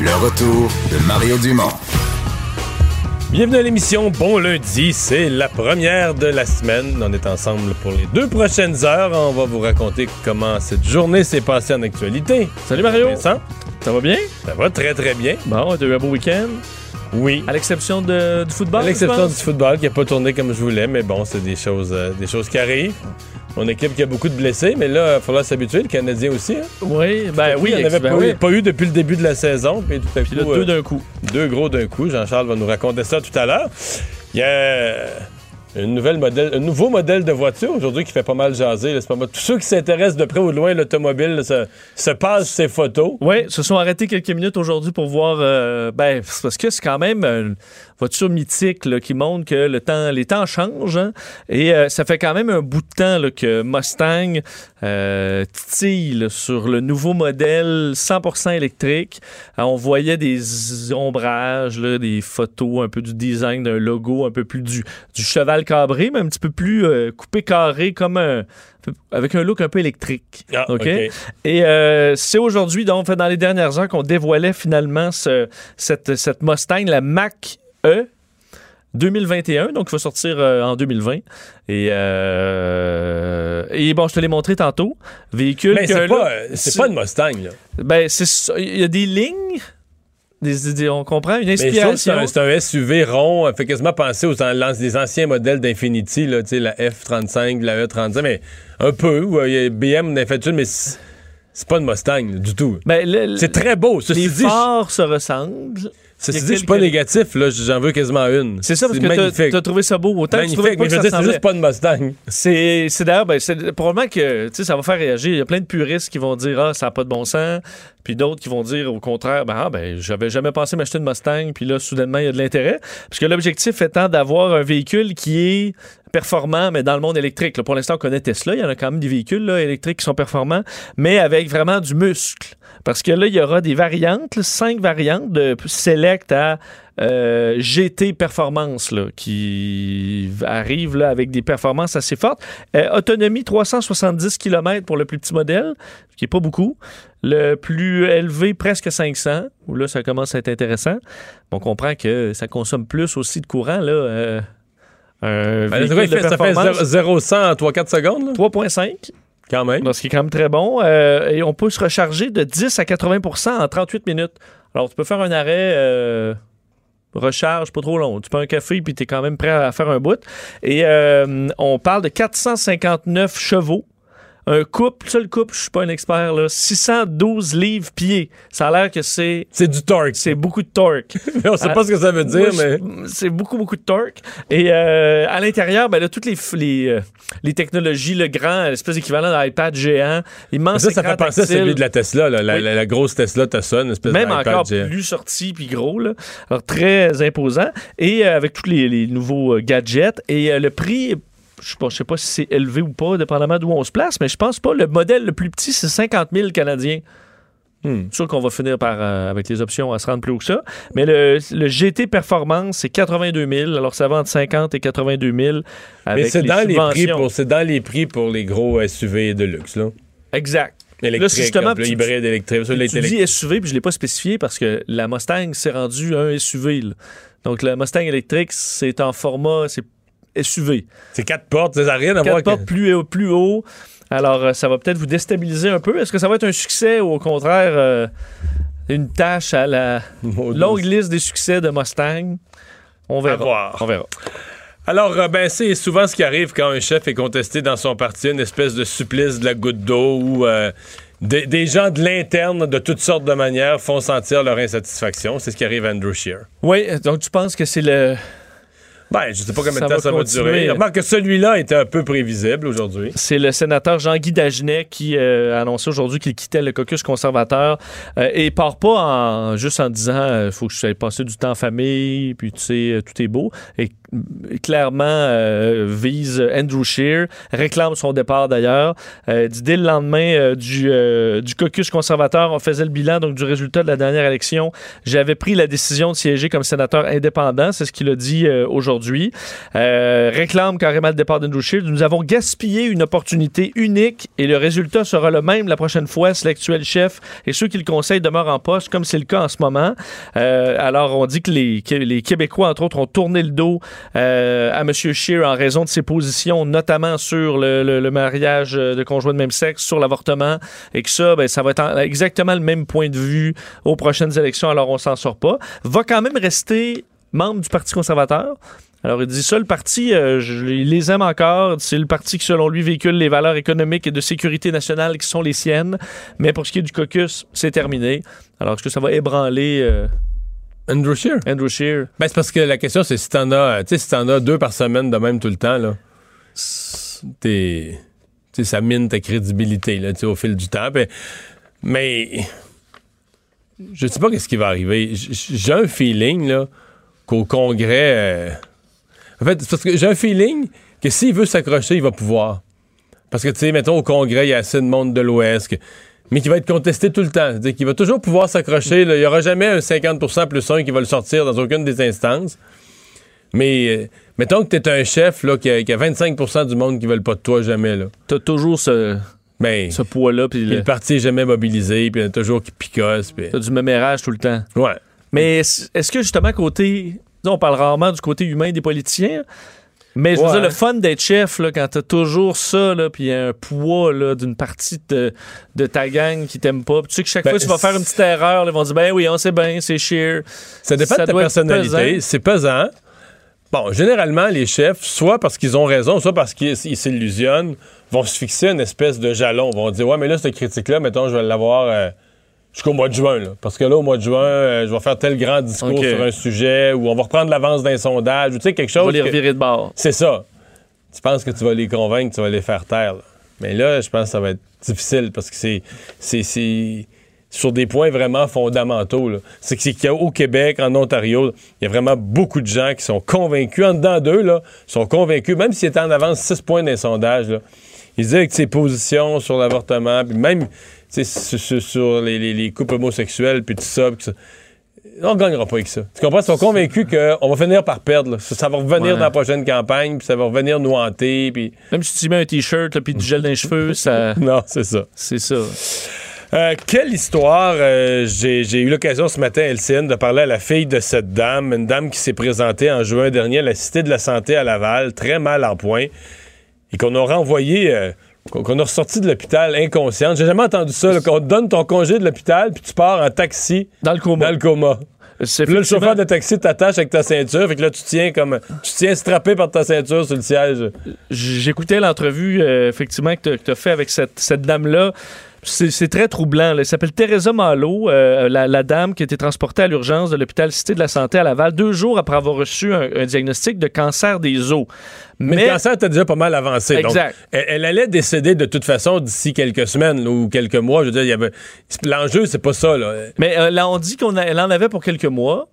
Le retour de Mario Dumont. Bienvenue à l'émission. Bon lundi, c'est la première de la semaine. On est ensemble pour les deux prochaines heures. On va vous raconter comment cette journée s'est passée en actualité. Salut Mario. Vincent, Ça va bien? ça va très très bien. Bon, t'as eu un beau week-end? Oui. À l'exception de- du football. À l'exception du football qui n'a pas tourné comme je voulais, mais bon, c'est des choses, euh, des choses qui arrivent. Mon équipe qui a beaucoup de blessés, mais là, il falloir s'habituer. Le Canadien aussi. Hein? Oui, ben oui, il n'y en avait ben pas, oui. eu, pas eu depuis le début de la saison. Puis tout à Puis coup, là, deux euh, d'un coup. Deux gros d'un coup. Jean-Charles va nous raconter ça tout à l'heure. Il y a une nouvelle modèle, un nouveau modèle de voiture aujourd'hui qui fait pas mal jaser. là. Pas mal. Tous ceux qui s'intéressent de près ou de loin à l'automobile se, se passent ces photos. Oui, se sont arrêtés quelques minutes aujourd'hui pour voir. euh, ben, parce que c'est quand même voiture mythique là, qui montre que le temps, les temps changent. hein. et euh, ça fait quand même un bout de temps là, que Mustang euh, titille là, sur le nouveau modèle 100% électrique. Euh, on voyait des ombrages, là, des photos un peu du design d'un logo, un peu plus du, du cheval cabré, mais un petit peu plus euh, coupé carré, comme un, avec un look un peu électrique. Ah, OK? OK. Et euh, c'est aujourd'hui, donc, dans les dernières heures, qu'on dévoilait finalement ce- cette, cette Mustang, la Mach E 2021, donc qui va sortir euh, en 2020. Et, euh, et bon, je te l'ai montré tantôt. Véhicule Mais c'est pas, euh, c'est pas une Mustang. Là. Ben, c'est. Il y a des lignes. Des, des- on comprend une c'est inspiration. un, c'est un SUV rond. Fait quasiment penser aux an- des anciens modèles d'Infinity, là, tu sais, la F35, la E35, mais un peu. il a BM en a fait une, mais c'est pas une Mustang là, du tout. Ben, C'est très beau. Ceci les dit, je- phares se ressemblent. A dit, je suis pas négatif. Là, j'en veux quasiment une. C'est ça, parce que magnifique. t'as as trouvé ça beau. Autant que tu Magnifique, pas mais je veux dire, c'est juste pas une Mustang. C'est c'est d'ailleurs, ben, c'est probablement que ça va faire réagir. Il y a plein de puristes qui vont dire Ah, ça n'a pas de bon sens. Puis d'autres qui vont dire au contraire ben, Ah, ben, j'avais jamais pensé m'acheter une Mustang. Puis là, soudainement, il y a de l'intérêt. Parce que l'objectif étant d'avoir un véhicule qui est performant, mais dans le monde électrique. Pour l'instant, on connaît Tesla. Il y en a quand même des véhicules électriques qui sont performants, mais avec vraiment du muscle. Parce que là, il y aura des variantes, cinq variantes de Select à euh, GT Performance qui arrivent avec des performances assez fortes. Euh, autonomie 370 km pour le plus petit modèle, qui est pas beaucoup. Le plus élevé, presque 500, où là, ça commence à être intéressant. On comprend que ça consomme plus aussi de courant. Là, euh, un Ben, il fait, ça fait performance. 0-100 en 3-4 secondes, là, 3.5, quand même. donc ce qui est quand même très bon. Euh, et on peut se recharger de 10 à 80% en 38 minutes. Alors, tu peux faire un arrêt euh, recharge pas trop long. Tu peux un café puis tu es quand même prêt à faire un bout. Et euh, on parle de 459 chevaux. Un couple, seul couple, je suis pas un expert, là, 612 livres pieds. Ça a l'air que c'est C'est du torque. c'est beaucoup de torque. on sait pas ce que ça veut dire, Moi, mais. C'est beaucoup, beaucoup de torque. Et euh, à l'intérieur, ben là, toutes les, les, euh, les technologies, le grand, l'espèce d'équivalent d'un iPad géant, immense Ça, ça écran fait penser à celui de la Tesla, là, la, Oui. la- la grosse Tesla Tesla, une espèce même encore géant. plus sorti puis gros. Là. Alors, très imposant. Et euh, avec tous les, les nouveaux euh, gadgets. Et euh, le prix... Je ne sais pas si c'est élevé ou pas, dépendamment d'où on se place, mais je pense pas. Le modèle le plus petit, c'est 50 000 Canadiens. Hmm. Sûr qu'on va finir par, euh, avec les options, à se rendre plus haut que ça. Mais le, le GT Performance, c'est 82 000. Alors, ça va entre 50 et 82 000. Avec Mais c'est les dans, les prix pour- c'est dans les prix pour les gros SUV de luxe, là. Exact. Électrique, c'est justement, comme, là, hybride électrique. Ça, Tu dis SUV, puis je ne l'ai pas spécifié parce que la Mustang s'est rendue un SUV. là. Donc, la Mustang électrique, c'est en format, c'est SUV. C'est quatre portes, ça n'a rien à voir Quatre portes plus, haut- plus haut. Alors, euh, ça va peut-être vous déstabiliser un peu. Est-ce que ça va être un succès ou au contraire, euh, une tâche à la longue liste des succès de Mustang? On verra. Voir. On verra. Alors, euh, ben, c'est souvent ce qui arrive quand un chef est contesté dans son parti, une espèce de supplice de la goutte d'eau où euh, des, des gens de l'interne, de toutes sortes de manières, font sentir leur insatisfaction. C'est ce qui arrive à Andrew Scheer. Oui, donc tu penses que c'est le. Ben, je sais pas combien de temps ça va durer. Remarque que celui-là était un peu prévisible aujourd'hui. C'est le sénateur Jean-Guy Dagenet qui euh, a annoncé aujourd'hui qu'il quittait le caucus conservateur euh, et il part pas en, juste en disant euh, faut que je passer du temps en famille, puis tu sais, euh, tout est beau. Et clairement euh, vise Andrew Scheer, réclame son départ d'ailleurs. Euh, dès le lendemain euh, du, euh, du caucus conservateur, on faisait le bilan donc du résultat de la dernière élection. J'avais pris la décision de siéger comme sénateur indépendant, c'est ce qu'il a dit aujourd'hui. Réclame carrément le départ d'Andrew Scheer. Nous avons gaspillé une opportunité unique et le résultat sera le même la prochaine fois si l'actuel chef et ceux qui le conseillent demeurent en poste, comme c'est le cas en ce moment. Alors, on dit que les, que les Québécois, entre autres, ont tourné le dos euh, à M. Scheer en raison de ses positions, notamment sur le, mariage de conjoints de même sexe, sur l'avortement, et que ça, ben, ça va être en- exactement le même point de vue aux prochaines élections, alors on s'en sort pas. Va quand même rester membre du Parti conservateur. Alors, il dit ça, le parti, euh, je les aime encore. C'est le parti qui, selon lui, véhicule les valeurs économiques et de sécurité nationale qui sont les siennes. Mais pour ce qui est du caucus, c'est terminé. Alors, est-ce que ça va ébranler euh, Andrew Scheer? Andrew Scheer? Ben, c'est parce que la question, c'est si t'en as, tu sais, si t'en as deux par semaine de même tout le temps, là, t'es, ça mine ta crédibilité, là, au fil du temps. Mais, je sais pas qu'est-ce qui va arriver. J'ai un feeling, là, qu'au Congrès, euh, en fait, c'est parce que j'ai un feeling que s'il veut s'accrocher, il va pouvoir. Parce que, tu sais, mettons, au Congrès, il y a assez de monde de l'Ouest, que- mais qui va être contesté tout le temps. C'est-à-dire qu'il va toujours pouvoir s'accrocher. Il n'y aura jamais un 50% plus 1 qui va le sortir dans aucune des instances. Mais euh, mettons que tu es un chef là, qui, a, qui a 25 du monde qui ne veulent pas de toi jamais. Là. T'as toujours ce, Ben, ce poids-là, puis le- le parti n'est jamais mobilisé, puis il y en a toujours qui picossent. puis- t'as du mémérage tout le temps. Ouais. Mais est-ce est-ce que justement, côté. On parle rarement du côté humain des politiciens. Mais je veux Ouais. dire, le fun d'être chef, là, quand t'as toujours ça, puis il y a un poids là, d'une partie de, de ta gang qui t'aime pas. Puis tu sais que chaque Ben, fois que tu vas faire une petite erreur, ils vont dire Ben oui, on sait bien, c'est sheer. Ça dépend Ça de ta personnalité. C'est pesant. Bon, généralement, les chefs, soit parce qu'ils ont raison, soit parce qu'ils ils s'illusionnent, vont se fixer une espèce de jalon. Vont dire Ouais, mais là, cette critique-là, mettons, je vais l'avoir euh, jusqu'au mois de juin. là. Parce que là, au mois de juin, euh, je vais faire tel grand discours sur un sujet, ou on va reprendre l'avance d'un sondage, ou tu sais, quelque On va chose. les que- revirer de bord. C'est ça. Tu penses que tu vas les convaincre, tu vas les faire taire. là. Mais là, je pense que ça va être difficile parce que c'est. c'est- c'est sur des points vraiment fondamentaux. C'est que- c'est qu'il y a au Québec, en Ontario, il y a vraiment beaucoup de gens qui sont convaincus, en dedans d'eux, là, sont convaincus, même s'ils étaient en avance 6 points d'un sondage, là, ils disaient que ses positions sur l'avortement, puis même sur, sur- sur les, les- les couples homosexuels, puis tout ça, on ne gagnera pas avec ça. Tu comprends? Ils sont convaincus qu'on va finir par perdre. là. Ça, ça va revenir Ouais. dans la prochaine campagne, puis ça va revenir nous hanter, puis... Même si tu mets un t-shirt puis du gel dans les cheveux, ça, Non, c'est ça. c'est ça. Euh, quelle histoire! euh, J'ai eu l'occasion ce matin, Elcine, de parler à la fille de cette dame, une dame qui s'est présentée en juin dernier à la Cité de la Santé à Laval, très mal en point, et qu'on a renvoyé, euh, qu'on a ressorti de l'hôpital inconsciente. J'ai jamais entendu ça, qu'on te donne ton congé de l'hôpital, puis tu pars en taxi Dans le coma. dans le coma. Puis là, le chauffeur de taxi t'attache avec ta ceinture, fait que là, tu tiens comme. Tu tiens strappé par ta ceinture sur le siège. J'écoutais l'entrevue, euh, effectivement, que tu as fait avec cette, cette dame-là. C'est très troublant. là. Elle s'appelle Teresa Malo, euh, la, la dame qui a été transportée à l'urgence de l'hôpital Cité de la Santé à Laval deux jours après avoir reçu un, un diagnostic de cancer des os. Mais, le cancer était déjà pas mal avancé. donc Exact. elle, elle allait décéder de toute façon d'ici quelques semaines là, ou quelques mois. Je veux dire, il. L'enjeu, c'est pas ça, là. Mais euh, là, on dit qu'elle en avait pour quelques mois.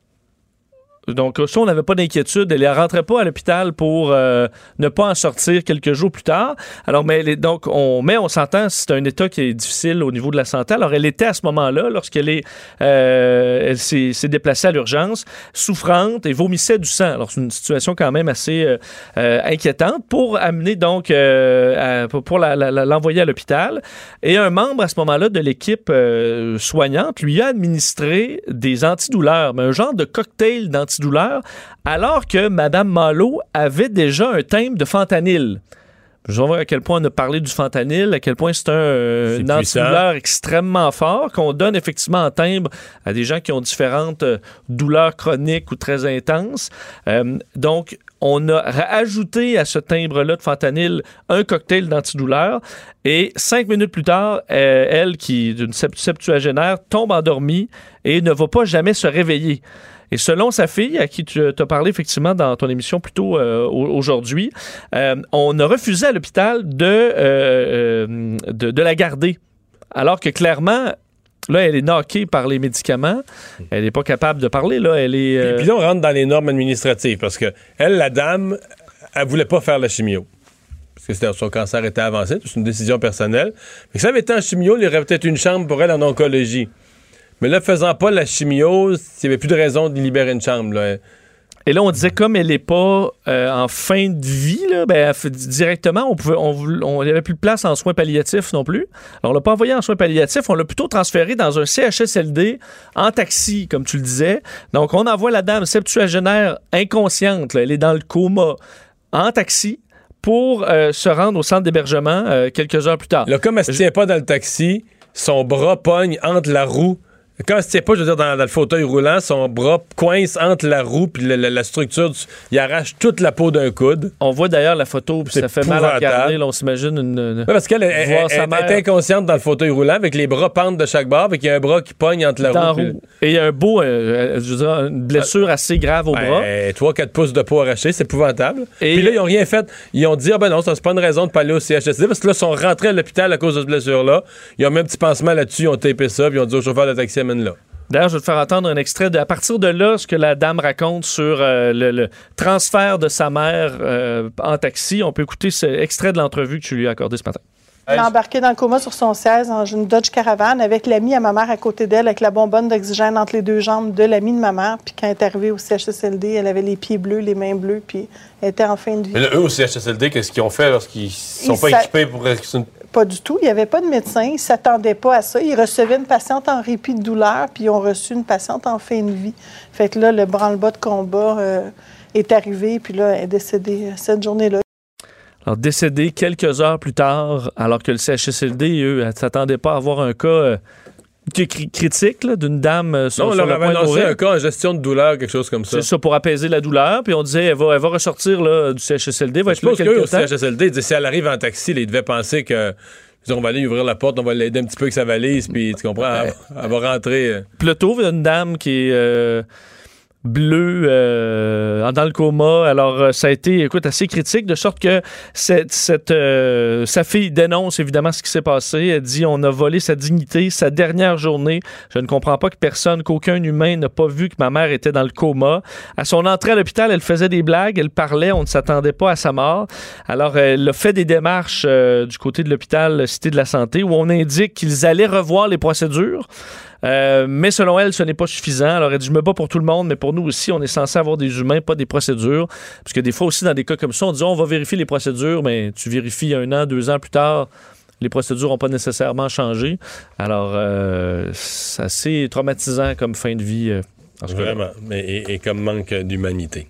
Donc, on n'avait pas d'inquiétude. Elle ne rentrait pas à l'hôpital pour euh, ne pas en sortir quelques jours plus tard. Alors, mais donc, on, mais on s'entend, c'est un état qui est difficile au niveau de la santé. Alors, elle était à ce moment-là, lorsqu'elle est, euh, elle s'est déplacée à l'urgence, souffrante et vomissait du sang. Alors, c'est une situation quand même assez euh, inquiétante pour amener donc, l'envoyer à l'hôpital. Et un membre à ce moment-là de l'équipe soignante lui a administré des antidouleurs, mais un genre de cocktail d'antidouleurs, alors que Mme Malo avait déjà un thème de fentanyl. Je vois à quel point on a parlé du fentanyl, à quel point c'est un, euh, un antidouleur extrêmement fort qu'on donne effectivement en timbre à des gens qui ont différentes euh, douleurs chroniques ou très intenses. Euh, donc, on a ajouté à ce timbre-là de fentanyl un cocktail d'antidouleur et cinq minutes plus tard, elle, qui est d'une sept- septuagénaire, tombe endormie et ne va pas jamais se réveiller. Et selon sa fille, à qui tu as parlé effectivement dans ton émission plus tôt euh, au- aujourd'hui, euh, on a refusé à l'hôpital de, euh, de, de la garder. Alors que clairement, là, elle est knockée par les médicaments. Elle n'est pas capable de parler. Là. Elle est. euh, Puis là, on rentre dans les normes administratives parce que elle, la dame, elle voulait pas faire la chimio. Parce que c'était- son cancer était avancé, c'est une décision personnelle. Mais si ça avait été en chimio, il y aurait peut-être une chambre pour elle en oncologie. Mais là, faisant pas la chimio, il n'y avait plus de raison de libérer une chambre. Là. Et là, on disait comme elle n'est pas euh, en fin de vie, là, ben, directement, on pouvait, on, voulait- on n'y avait plus de place en soins palliatifs non plus. Alors, on l'a pas envoyé en soins palliatifs, on l'a plutôt transféré dans un CHSLD en taxi, comme tu le disais. Donc, on envoie la dame septuagénaire inconsciente, là, elle est dans le coma, en taxi pour euh, se rendre au centre d'hébergement euh, quelques heures plus tard. Là, comme elle se tient pas dans le taxi, son bras pogne entre la roue. Quand tient pas, je veux dire, dans, dans le fauteuil roulant, son bras coince entre la roue puis la, la- la structure. du- il arrache toute la peau d'un coude. On voit d'ailleurs la photo, puis C'est ça fait mal à regarder. là, on s'imagine une, une- Ouais, parce qu'elle est inconsciente dans le fauteuil roulant avec les bras pendent de chaque bord et qu'il y a un bras qui pogne entre la dans roue. roue. Et il y a un beau, euh, je veux dire, une blessure assez grave au bras. 3-4 pouces de peau arrachée, c'est épouvantable. Et- Puis là, ils ont rien fait. Ils ont dit, ah ben non, ça c'est pas une raison de pas aller au CHSLD parce que là, ils sont rentrés à l'hôpital à cause de cette blessure-là. Ils ont mis un petit pansement là-dessus, ils ont tapé ça, puis ils ont dit au chauffeur de taxi, D'ailleurs, je vais te faire entendre un extrait de, à partir de là, ce que la dame raconte sur euh, le, le transfert de sa mère euh, en taxi. On peut écouter cet extrait de l'entrevue que tu lui as accordé ce matin. Elle a embarqué dans le coma sur son siège dans une Dodge Caravan avec l'ami à ma mère à côté d'elle, avec la bonbonne d'oxygène entre les deux jambes de l'ami de ma mère. Puis quand elle est arrivée au CHSLD, elle avait les pieds bleus, les mains bleues, puis elle était en fin de vie. Mais là, eux au CHSLD, qu'est-ce qu'ils ont fait lorsqu'ils sont Ils pas sa- équipés pour. Pas du tout. Il n'y avait pas de médecin. Ils ne s'attendaient pas à ça. Ils recevaient une patiente en répit de douleur, puis ils ont reçu une patiente en fin de vie. Fait que là, le branle-bas de combat euh, est arrivé, puis là, elle est décédée euh, cette journée-là. Alors, décédé quelques heures plus tard, alors que le CHSLD, eux, ne s'attendaient pas à avoir un cas euh, critique là, d'une dame euh, sur, Non, on sur leur le avait annoncé un cas en gestion de douleur, quelque chose comme ça. C'est ça, pour apaiser la douleur. Puis on disait, elle va, elle va ressortir là, du CHSLD, va Je être là quelques temps. CHSLD, si elle arrive en taxi, là, ils devaient penser que. On va aller lui ouvrir la porte, on va l'aider un petit peu avec sa valise, puis tu comprends, elle, elle va rentrer. euh. Puis le tour, il y a une dame qui est euh, bleue euh, dans le coma. Alors, euh, ça a été, écoute, assez critique, de sorte que cette, cette, euh, sa fille dénonce évidemment ce qui s'est passé. Elle dit on a volé sa dignité, sa dernière journée. Je ne comprends pas que personne, qu'aucun humain n'a pas vu que ma mère était dans le coma. À son entrée à l'hôpital, elle faisait des blagues, elle parlait, on ne s'attendait pas à sa mort. Alors, elle a fait des démarches euh, du côté de l'hôpital Cité de la Santé où on indique qu'ils allaient revoir les procédures. Euh, mais selon elle, ce n'est pas suffisant. Alors, elle dit, je me bats pour tout le monde, mais pour nous aussi, on est censé avoir des humains, pas des procédures. Parce que des fois aussi, dans des cas comme ça, on dit, on va vérifier les procédures, mais tu vérifies un an, deux ans plus tard, les procédures n'ont pas nécessairement changé. Alors, euh, c'est assez traumatisant comme fin de vie. euh. Vraiment. Et comme manque d'humanité.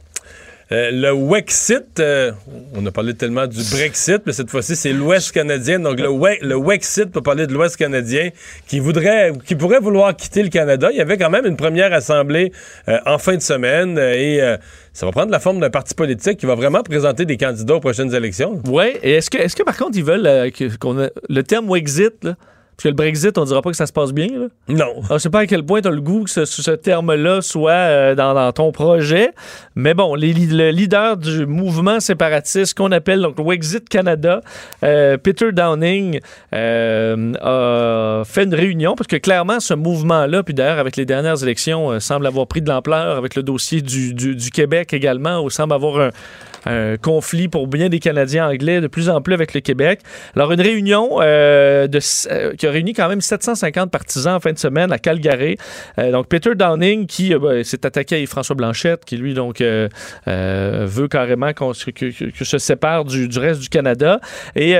Euh, le Wexit, euh, on a parlé tellement du Brexit, mais cette fois-ci, c'est l'Ouest canadien. Donc, le, We- le Wexit, pour parler de l'Ouest canadien, qui voudrait, qui pourrait vouloir quitter le Canada. Il y avait quand même une première assemblée euh, en fin de semaine euh, et euh, ça va prendre la forme d'un parti politique qui va vraiment présenter des candidats aux prochaines élections. Oui, et est-ce que, est-ce que par contre, ils veulent qu'on le terme Wexit, là, parce que le Brexit, on dira pas que ça se passe bien, là. Non. Alors, je sais pas à quel point tu as le goût que ce, ce terme-là soit euh, dans, dans ton projet, mais bon, les, le leader du mouvement séparatiste qu'on appelle donc Wexit Canada, euh, Peter Downing, euh, a fait une réunion parce que clairement, ce mouvement-là, puis d'ailleurs, avec les dernières élections, euh, semble avoir pris de l'ampleur avec le dossier du, du- du Québec également, où semble avoir un, un conflit pour bien des Canadiens anglais de plus en plus avec le Québec. Alors, une réunion euh, de, euh, qui a réuni quand même 750 partisans en fin de semaine à Calgary. Euh, donc, Peter Downing, qui ben, s'est attaqué à François Blanchette, qui lui, donc, veut carrément qu'on se- que, se sépare du, reste du Canada et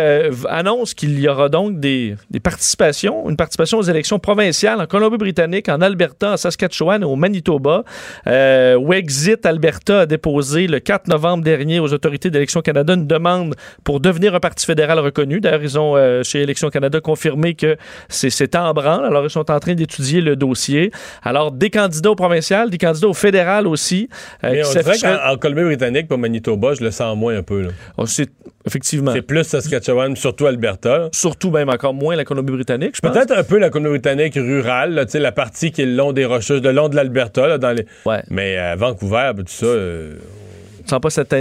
annonce qu'il y aura donc des, participations, une participation aux élections provinciales en Colombie-Britannique, en Alberta, en Saskatchewan et au Manitoba. Euh, Wexit Alberta a déposé le 4 novembre dernier aux autorités d'Élection Canada une demande pour devenir un parti fédéral reconnu. D'ailleurs, ils ont, euh, chez Élection Canada, confirmé que c'est en branle. Alors, ils sont en train d'étudier le dossier. Alors, des candidats au provincial, des candidats au fédéral aussi. euh, Mais on dirait qu'en en Colombie-Britannique, pour Manitoba, je le sens moins un peu. là. Oh, c'est- effectivement. C'est plus Saskatchewan, surtout Alberta. Surtout, même encore moins la Colombie-Britannique, je pense. Peut-être un peu la Colombie-Britannique rurale, là, la partie qui est le long des rocheuses, le long de l'Alberta. dans les... Ouais. Mais à Vancouver, ben, tout ça, euh, sens pas cet,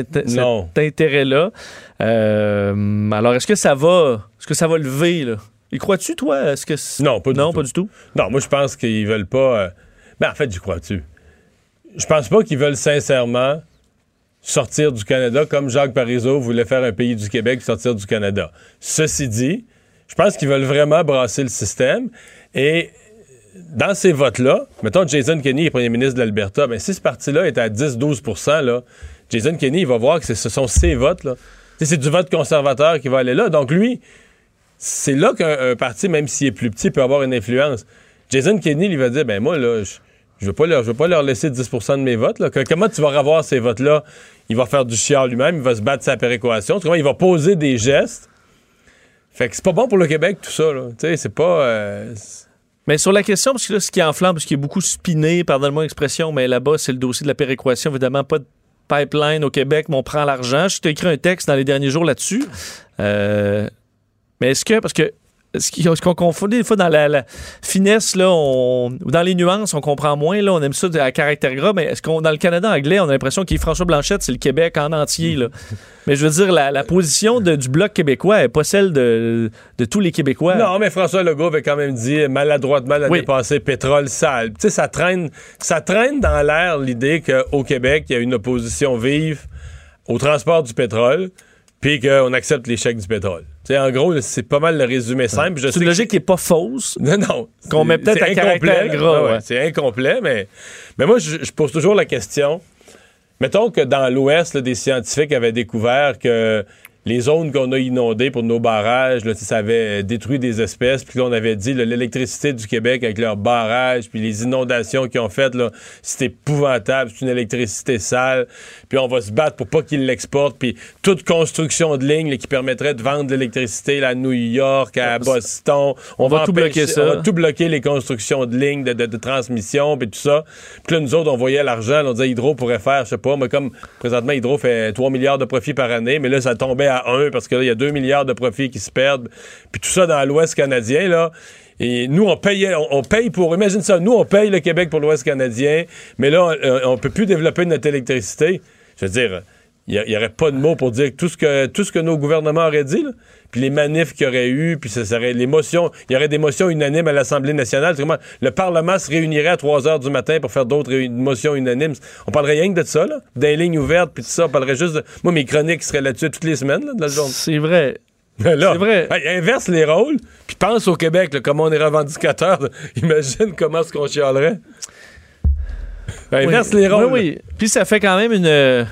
intérêt-là. Euh, alors, est-ce que ça va, est-ce que ça va lever là? Y crois-tu toi Est-ce que Non, pas du non, tout. pas du tout? Non, moi, je pense qu'ils veulent pas. euh, Ben, en fait, j'y crois-tu. Je pense pas qu'ils veulent sincèrement sortir du Canada comme Jacques Parizeau voulait faire un pays du Québec sortir du Canada. Ceci dit, je pense qu'ils veulent vraiment brasser le système et dans ces votes-là, mettons Jason Kenney est premier ministre de l'Alberta, ben si ce parti-là est à 10-12% là, Jason Kenney, il va voir que ce sont ses votes. là. C'est du vote conservateur qui va aller là. Donc lui, c'est là qu'un un parti, même s'il est plus petit, peut avoir une influence. Jason Kenney, il va dire, ben moi, là, je je veux pas leur, laisser 10% de mes votes. Là. Comment tu vas revoir ces votes-là? Il va faire du chiard lui-même, il va se battre sa péréquation. Autrement, il va poser des gestes? Fait que c'est pas bon pour le Québec, tout ça. c'est pas... euh, Mais sur la question, parce que là, ce qui enflamme, parce qu'il est beaucoup spiné, pardonne-moi l'expression, mais là-bas, c'est le dossier de la péréquation. Évidemment, pas de pipeline au Québec, mais on prend l'argent. Je t'ai écrit un texte dans les derniers jours là-dessus. Euh, mais est-ce que, parce que ce qu'on confond des fois dans la, la finesse, là, on, dans les nuances, on comprend moins, là, on aime ça à caractère gras, mais est-ce qu'on, dans le Canada anglais, on a l'impression qu'il François Blanchette, c'est le Québec en entier, là. mais je veux dire, la, la position de- du Bloc québécois n'est pas celle de, de tous les Québécois. Non, mais François Legault avait quand même dit maladroitement l'année Oui. passée pétrole sale. Tu sais, ça traîne, ça traîne dans l'air l'idée qu'au Québec, il y a une opposition vive au transport du pétrole, puis qu'on accepte les chèques du pétrole. Tu sais, en gros, c'est pas mal le résumé simple. C'est une que logique qui n'est pas fausse. Non, non. Qu'on met peut-être à caractère incomplet, là. gras, Ouais, ouais. C'est incomplet, mais, mais moi, je, je pose toujours la question. Mettons que dans l'Ouest, des scientifiques avaient découvert que les zones qu'on a inondées pour nos barrages, là, ça avait détruit des espèces, puis là, on avait dit l'électricité du Québec avec leurs barrages, puis les inondations qu'ils ont faites, là, c'est épouvantable, c'est une électricité sale, puis on va se battre pour pas qu'ils l'exportent, puis toute construction de ligne là, qui permettrait de vendre de l'électricité à New York, à Boston, On va tout empêcher- bloquer ça. on va tout bloquer les constructions de lignes de, de- de transmission puis tout ça. Puis là, nous autres, on voyait l'argent, on disait Hydro pourrait faire, je sais pas, mais comme présentement, Hydro fait 3 milliards de profits par année, mais là, ça tombait à 1 parce que là, il y a 2 milliards de profits qui se perdent. Puis tout ça dans l'Ouest canadien, là. Et nous, on payait, on, paye pour, imagine ça, nous, on paye le Québec pour l'Ouest canadien, mais là, on, on peut plus développer notre électricité. Je veux dire, il n'y aurait pas de mots pour dire tout ce que, tout ce que nos gouvernements auraient dit, là. puis les manifs qu'il y aurait eu, puis ça serait l'émotion, il y aurait des motions unanimes à l'Assemblée nationale. Le Parlement se réunirait à 3 heures du matin pour faire d'autres motions unanimes. On parlerait rien que de ça, là, des lignes ouvertes, puis tout ça. On parlerait juste de... Moi, mes chroniques seraient là-dessus toutes les semaines, là, de la journée. C'est vrai. Là, C'est vrai. hey, inverse les rôles, puis pense au Québec, là, comme on est revendicateur. Imagine comment est-ce qu'on chialerait. Ben, inverse Oui. les rôles. Oui, oui. Puis ça fait quand même une.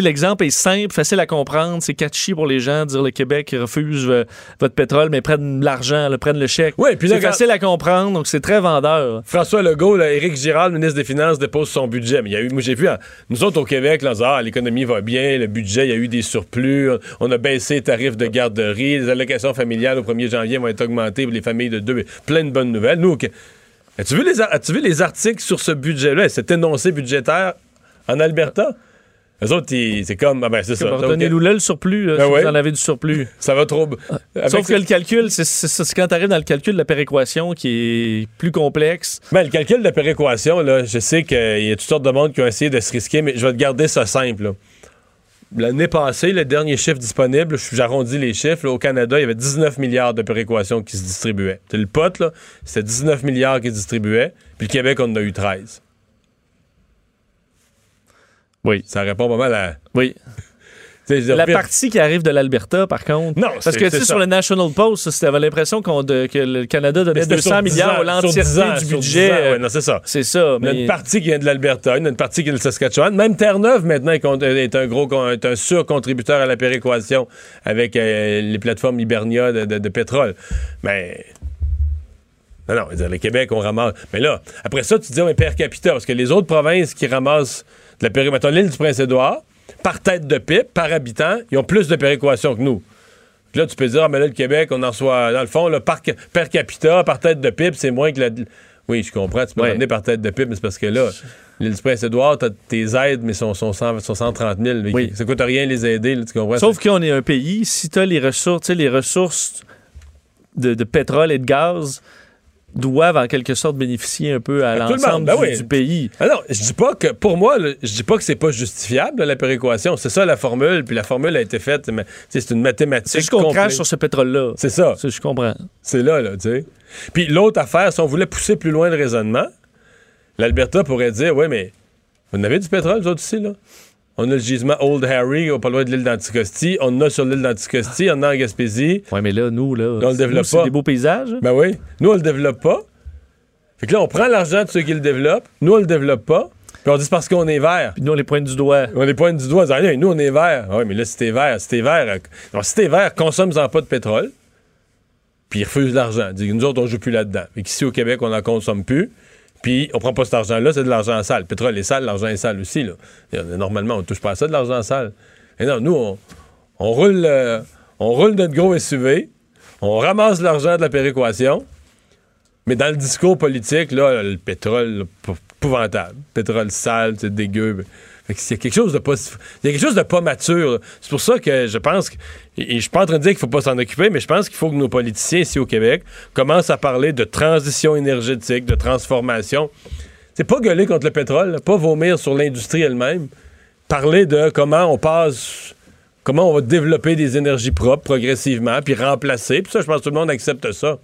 L'exemple est simple, facile à comprendre. C'est catchy pour les gens de dire le Québec refuse euh, votre pétrole, mais prennent l'argent, prennent le chèque. Oui, puis c'est facile à comprendre, donc c'est très vendeur. François Legault, là, Éric Girard, le ministre des Finances, dépose son budget. Mais il y a eu, moi j'ai vu, hein, nous autres au Québec, là, ah, l'économie va bien, le budget, il y a eu des surplus, on a baissé les tarifs de garderie, les allocations familiales au 1er janvier vont être augmentées pour les familles de deux. Plein de bonnes nouvelles. Nous, as-tu vu, les as-tu vu les articles sur ce budget-là, cet énoncé budgétaire en Alberta? Eux autres, c'est comme, ah ben c'est ça. ça, Donnez-nous ok. là le surplus, là, Ben si vous en avez du surplus. Ça va trop. Avec Sauf que le calcul, c'est quand tu arrives dans le calcul de la péréquation qui est plus complexe. Ben, le calcul de la péréquation, là, je sais qu'il y a toutes sortes de monde qui ont essayé de se risquer, mais je vais te garder ça simple. L'année passée, le dernier chiffre disponible, j'arrondis les chiffres, là, au Canada, il y avait 19 milliards de péréquations qui se distribuaient. C'est le pot, là, c'était 19 milliards qui se distribuaient, puis le Québec, on en a eu 13. Oui. Ça répond pas mal à... Oui. La partie qui arrive de l'Alberta, par contre. Non, Parce que, tu sais, sur le National Post, t'avais l'impression qu'on que le Canada donnait c'était 200 sur 10 milliards à l'entièreté sur 10 ans, du sur 10 budget. ans, ouais, non, c'est ça. C'est ça. Il y a Mais... une partie qui vient de l'Alberta, il y a une partie qui vient de Saskatchewan. Même Terre-Neuve, maintenant, est est un gros est un surcontributeur à la péréquation avec euh, les plateformes Hibernia de, de- de pétrole. Mais. Non, non, le Québec, on ramasse. Mais là, après ça, tu dis, on est per capita, parce que les autres provinces qui ramassent de la péréquation, l'île du Prince-Édouard, par tête de pipe, par habitant, ils ont plus de péréquation que nous. Puis là, tu peux dire, ah, mais là, le Québec, on en reçoit, dans le fond, le par, per capita, par tête de pipe, c'est moins que la. Oui, je comprends, tu peux Ouais. par tête de pipe, mais c'est parce que là, l'île du Prince-Édouard, t'as tes aides, mais sont, sont, 100 sont 130 000. mais Oui. Ça coûte rien les aider, là, tu comprends? Sauf qu'on est un pays, si tu as les ressources, tu sais, les ressources de, de pétrole et de gaz doivent en quelque sorte bénéficier un peu à l'ensemble ben du, oui. du pays. Ah non, je dis pas que, pour moi, là, je dis pas que c'est pas justifiable, là, la péréquation. C'est ça la formule, puis la formule a été faite, mais c'est une mathématique. C'est juste qu'on crache sur ce pétrole-là. C'est ça. Ça, je comprends. C'est là, là, tu sais. Puis l'autre affaire, si on voulait pousser plus loin le raisonnement, l'Alberta pourrait dire, oui, mais vous en avez du pétrole, vous autres ici, là? On a le gisement Old Harry, pas loin de l'île d'Anticosti. On en a sur l'île d'Anticosti, on en a en Gaspésie. Ouais, mais là, nous, là, on le développe nous, c'est pas. des beaux paysages. Ben oui. Nous, on le développe pas. Fait que là, on prend l'argent de ceux qui le développent. Nous, on le développe pas. Puis on dit parce qu'on est vert. Puis nous, on les pointe du doigt. On les pointe du doigt Hey, nous, on est vert. Ah Oui, mais là, si t'es vert, si t'es vert, non, si t'es vert, consomme-en pas de pétrole. Puis ils refusent l'argent. Ils disent, nous autres, on joue plus là-dedans. Fait qu'ici, au Québec, on n'en consomme plus. Puis on prend pas cet argent-là, c'est de l'argent sale. Le pétrole est sale, l'argent est sale aussi. Euh, Normalement, on touche pas à ça, de l'argent sale. Et non, nous, on, roule, euh, on roule notre gros SUV, on ramasse l'argent de la péréquation, mais dans le discours politique, le pétrole, épouvantable. Pétrole sale, c'est dégueu. C'est quelque chose de pas, y a quelque chose de pas mature. C'est pour ça que je pense que, et je suis pas en train de dire qu'il faut pas s'en occuper, mais je pense qu'il faut que nos politiciens ici au Québec commencent à parler de transition énergétique, de transformation. C'est pas gueuler contre le pétrole, pas vomir sur l'industrie elle-même. Parler de comment on passe, comment on va développer des énergies propres progressivement, puis remplacer. Puis ça, je pense que tout le monde accepte ça.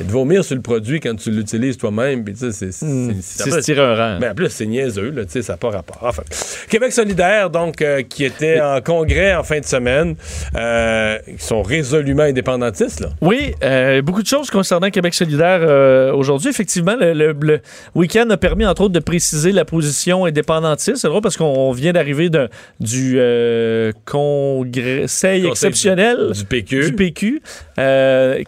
Mais de vomir sur le produit quand tu l'utilises toi-même, puis tu sais, c'est- se tirer un rang. mais en plus, c'est niaiseux, là, tu sais, ça n'a pas rapport. Enfin, Québec solidaire, donc, euh, qui était en congrès en fin de semaine, euh, qui sont résolument indépendantistes, là. Oui, euh, beaucoup de choses concernant Québec solidaire euh, aujourd'hui. Effectivement, le, le- le week-end a permis, entre autres, de préciser la position indépendantiste. C'est drôle parce qu'on vient d'arriver du congrès exceptionnel Du PQ. du PQ,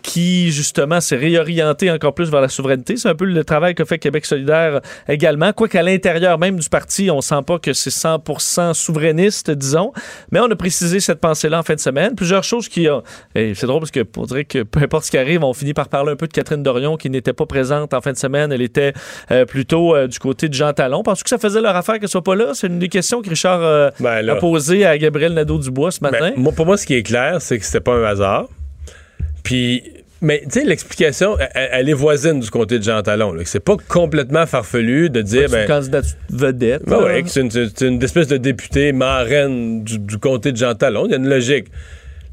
qui justement s'est réorienté encore plus vers la souveraineté. C'est un peu le travail qu'a fait Québec solidaire également. Quoique à l'intérieur même du parti, on sent pas que c'est 100% souverainiste, disons. Mais on a précisé cette pensée-là en fin de semaine. Plusieurs choses qui ont... Et c'est drôle parce que on dirait que peu importe ce qui arrive, on finit par parler un peu de Catherine Dorion qui n'était pas présente en fin de semaine. Elle était euh, plutôt euh, du côté de Jean Talon. Penses-tu que ça faisait leur affaire qu'elle soit pas là? C'est une des questions que Richard euh, Ben, là. a posées à Gabriel Nadeau-Dubois ce matin. Ben, moi, pour moi, ce qui est clair, c'est que c'était pas un hasard. Puis, mais tu sais, l'explication, elle, elle est voisine du comté de Jean Talon. C'est pas complètement farfelu de dire, c'est une ben, candidate vedette. Ben c'est une, c'est une espèce de députée marraine du, du comté de Jean Talon. Il y a une logique.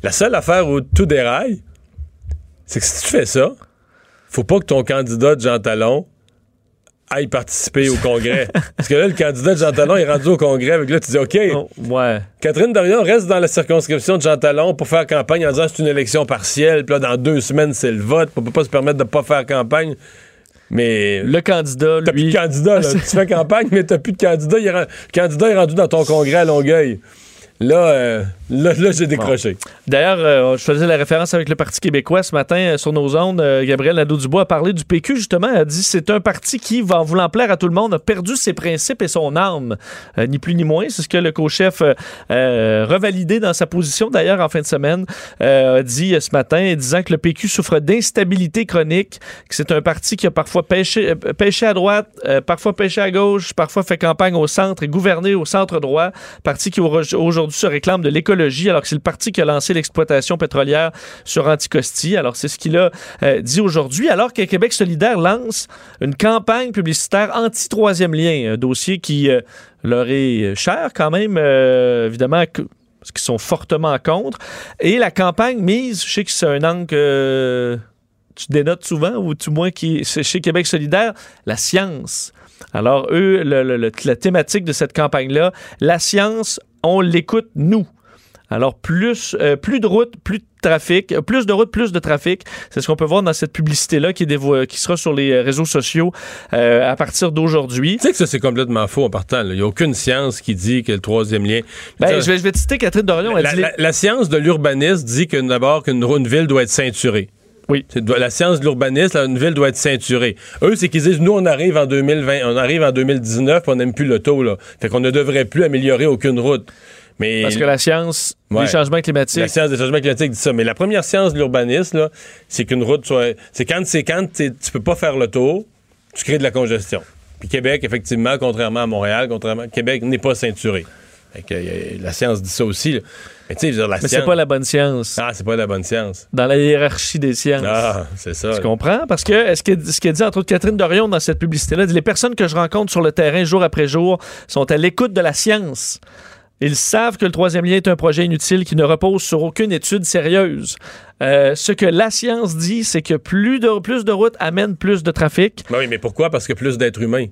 La seule affaire où tout déraille, c'est que si tu fais ça, faut pas que ton candidat de Jean Talon aille participer au congrès. Parce que là, le candidat de Jean Talon est rendu au congrès. Avec là, tu dis, OK, Oh, ouais. Catherine Dorion reste dans la circonscription de Jean Talon pour faire campagne en disant c'est une élection partielle. Puis là, dans deux semaines, c'est le vote. On peut pas se permettre de pas faire campagne. Mais Le candidat, T'as plus lui. de candidat, là. tu fais campagne, mais t'as plus de candidat. Il est Le candidat est rendu dans ton congrès à Longueuil. Là, euh, là, là j'ai décroché. D'ailleurs, euh, je faisais la référence avec le Parti québécois ce matin euh, sur nos ondes. Euh, Gabriel Nadeau-Dubois a parlé du PQ, justement. Elle a dit c'est un parti qui, en voulant plaire à tout le monde, a perdu ses principes et son âme. Euh, ni plus ni moins. C'est ce que le co-chef, euh, euh, revalidé dans sa position, d'ailleurs, en fin de semaine, euh, a dit euh, ce matin, disant que le PQ souffre d'instabilité chronique, que c'est un parti qui a parfois pêché, euh, pêché à droite, euh, parfois pêché à gauche, parfois fait campagne au centre et gouverné au centre droit. Parti qui au- aujourd'hui se réclame de l'écologie, alors que c'est le parti qui a lancé l'exploitation pétrolière sur Anticosti. Alors, c'est ce qu'il a euh, dit aujourd'hui, alors que Québec solidaire lance une campagne publicitaire anti-troisième lien, un dossier qui euh, leur est cher quand même, euh, évidemment, que- parce qu'ils sont fortement contre. Et la campagne mise, je sais que c'est un angle que tu dénotes souvent, ou tout moins qui chez Québec solidaire, la science. Alors, eux, la thématique de cette campagne-là, la science, on l'écoute, nous. Alors, plus, euh, plus de routes, plus de trafic, euh, plus de routes, plus de trafic. C'est ce qu'on peut voir dans cette publicité-là qui, est dévo- qui sera sur les euh, réseaux sociaux euh, à partir d'aujourd'hui. Tu sais que ça, c'est complètement faux en partant. Il n'y a aucune science qui dit que le troisième lien. Ben, je, vais, je vais te citer Catherine Dorion. La, dit la- la science de l'urbanisme dit que d'abord qu'une une ville doit être ceinturée. Oui. La science de l'urbanisme, une ville doit être ceinturée. Eux, c'est qu'ils disent, nous, on arrive en 2020, on arrive en 2019, puis on n'aime plus l'auto, là. Fait qu'on ne devrait plus améliorer aucune route. Mais Parce que la science Ouais. des changements climatiques. la science des changements climatiques dit ça. Mais la première science de l'urbanisme, c'est qu'une route soit. C'est quand, c'est quand tu peux pas faire le tour, tu crées de la congestion. Puis Québec, effectivement, contrairement à Montréal, contrairement Québec n'est pas ceinturé. Fait que, euh, la science dit ça aussi. là. Mais tu sais, la Mais c'est pas la bonne science. Ah, c'est pas la bonne science. Dans la hiérarchie des sciences. Ah, c'est ça. Tu comprends? Parce que est-ce que, ce dit entre autres Catherine Dorion dans cette publicité-là, les personnes que je rencontre sur le terrain jour après jour sont à l'écoute de la science. Ils savent que le troisième lien est un projet inutile qui ne repose sur aucune étude sérieuse. Euh, ce que la science dit, c'est que plus de, plus de routes amènent plus de trafic. Ben oui, mais pourquoi? Parce que plus d'êtres humains.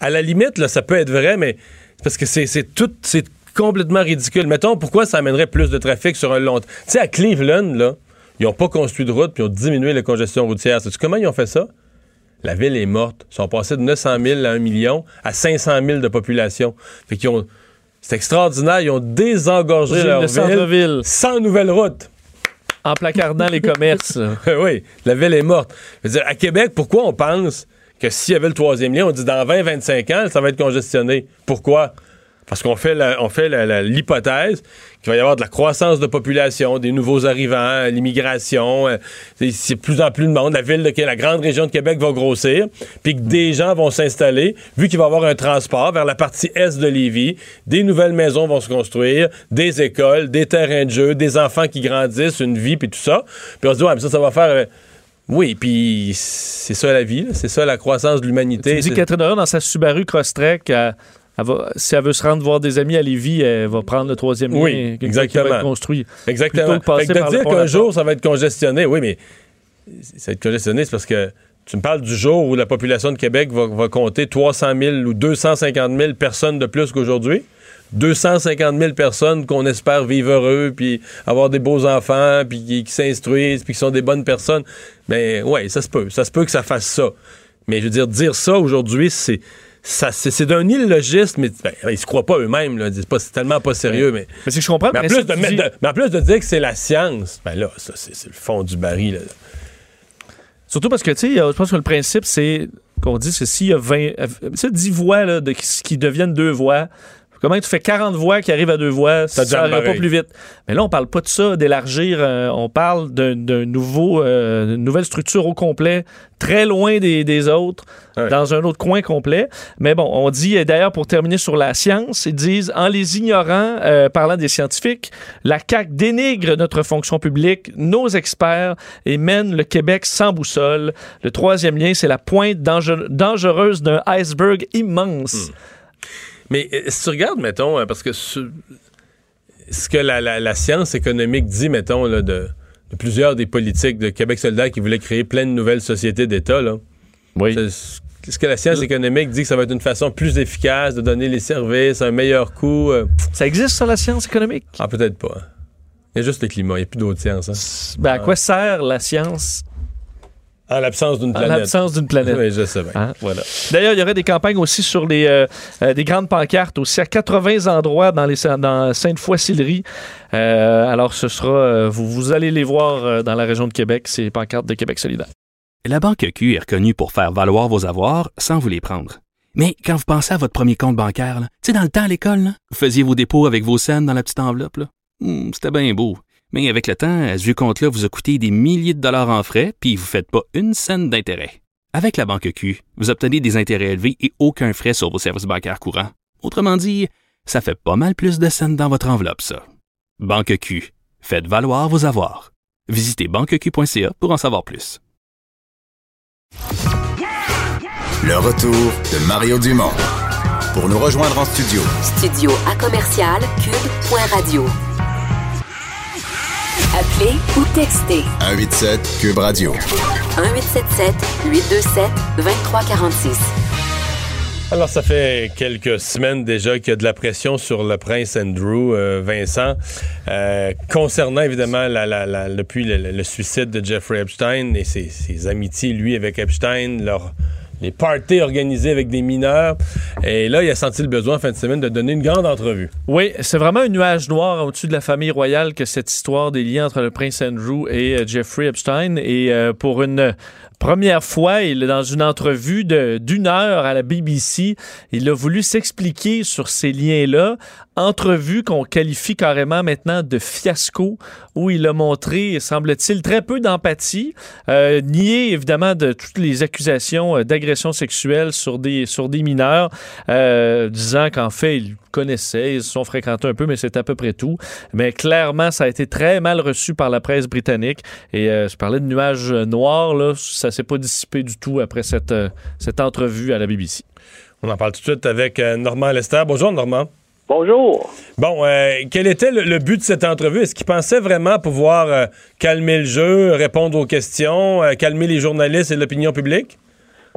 À la limite, là, ça peut être vrai, mais parce que c'est tout. C'est complètement ridicule. Mettons, pourquoi ça amènerait plus de trafic sur un long. Tu sais, à Cleveland, là, ils n'ont pas construit de route puis ils ont diminué la congestion routière. Sais-tu comment ils ont fait ça? La ville est morte. Ils sont passés de 900 000 à 1 million à 500 000 de population. Fait qu'ils ont. C'est extraordinaire. Ils ont désengorgé Le leur ville centre-ville, sans nouvelle route. en placardant les commerces. oui, la ville est morte. Je veux dire, à Québec, pourquoi on pense que s'il y avait le troisième lien, on dit dans 20-25 ans, ça va être congestionné? Pourquoi? Parce qu'on fait l'hypothèse qu'il va y avoir de la croissance de population, des nouveaux arrivants, l'immigration, euh, c'est- plus en plus de monde, la ville de la grande région de Québec va grossir, puis que des gens vont s'installer, vu qu'il va y avoir un transport vers la partie est de Lévis, des nouvelles maisons vont se construire, des écoles, des terrains de jeu, des enfants qui grandissent, une vie, puis tout ça. Puis on se dit, ouais, mais ça, ça va faire... oui, puis c'est ça la vie, c'est ça la croissance de Tu l'humanité. me dis Catherine Dorion, dans sa Subaru Crosstrek, elle- elle va- si elle veut se rendre voir des amis à Lévis, elle va prendre le troisième Oui, lien exactement. va être construit. Exactement. Que passer Fait que de dire qu'un jour, ça va être congestionné, oui, mais ça va être congestionné, c'est parce que tu me parles du jour où la population de Québec va, va compter 300 000 ou 250 000 personnes de plus qu'aujourd'hui. 250 000 personnes qu'on espère vivre heureux, puis avoir des beaux enfants, puis qui, qui s'instruisent, puis qui sont des bonnes personnes. Mais ouais, ça se peut. Ça se peut que ça fasse ça. Mais je veux dire, dire ça aujourd'hui, c'est ça, c'est, c'est d'un illogisme, mais ben, ils se croient pas eux-mêmes. Là. C'est, pas, c'est tellement pas sérieux, mais Mais c'est que je comprends. mais en, plus de dis- mais en plus de dire que c'est la science, ben là, ça, c'est, le fond du baril. Là. Surtout parce que, tu sais, a- je pense que le principe, c'est qu'on dit que s'il y a 20, euh, tu sais, 10 voix là, de, qui, qui deviennent deux voix, comment tu fais 40 voix qui arrivent à deux voix, Ça n'ira pas plus vite. Mais là, on parle pas de ça, d'élargir, euh, on parle d'un, nouveau, euh, d'une nouvelle structure au complet, très loin des, des autres, Ouais. dans un autre coin complet. Mais bon, on dit, et d'ailleurs, pour terminer sur la science, ils disent, en les ignorant, euh, parlant des scientifiques, la CAQ dénigre notre fonction publique, nos experts, et mène le Québec sans boussole. Le troisième lien, c'est la pointe danger- dangereuse d'un iceberg immense. Mais euh, si tu regardes, mettons, euh, parce que ce, ce que la, la- la science économique dit, mettons, là, de, de plusieurs des politiques de Québec solidaire qui voulaient créer plein de nouvelles sociétés d'État, là, Oui. ce que la science économique dit que ça va être une façon plus efficace de donner les services, un meilleur coût. euh, Ça existe, ça, la science économique? ah, peut-être pas. hein. Il y a juste le climat, il n'y a plus d'autres sciences. hein. Ben, à quoi sert la science En l'absence d'une en planète. l'absence d'une planète? Oui, je sais bien. Hein, voilà. D'ailleurs, il y aurait des campagnes aussi sur les euh, euh, des grandes pancartes aussi à 80 endroits dans les dans Sainte-Foy-Sillery. Euh, alors, ce sera euh, vous, vous allez les voir dans la région de Québec, ces pancartes de Québec solidaire. La Banque Q est reconnue pour faire valoir vos avoirs sans vous les prendre. Mais quand vous pensez à votre premier compte bancaire, tu sais, dans le temps à l'école, là, vous faisiez vos dépôts avec vos scènes dans la petite enveloppe. Hmm, C'était bien beau. Mais avec le temps, à ce compte-là vous a coûté des milliers de dollars en frais, puis vous ne faites pas une scène d'intérêt. Avec la Banque Q, vous obtenez des intérêts élevés et aucun frais sur vos services bancaires courants. Autrement dit, ça fait pas mal plus de scènes dans votre enveloppe, ça. Banque Q. Faites valoir vos avoirs. Visitez banqueq.ca pour en savoir plus. Le retour de Mario Dumont. Pour nous rejoindre en studio, Studio à commercial cube.radio. Appelez ou textez 187 Cube Radio. 1877 827 2346. Alors, ça fait quelques semaines déjà qu'il y a de la pression sur le prince Andrew, euh, Vincent, euh, concernant évidemment la, la- la- depuis le, le suicide de Jeffrey Epstein et ses, ses amitiés, lui, avec Epstein, leur, les parties organisées avec des mineurs. Et là, il a senti le besoin fin de semaine de donner une grande entrevue. Oui, c'est vraiment un nuage noir au-dessus de la famille royale que cette histoire des liens entre le prince Andrew et euh, Jeffrey Epstein. Et euh, pour une première fois, il dans une entrevue d'une heure à la BBC, il a voulu s'expliquer sur ces liens-là. Entrevue qu'on qualifie carrément maintenant de fiasco, où il a montré, semble-t-il, très peu d'empathie, euh, nié évidemment de toutes les accusations euh, d'agression sexuelle sur des, sur des mineurs, euh, disant qu'en fait, il connaissait, ils se sont fréquentés un peu, mais c'est à peu près tout. Mais clairement, ça a été très mal reçu par la presse britannique. Et euh, je parlais de nuages noirs, là, ça s'est pas dissipé du tout après cette, euh, cette entrevue à la BBC. On en parle tout de suite avec euh, Normand Lester. Bonjour, Normand. Bonjour. Bon, euh, quel était le, le but de cette entrevue? Est-ce qu'il pensait vraiment pouvoir euh, calmer le jeu, répondre aux questions, euh, calmer les journalistes et l'opinion publique?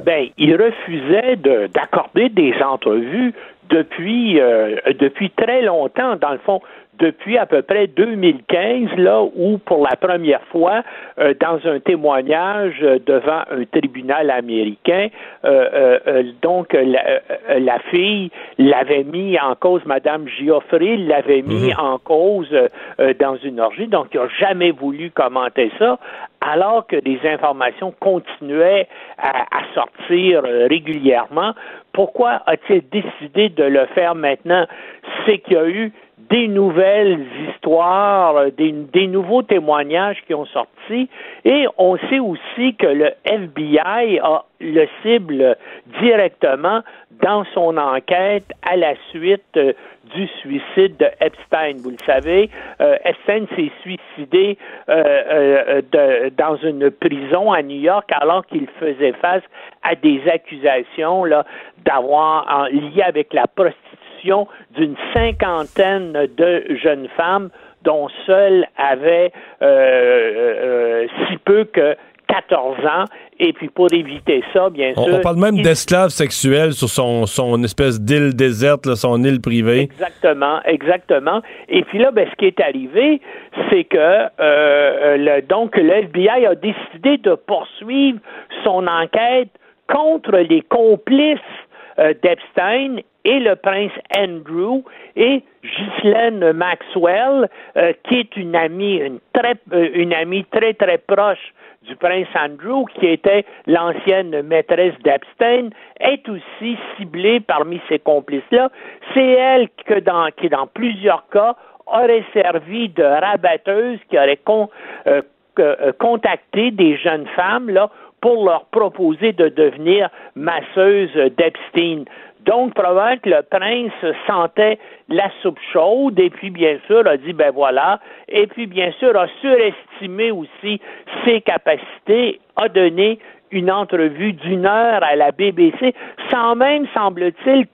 Ben, il refusait de- d'accorder des entrevues depuis euh, depuis très longtemps, dans le fond, depuis à peu près 2015, là où pour la première fois, euh, dans un témoignage euh, devant un tribunal américain, euh, euh, euh, donc euh, la, euh, la fille l'avait mis en cause, Madame Giuffre l'avait mis en cause dans une orgie, donc il n'a jamais voulu commenter ça, alors que des informations continuaient à, à sortir régulièrement. Pourquoi a-t-il décidé de le faire maintenant? C'est qu'il y a eu des nouvelles histoires, euh, des, nouveaux témoignages qui ont sorti, et on sait aussi que le FBI a le cible directement dans son enquête à la suite euh, du suicide de Epstein. Vous le savez, euh, Epstein s'est suicidé de- dans une prison à New York alors qu'il faisait face à des accusations d'avoir en lié avec la prostitution d'une cinquantaine de jeunes femmes dont seules avaient euh, euh, si peu que 14 ans. Et puis pour éviter ça, bien On, sûr. on parle même il- d'esclaves sexuels sur son, son espèce d'île déserte, là, son île privée. Exactement, exactement. Et puis là, ben, ce qui est arrivé, c'est que euh, le, donc le FBI a décidé de poursuivre son enquête contre les complices euh, d'Epstein et le prince Andrew et Ghislaine Maxwell, euh, qui est une amie, une très, euh, une amie très très proche du prince Andrew, qui était l'ancienne maîtresse d'Epstein, est aussi ciblée parmi ces complices-là. C'est elle qui, dans plusieurs cas, aurait servi de rabatteuse, qui aurait euh, contacté des jeunes femmes là, pour leur proposer de devenir masseuse d'Epstein. Donc, probablement que le prince sentait la soupe chaude et puis, bien sûr, a dit, ben voilà, et puis, bien sûr, a surestimé aussi ses capacités, a donné une entrevue d'une heure à la BBC, sans même, semble-t-il,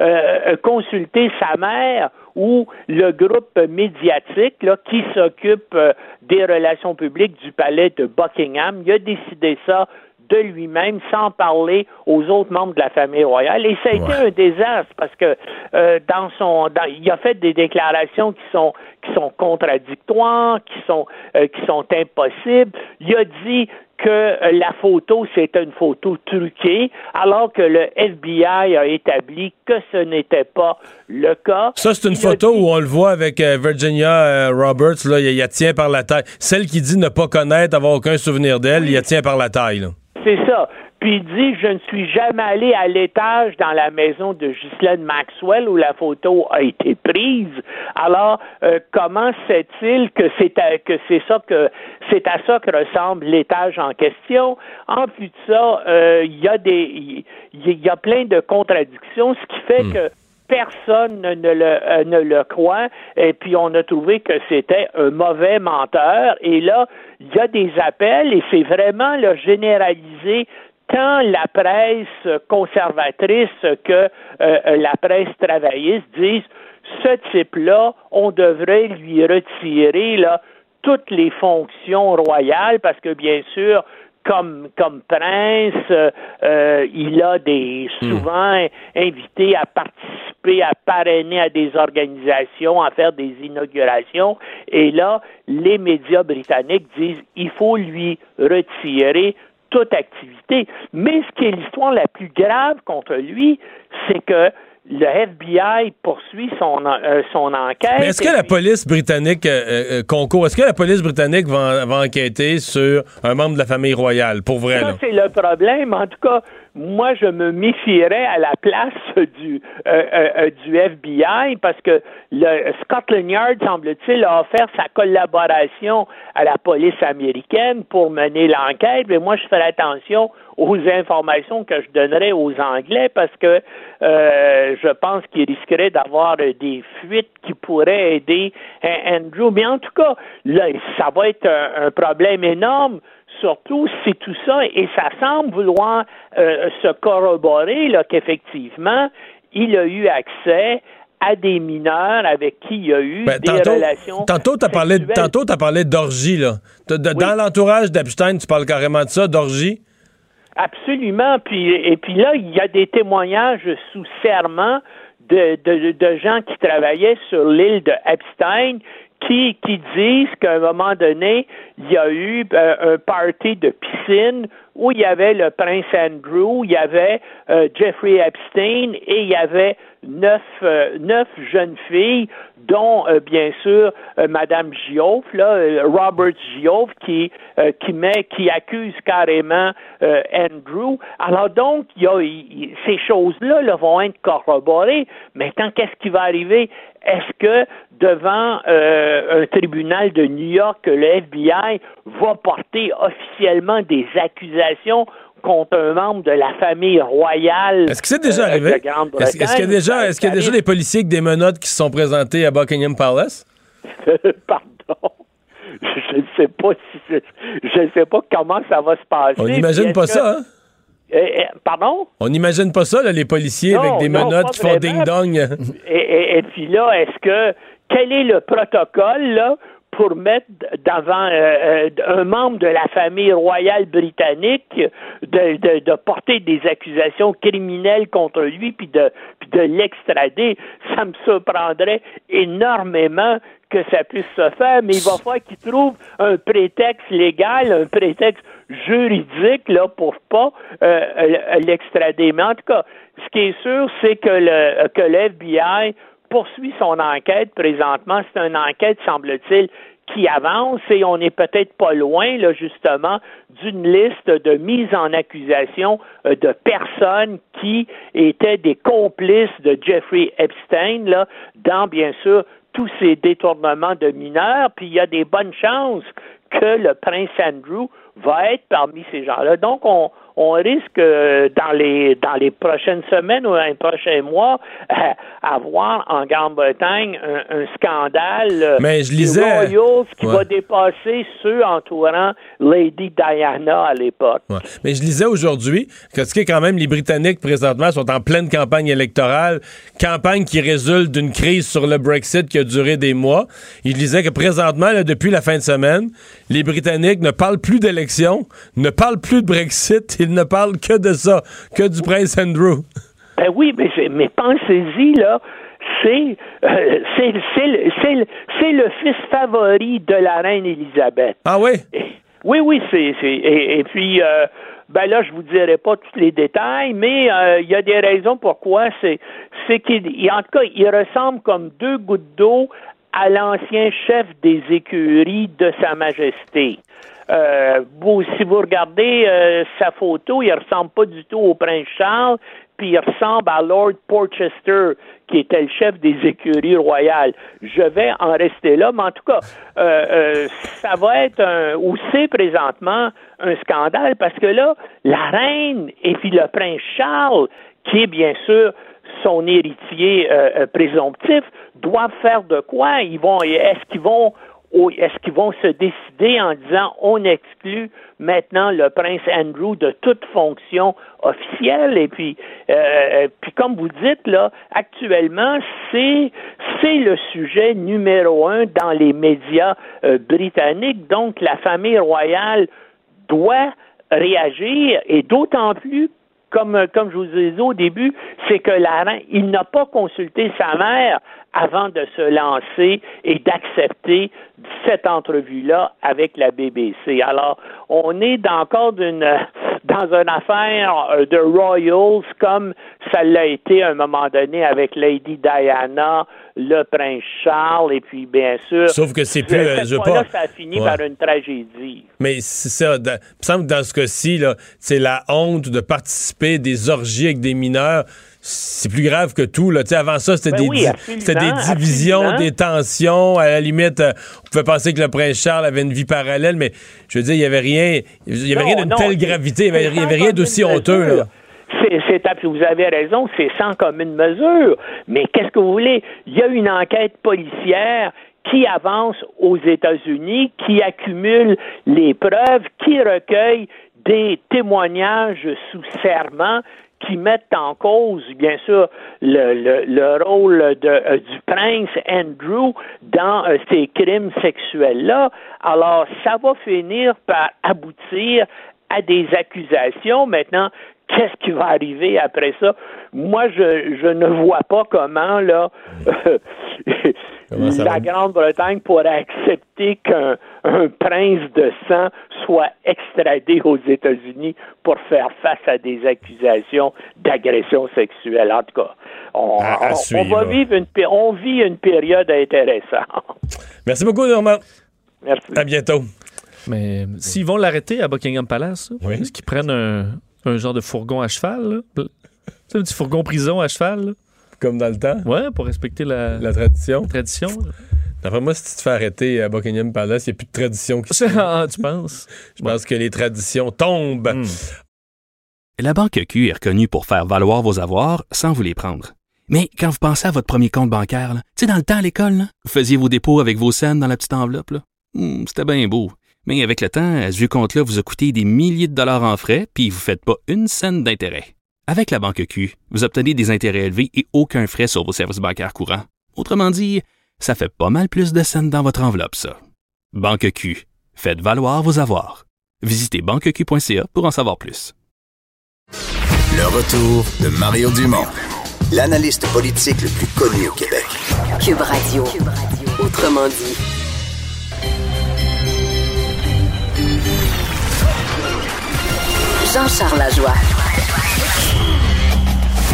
euh, consulter sa mère ou le groupe médiatique là, qui s'occupe euh, des relations publiques du palais de Buckingham. Il a décidé ça de lui-même sans parler aux autres membres de la famille royale. Et ça a été un désastre parce que euh, dans son dans, il a fait des déclarations qui sont qui sont contradictoires, qui sont euh, qui sont impossibles. Il a dit que euh, la photo, c'était une photo truquée, alors que le FBI a établi que ce n'était pas le cas. Ça, c'est une Il a photo dit- où on le voit avec Virginia Roberts. Là, il, il la tient par la taille. Celle qui dit ne pas connaître, avoir aucun souvenir d'elle, il la tient par la taille. là. C'est ça. Puis il dit Je ne suis jamais allé à l'étage dans la maison de Ghislaine Maxwell où la photo a été prise. Alors, euh, comment sait-il que c'est à, que c'est ça que c'est à ça que ressemble l'étage en question? En plus de ça, euh, il y a des il y a plein de contradictions, ce qui fait que personne ne le, euh, ne le croit. Et puis, on a trouvé que c'était un mauvais menteur. Et là, il y a des appels et c'est vraiment le généralisé tant la presse conservatrice que euh, euh, la presse travailliste disent ce type-là, on devrait lui retirer là, toutes les fonctions royales parce que bien sûr, comme, comme prince, euh, euh, il a des souvent invité à participer, à parrainer à des organisations, à faire des inaugurations. Et là, les médias britanniques disent il faut lui retirer toute activité. Mais ce qui est l'histoire la plus grave contre lui, c'est que le FBI poursuit son, euh, son enquête. Est-ce que la police britannique euh, euh, concourt, est-ce que la police britannique va, va enquêter sur un membre de la famille royale, pour vrai? Ça, c'est le problème. En tout cas, moi, je me méfierais à la place du, du FBI parce que le Scotland Yard, semble-t-il, a offert sa collaboration à la police américaine pour mener l'enquête. Mais moi, je ferai attention aux informations que je donnerais aux Anglais parce que euh, je pense qu'ils risqueraient d'avoir des fuites qui pourraient aider Andrew. Mais en tout cas, là, ça va être un, un problème énorme surtout si tout ça, et ça semble vouloir euh, se corroborer là, qu'effectivement, il a eu accès à des mineurs avec qui il y a eu Ben, des tantôt, relations. tantôt, t'as parlé, sexuelles. tantôt, t'as parlé d'orgie, là. De- Dans l'entourage d'Epstein, tu parles carrément de ça, d'orgie? Absolument. Puis, et puis là, il y a des témoignages sous serment de, de, gens qui travaillaient sur l'île de Epstein qui, qui disent qu'à un moment donné, il y a eu euh, un party de piscine où il y avait le prince Andrew, il y avait euh, Jeffrey Epstein et il y avait neuf, euh, neuf jeunes filles, dont euh, bien sûr euh, Madame Gioff, là, euh, Robert Gioff, qui qui met, qui accuse carrément Andrew. Alors donc, il y a, il- ces choses-là là, vont être corroborées. Maintenant, qu'est-ce qui va arriver? Est-ce que devant un tribunal de New York, le FBI va porter officiellement des accusations contre un membre de la famille royale Est-ce que c'est déjà euh, arrivé? Est-ce qu'il y a déjà, est-ce qu'il y a déjà des policiers avec des menottes qui se sont présentés à Buckingham Palace? Pardon. Je ne sais pas si je, sais pas comment ça va se passer. On n'imagine pas que- ça, hein? Eh, eh, pardon? On n'imagine pas ça, là, les policiers Non, avec des non, menottes qui font ding-dong. Et, et- et puis là, est-ce que quel est le protocole là pour mettre devant euh, euh, un membre de la famille royale britannique de, porter des accusations criminelles contre lui puis de l'extrader, ça me surprendrait énormément que ça puisse se faire, mais il va falloir qu'il trouve un prétexte légal, un prétexte juridique là pour pas euh, l'extrader. Mais en tout cas, ce qui est sûr, c'est que le que le FBI poursuit son enquête présentement. C'est une enquête, semble-t-il, qui avance et on n'est peut-être pas loin, là, justement, d'une liste de mises en accusation euh, de personnes qui étaient des complices de Jeffrey Epstein, là, dans, bien sûr, tous ces détournements de mineurs. Puis il y a des bonnes chances que le prince Andrew va être parmi ces gens-là. Donc, on, on risque euh, dans les dans les prochaines semaines ou dans les prochains mois euh, avoir en Grande-Bretagne un, un scandale euh, Mais je lisais- Royals qui Ouais. va dépasser ceux entourant Lady Diana à l'époque. Ouais. Mais je lisais aujourd'hui que ce qui est quand même les Britanniques présentement sont en pleine campagne électorale, campagne qui résulte d'une crise sur le Brexit qui a duré des mois. Il disait que présentement, là, depuis la fin de semaine, les Britanniques ne parlent plus d'élections, ne parlent plus de Brexit, ils ne parlent que de ça, que du prince Andrew. Ben oui, mais, mais pensez-y, là, c'est euh, c'est le- fils favori de la reine Élisabeth. Ah oui? Oui, oui, c'est. Et, et puis, euh, ben là, je vous dirai pas tous les détails, mais euh, il y a des raisons pourquoi. C'est qu'il, il- en tout cas, il ressemble comme deux gouttes d'eau à l'ancien chef des écuries de Sa Majesté. Euh, si vous regardez euh, sa photo, il ressemble pas du tout au prince Charles, puis il ressemble à Lord Porchester, qui était le chef des écuries royales. Je vais en rester là, mais en tout cas, euh, ça va être un, ou c'est présentement un scandale, parce que là, la reine et puis le prince Charles, qui est bien sûr son héritier présomptif, doivent faire de quoi? Ils vont, est-ce qu'ils vont est-ce qu'ils vont se décider en disant on exclut maintenant le prince Andrew de toute fonction officielle? Et puis euh, puis comme vous dites là actuellement c'est c'est le sujet numéro un dans les médias euh, britanniques. Donc la famille royale doit réagir et d'autant plus comme, comme je vous ai dit au début, c'est que Laurent, il n'a pas consulté sa mère avant de se lancer et d'accepter cette entrevue-là avec la BBC. Alors, on est encore d'une, dans une affaire euh, de Royals comme ça l'a été à un moment donné avec Lady Diana, le prince Charles, et puis bien sûr. Sauf que c'est plus. euh, Cette je pas. ça a fini Ouais. par une tragédie. Mais c'est ça. dans- il me semble que dans ce cas-ci, là, c'est la honte de participer à des orgies avec des mineurs. C'est plus grave que tout. Là. Avant ça, c'était Ben des, oui, divisions, absolument. des tensions. À la limite, euh, on pouvait penser que le prince Charles avait une vie parallèle, mais je veux dire, il n'y avait rien, il y avait Non, rien d'une telle gravité. Il n'y avait, rien d'aussi honteux. Là. C'est, vous avez raison, c'est sans commune mesure. Mais qu'est-ce que vous voulez? Il y a une enquête policière qui avance aux États-Unis, qui accumule les preuves, qui recueille des témoignages sous serment qui mettent en cause, bien sûr, le, le, le rôle de, euh, du prince Andrew dans euh, ces crimes sexuels-là. Alors, ça va finir par aboutir à des accusations. Maintenant, qu'est-ce qui va arriver après ça? Moi, je, je ne vois pas comment, là, Comment ça la? Grande-Bretagne pourrait accepter qu'un un prince de sang soit extradé aux États-Unis pour faire face à des accusations d'agression sexuelle. En tout cas, on, À- à on- on suivre. va vivre une, on vit une période intéressante. Merci beaucoup, Normand. Merci. À bientôt. Mais s'ils vont l'arrêter à Buckingham Palace, Oui. est-ce qu'ils prennent un, un genre de fourgon à cheval? là? Tu sais, un petit fourgon prison à cheval? là? Comme dans le temps, Ouais, pour respecter la, la tradition. tradition. là. D'après moi, si tu te fais arrêter à Buckingham Palace, il n'y a plus de tradition. qui- Ah, tu penses? Je pense que les traditions tombent. Hmm. La Banque Q est reconnue pour faire valoir vos avoirs sans vous les prendre. Mais quand vous pensez à votre premier compte bancaire, là, tu sais, dans le temps à l'école, là, vous faisiez vos dépôts avec vos scènes dans la petite enveloppe. Hmm, C'était bien beau. Mais avec le temps, ce vieux compte-là vous a coûté des milliers de dollars en frais, puis vous ne faites pas une scène d'intérêt. Avec la Banque Q, vous obtenez des intérêts élevés et aucun frais sur vos services bancaires courants. Autrement dit, ça fait pas mal plus de scènes dans votre enveloppe, ça. Banque Q. Faites valoir vos avoirs. Visitez banqueq.ca pour en savoir plus. Le retour de Mario Dumont, l'analyste politique le plus connu au Québec. Cube Radio. Autrement dit. Jean-Charles Lajoie.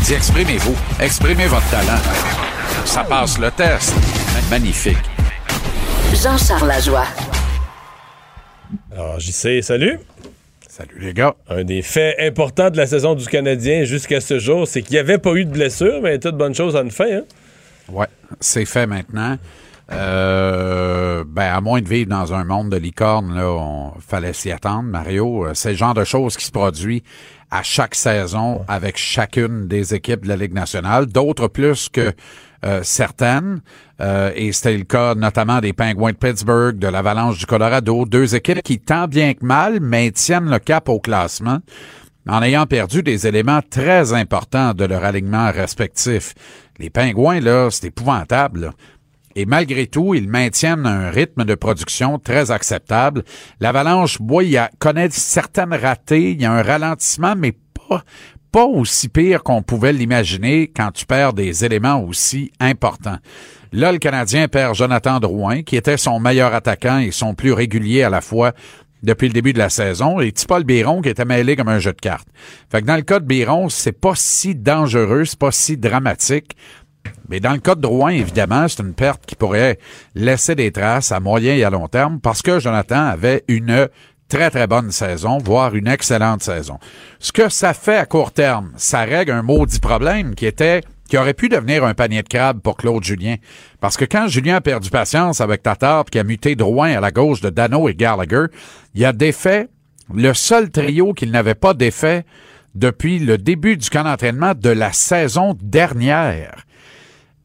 Dis, exprimez-vous. Exprimez votre talent. Ça passe le test. Magnifique. Jean-Charles Lajoie. Alors, j'y sais, salut. Salut les gars. Un des faits importants de la saison du Canadien jusqu'à ce jour, c'est qu'il n'y avait pas eu de blessure, mais toute bonne chose en fin. Hein? Ouais, c'est fait maintenant. Euh, ben, à moins de vivre dans un monde de licorne, là, on fallait s'y attendre, Mario. Euh, C'est le genre de choses qui se produit à chaque saison avec chacune des équipes de la Ligue nationale, d'autres plus que euh, certaines. Euh, et c'était le cas notamment des Penguins de Pittsburgh, de l'Avalanche du Colorado, deux équipes qui, tant bien que mal, maintiennent le cap au classement en ayant perdu des éléments très importants de leur alignement respectif. Les Pingouins, là, c'est épouvantable. Et malgré tout, ils maintiennent un rythme de production très acceptable. L'Avalanche, boy, il connaît certaines ratées, il y a un ralentissement, mais pas, pas aussi pire qu'on pouvait l'imaginer quand tu perds des éléments aussi importants. Là, le Canadien perd Jonathan Drouin, qui était son meilleur attaquant et son plus régulier à la fois depuis le début de la saison, et Paul Biron qui était mêlé comme un jeu de cartes. Fait que dans le cas de Biron, c'est pas si dangereux, c'est pas si dramatique. Mais dans le cas de Drouin, évidemment, c'est une perte qui pourrait laisser des traces à moyen et à long terme parce que Jonathan avait une très, très bonne saison, voire une excellente saison. Ce que ça fait à court terme, ça règle un maudit problème qui était qui aurait pu devenir un panier de crabes pour Claude Julien. Parce que quand Julien a perdu patience avec Tatar, qui a muté Drouin à la gauche de Dano et Gallagher, il a défait le seul trio qu'il n'avait pas défait depuis le début du camp d'entraînement de la saison dernière.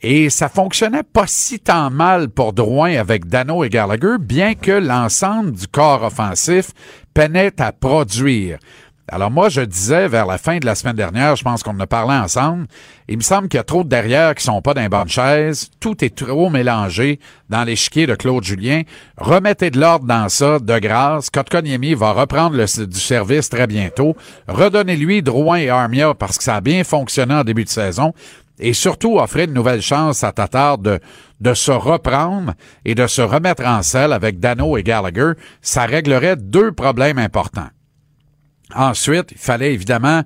Et ça fonctionnait pas si tant mal pour Drouin avec Dano et Gallagher, bien que l'ensemble du corps offensif peinait à produire. Alors moi, je disais vers la fin de la semaine dernière, je pense qu'on en a parlé ensemble, il me semble qu'il y a trop de derrière qui sont pas dans les bonnes chaises. Tout est trop mélangé dans l'échiquier de Claude Julien. Remettez de l'ordre dans ça, de grâce. Kotkaniemi va reprendre le, du service très bientôt. Redonnez-lui Drouin et Armia parce que ça a bien fonctionné en début de saison. Et surtout, offrir une nouvelle chance à Tatar de, de se reprendre et de se remettre en selle avec Dano et Gallagher. Ça réglerait deux problèmes importants. Ensuite, il fallait évidemment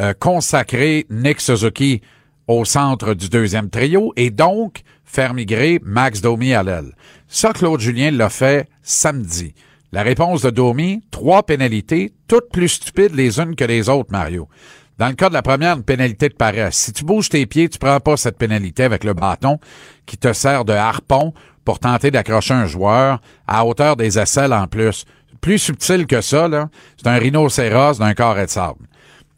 euh, consacrer Nick Suzuki au centre du deuxième trio et donc faire migrer Max Domi à l'aile. Ça, Claude Julien l'a fait samedi. La réponse de Domi, trois pénalités, toutes plus stupides les unes que les autres, Mario. Dans le cas de la première, une pénalité de paresse. Si tu bouges tes pieds, tu prends pas cette pénalité avec le bâton qui te sert de harpon pour tenter d'accrocher un joueur à hauteur des aisselles en plus plus subtil que ça, là, c'est un rhinocéros d'un carré de sable.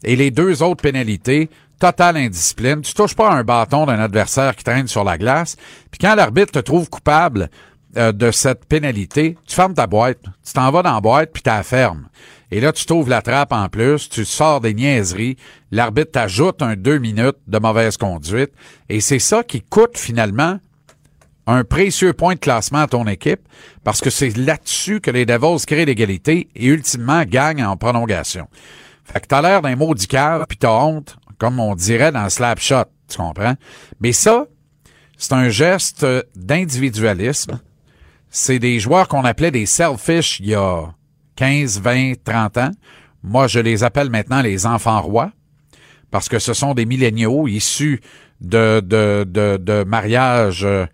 Et les deux autres pénalités, totale indiscipline, tu touches pas un bâton d'un adversaire qui traîne sur la glace, puis quand l'arbitre te trouve coupable euh, de cette pénalité, tu fermes ta boîte, tu t'en vas dans la boîte, puis tu la fermes. Et là, tu t'ouvres la trappe en plus, tu sors des niaiseries, l'arbitre t'ajoute un deux minutes de mauvaise conduite, et c'est ça qui coûte finalement un précieux point de classement à ton équipe parce que c'est là-dessus que les Devils créent l'égalité et ultimement gagnent en prolongation. Fait que t'as l'air d'un maudit cœur puis t'as honte, comme on dirait dans Slap Shot, tu comprends? Mais ça, c'est un geste d'individualisme. C'est des joueurs qu'on appelait des selfish il y a 15, 20, 30 ans. Moi, je les appelle maintenant les enfants rois parce que ce sont des milléniaux issus de, de, de, de mariages euh,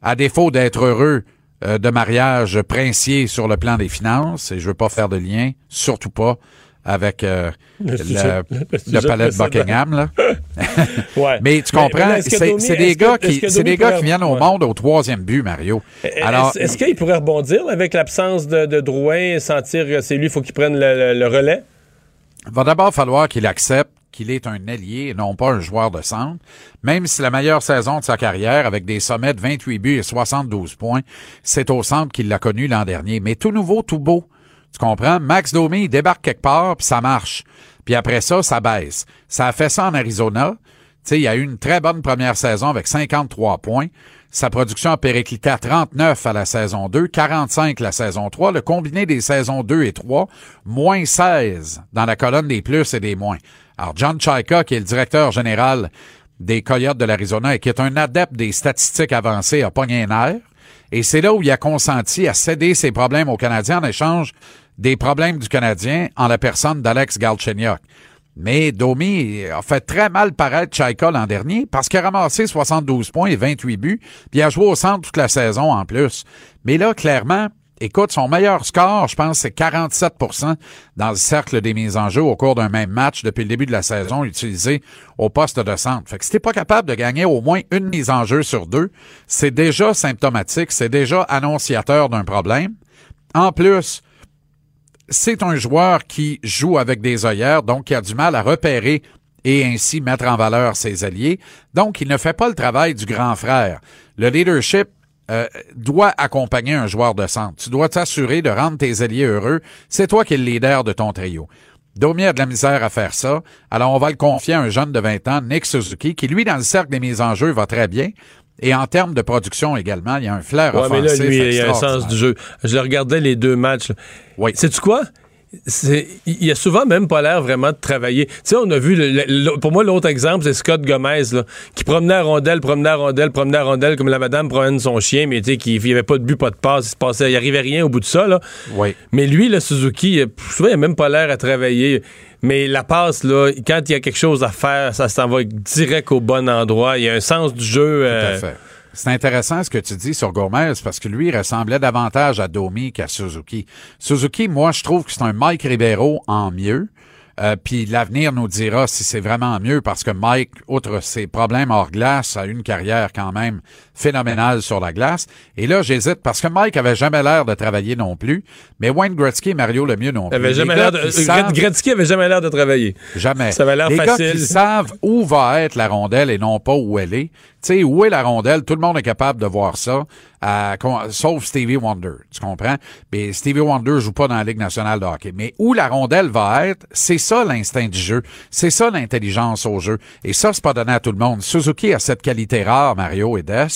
à défaut d'être heureux euh, de mariage princier sur le plan des finances, et je veux pas faire de lien, surtout pas avec euh, le, le, palais de Buckingham. Là. ouais. Mais tu comprends, c'est des gars qui c'est des gars qui viennent au monde au troisième but, Mario. Alors, est-ce qu'il pourrait rebondir avec l'absence de, de Drouin et sentir que c'est lui, il faut qu'il prenne le, le relais? Il va d'abord falloir qu'il accepte qu'il est un allié et non pas un joueur de centre, même si la meilleure saison de sa carrière, avec des sommets de 28 buts et 72 points, c'est au centre qu'il l'a connu l'an dernier. Mais tout nouveau, tout beau. Tu comprends? Max Domi, il débarque quelque part, puis ça marche. Puis après ça, ça baisse. Ça a fait ça en Arizona. Tu sais, il a eu une très bonne première saison avec 53 points. Sa production a périclité à 39 à la saison 2, 45 la saison 3. Le combiné des saisons 2 et 3, moins 16 dans la colonne des plus et des moins. Alors, John Chaika, qui est le directeur général des Coyotes de l'Arizona et qui est un adepte des statistiques avancées, a pogné un air. Et c'est là où il a consenti à céder ses problèmes aux Canadiens en échange des problèmes du Canadien en la personne d'Alex Galchenyuk. Mais Domi a fait très mal paraître Chaika l'an dernier parce qu'il a ramassé 72 points et 28 buts, puis il a joué au centre toute la saison en plus. Mais là, clairement, Écoute, son meilleur score, je pense, c'est 47% dans le cercle des mises en jeu au cours d'un même match depuis le début de la saison utilisé au poste de centre. Fait que si t'es pas capable de gagner au moins une mise en jeu sur deux, c'est déjà symptomatique, c'est déjà annonciateur d'un problème. En plus, c'est un joueur qui joue avec des œillères, donc qui a du mal à repérer et ainsi mettre en valeur ses alliés. Donc, il ne fait pas le travail du grand frère. Le leadership euh, doit accompagner un joueur de centre. Tu dois t'assurer de rendre tes alliés heureux. C'est toi qui es le leader de ton trio. Domi a de la misère à faire ça. Alors, on va le confier à un jeune de 20 ans, Nick Suzuki, qui, lui, dans le cercle des mises en jeu, va très bien. Et en termes de production également, il y a un flair ouais, offensif. Mais là, lui, il y a un sens du jeu. Je regardais les deux matchs. Oui. Sais-tu quoi? Il a souvent même pas l'air vraiment de travailler. Tu sais, on a vu, pour moi, l'autre exemple, c'est Scott Gomez, là, qui promenait à rondelle, promenait à rondelle, promenait à rondelle, comme la madame promène son chien, mais tu sais, il n'y avait pas de but, pas de passe, il se passait, il arrivait rien au bout de ça, là. Oui. Mais lui, le Suzuki, souvent, il a même pas l'air à travailler. Mais la passe, là, quand il y a quelque chose à faire, ça s'en va direct au bon endroit. Il y a un sens du jeu. Tout à euh, fait. C'est intéressant ce que tu dis sur Gomez parce que lui ressemblait davantage à Domi qu'à Suzuki. Suzuki, moi, je trouve que c'est un Mike Ribeiro en mieux. Euh, puis l'avenir nous dira si c'est vraiment mieux parce que Mike, outre ses problèmes hors glace, a une carrière quand même phénoménale sur la glace. Et là, j'hésite parce que Mike avait jamais l'air de travailler non plus, mais Wayne Gretzky et Mario Lemieux non plus. Avait jamais l'air de... savent... Gretzky avait jamais l'air de travailler. Jamais. Ça avait l'air facile. Gars qui savent où va être la rondelle et non pas où elle est. Tu sais, où est la rondelle? Tout le monde est capable de voir ça, con- sauf Stevie Wonder, tu comprends? Mais Stevie Wonder joue pas dans la Ligue nationale de hockey. Mais où la rondelle va être, c'est ça l'instinct du jeu. C'est ça l'intelligence au jeu. Et ça, c'est pas donné à tout le monde. Suzuki a cette qualité rare, Mario et Des,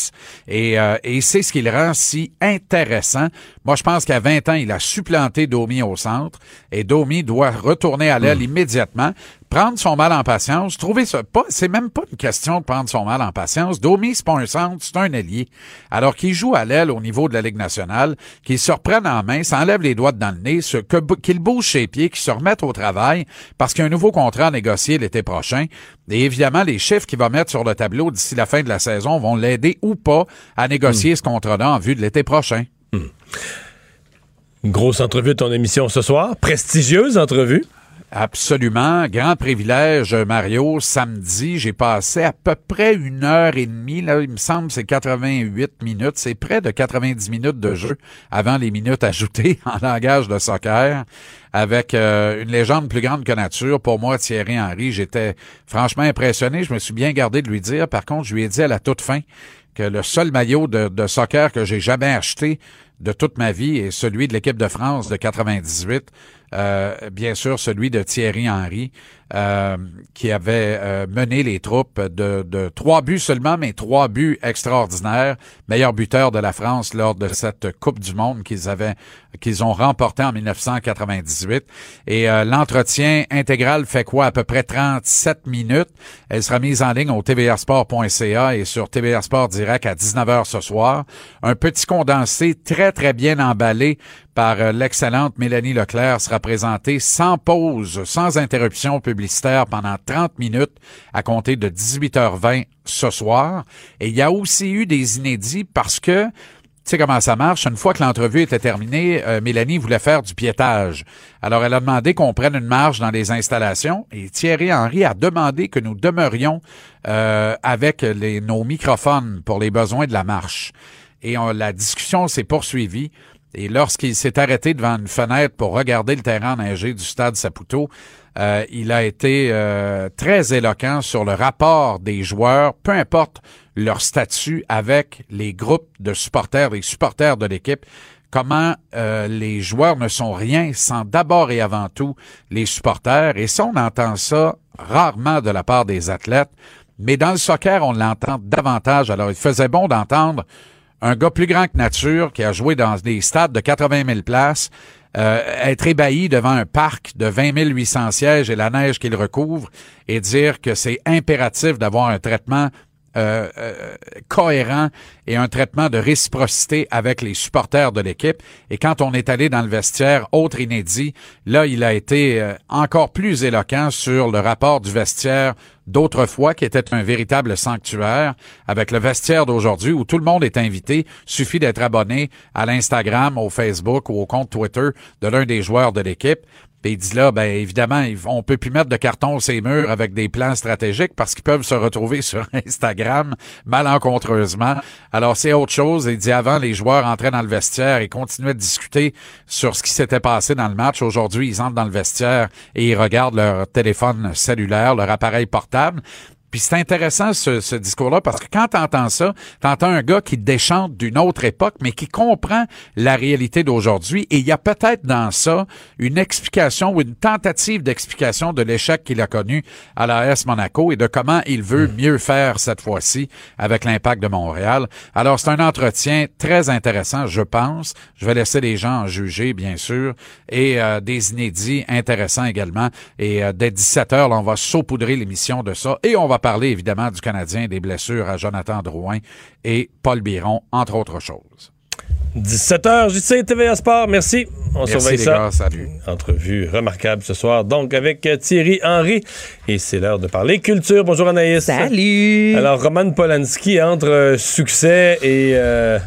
et, euh, et c'est ce qui le rend si intéressant. Moi, je pense qu'à 20 ans, il a supplanté Domi au centre, et Domi doit retourner à l'aile immédiatement, prendre son mal en patience, trouver ça. Pas, c'est même pas une question de prendre son mal en patience. Domi, c'est pas un centre, c'est un ailier. Alors qu'il joue à l'aile au niveau de la Ligue nationale, qu'il se reprenne en main, s'enlève les doigts dans le nez, que- qu'il bouge ses pieds, qu'il se remette au travail, parce qu'il y a un nouveau contrat à négocier l'été prochain. Et évidemment, les chiffres qu'il va mettre sur le tableau d'ici la fin de la saison vont l'aider ou pas à négocier ce contrat-là en vue de l'été prochain. Une grosse entrevue de ton émission ce soir. Prestigieuse entrevue. Absolument. Grand privilège, Mario. Samedi, j'ai passé à peu près une heure et demie. Là, il me semble c'est 88 minutes. C'est près de 90 minutes de jeu avant les minutes ajoutées en langage de soccer avec euh, une légende plus grande que nature. Pour moi, Thierry Henry, j'étais franchement impressionné. Je me suis bien gardé de lui dire. Par contre, je lui ai dit à la toute fin que le seul maillot de soccer que j'ai jamais acheté de toute ma vie est celui de l'équipe de France de 98. Euh, bien sûr, celui de Thierry Henry, euh, qui avait euh, mené les troupes de, trois buts seulement, mais trois buts extraordinaires, meilleur buteur de la France lors de cette Coupe du Monde qu'ils avaient, qu'ils ont remporté en 1998. Et l'entretien intégral fait quoi? À peu près 37 minutes. Elle sera mise en ligne au tvrsport.ca et sur TVA Sport Direct à 19h ce soir. Un petit condensé très, très bien emballé par euh, l'excellente Mélanie Leclerc sera présenté sans pause, sans interruption publicitaire pendant 30 minutes à compter de 18h20 ce soir. Et il y a aussi eu des inédits parce que tu sais comment ça marche? Une fois que l'entrevue était terminée, euh, Mélanie voulait faire du piétage. Alors, elle a demandé qu'on prenne une marge dans les installations et Thierry Henry a demandé que nous demeurions euh, avec nos microphones pour les besoins de la marche. Et on- la discussion s'est poursuivie. Et lorsqu'il s'est arrêté devant une fenêtre pour regarder le terrain enneigé du stade Saputo, euh, il a été euh, très éloquent sur le rapport des joueurs, peu importe leur statut, avec les groupes de supporters, les supporters de l'équipe, comment euh, les joueurs ne sont rien sans d'abord et avant tout les supporters. Et ça, on entend ça rarement de la part des athlètes, mais dans le soccer, on l'entend davantage. Alors, il faisait bon d'entendre un gars plus grand que nature qui a joué dans des stades de 80 000 places, euh, être ébahi devant un parc de 20 800 sièges et la neige qu'il recouvre et dire que c'est impératif d'avoir un traitement euh, euh, cohérent et un traitement de réciprocité avec les supporters de l'équipe. Et quand on est allé dans le vestiaire, autre inédit, là, il a été euh, encore plus éloquent sur le rapport du vestiaire d'autrefois, qui était un véritable sanctuaire, avec le vestiaire d'aujourd'hui, où tout le monde est invité. Suffit d'être abonné à l'Instagram, au Facebook ou au compte Twitter de l'un des joueurs de l'équipe. Puis il dit là, ben évidemment, on peut plus mettre de carton ces murs avec des plans stratégiques parce qu'ils peuvent se retrouver sur Instagram malencontreusement. Alors c'est autre chose. Il dit avant, les joueurs entraient dans le vestiaire et continuaient de discuter sur ce qui s'était passé dans le match. Aujourd'hui, ils entrent dans le vestiaire et ils regardent leur téléphone cellulaire, leur appareil portable. Puis c'est intéressant ce, ce discours-là parce que quand t'entends ça, t'entends un gars qui déchante d'une autre époque, mais qui comprend la réalité d'aujourd'hui. Et il y a peut-être dans ça une explication ou une tentative d'explication de l'échec qu'il a connu à l'AS Monaco et de comment il veut mieux faire cette fois-ci avec l'impact de Montréal. Alors c'est un entretien très intéressant, je pense. Je vais laisser les gens en juger, bien sûr, et euh, des inédits intéressants également. Et euh, dès 17 heures, là, on va saupoudrer l'émission de ça et on va parler évidemment du Canadien, des blessures à Jonathan Drouin et Paul Biron, entre autres choses. 17h, JC, TVA Sport, merci. On Merci surveille les ça. gars, salut. Entrevue remarquable ce soir, donc avec euh, Thierry Henry. Et c'est l'heure de parler culture. Bonjour Anaïs. Salut! Alors, Roman Polanski entre euh, succès et, euh,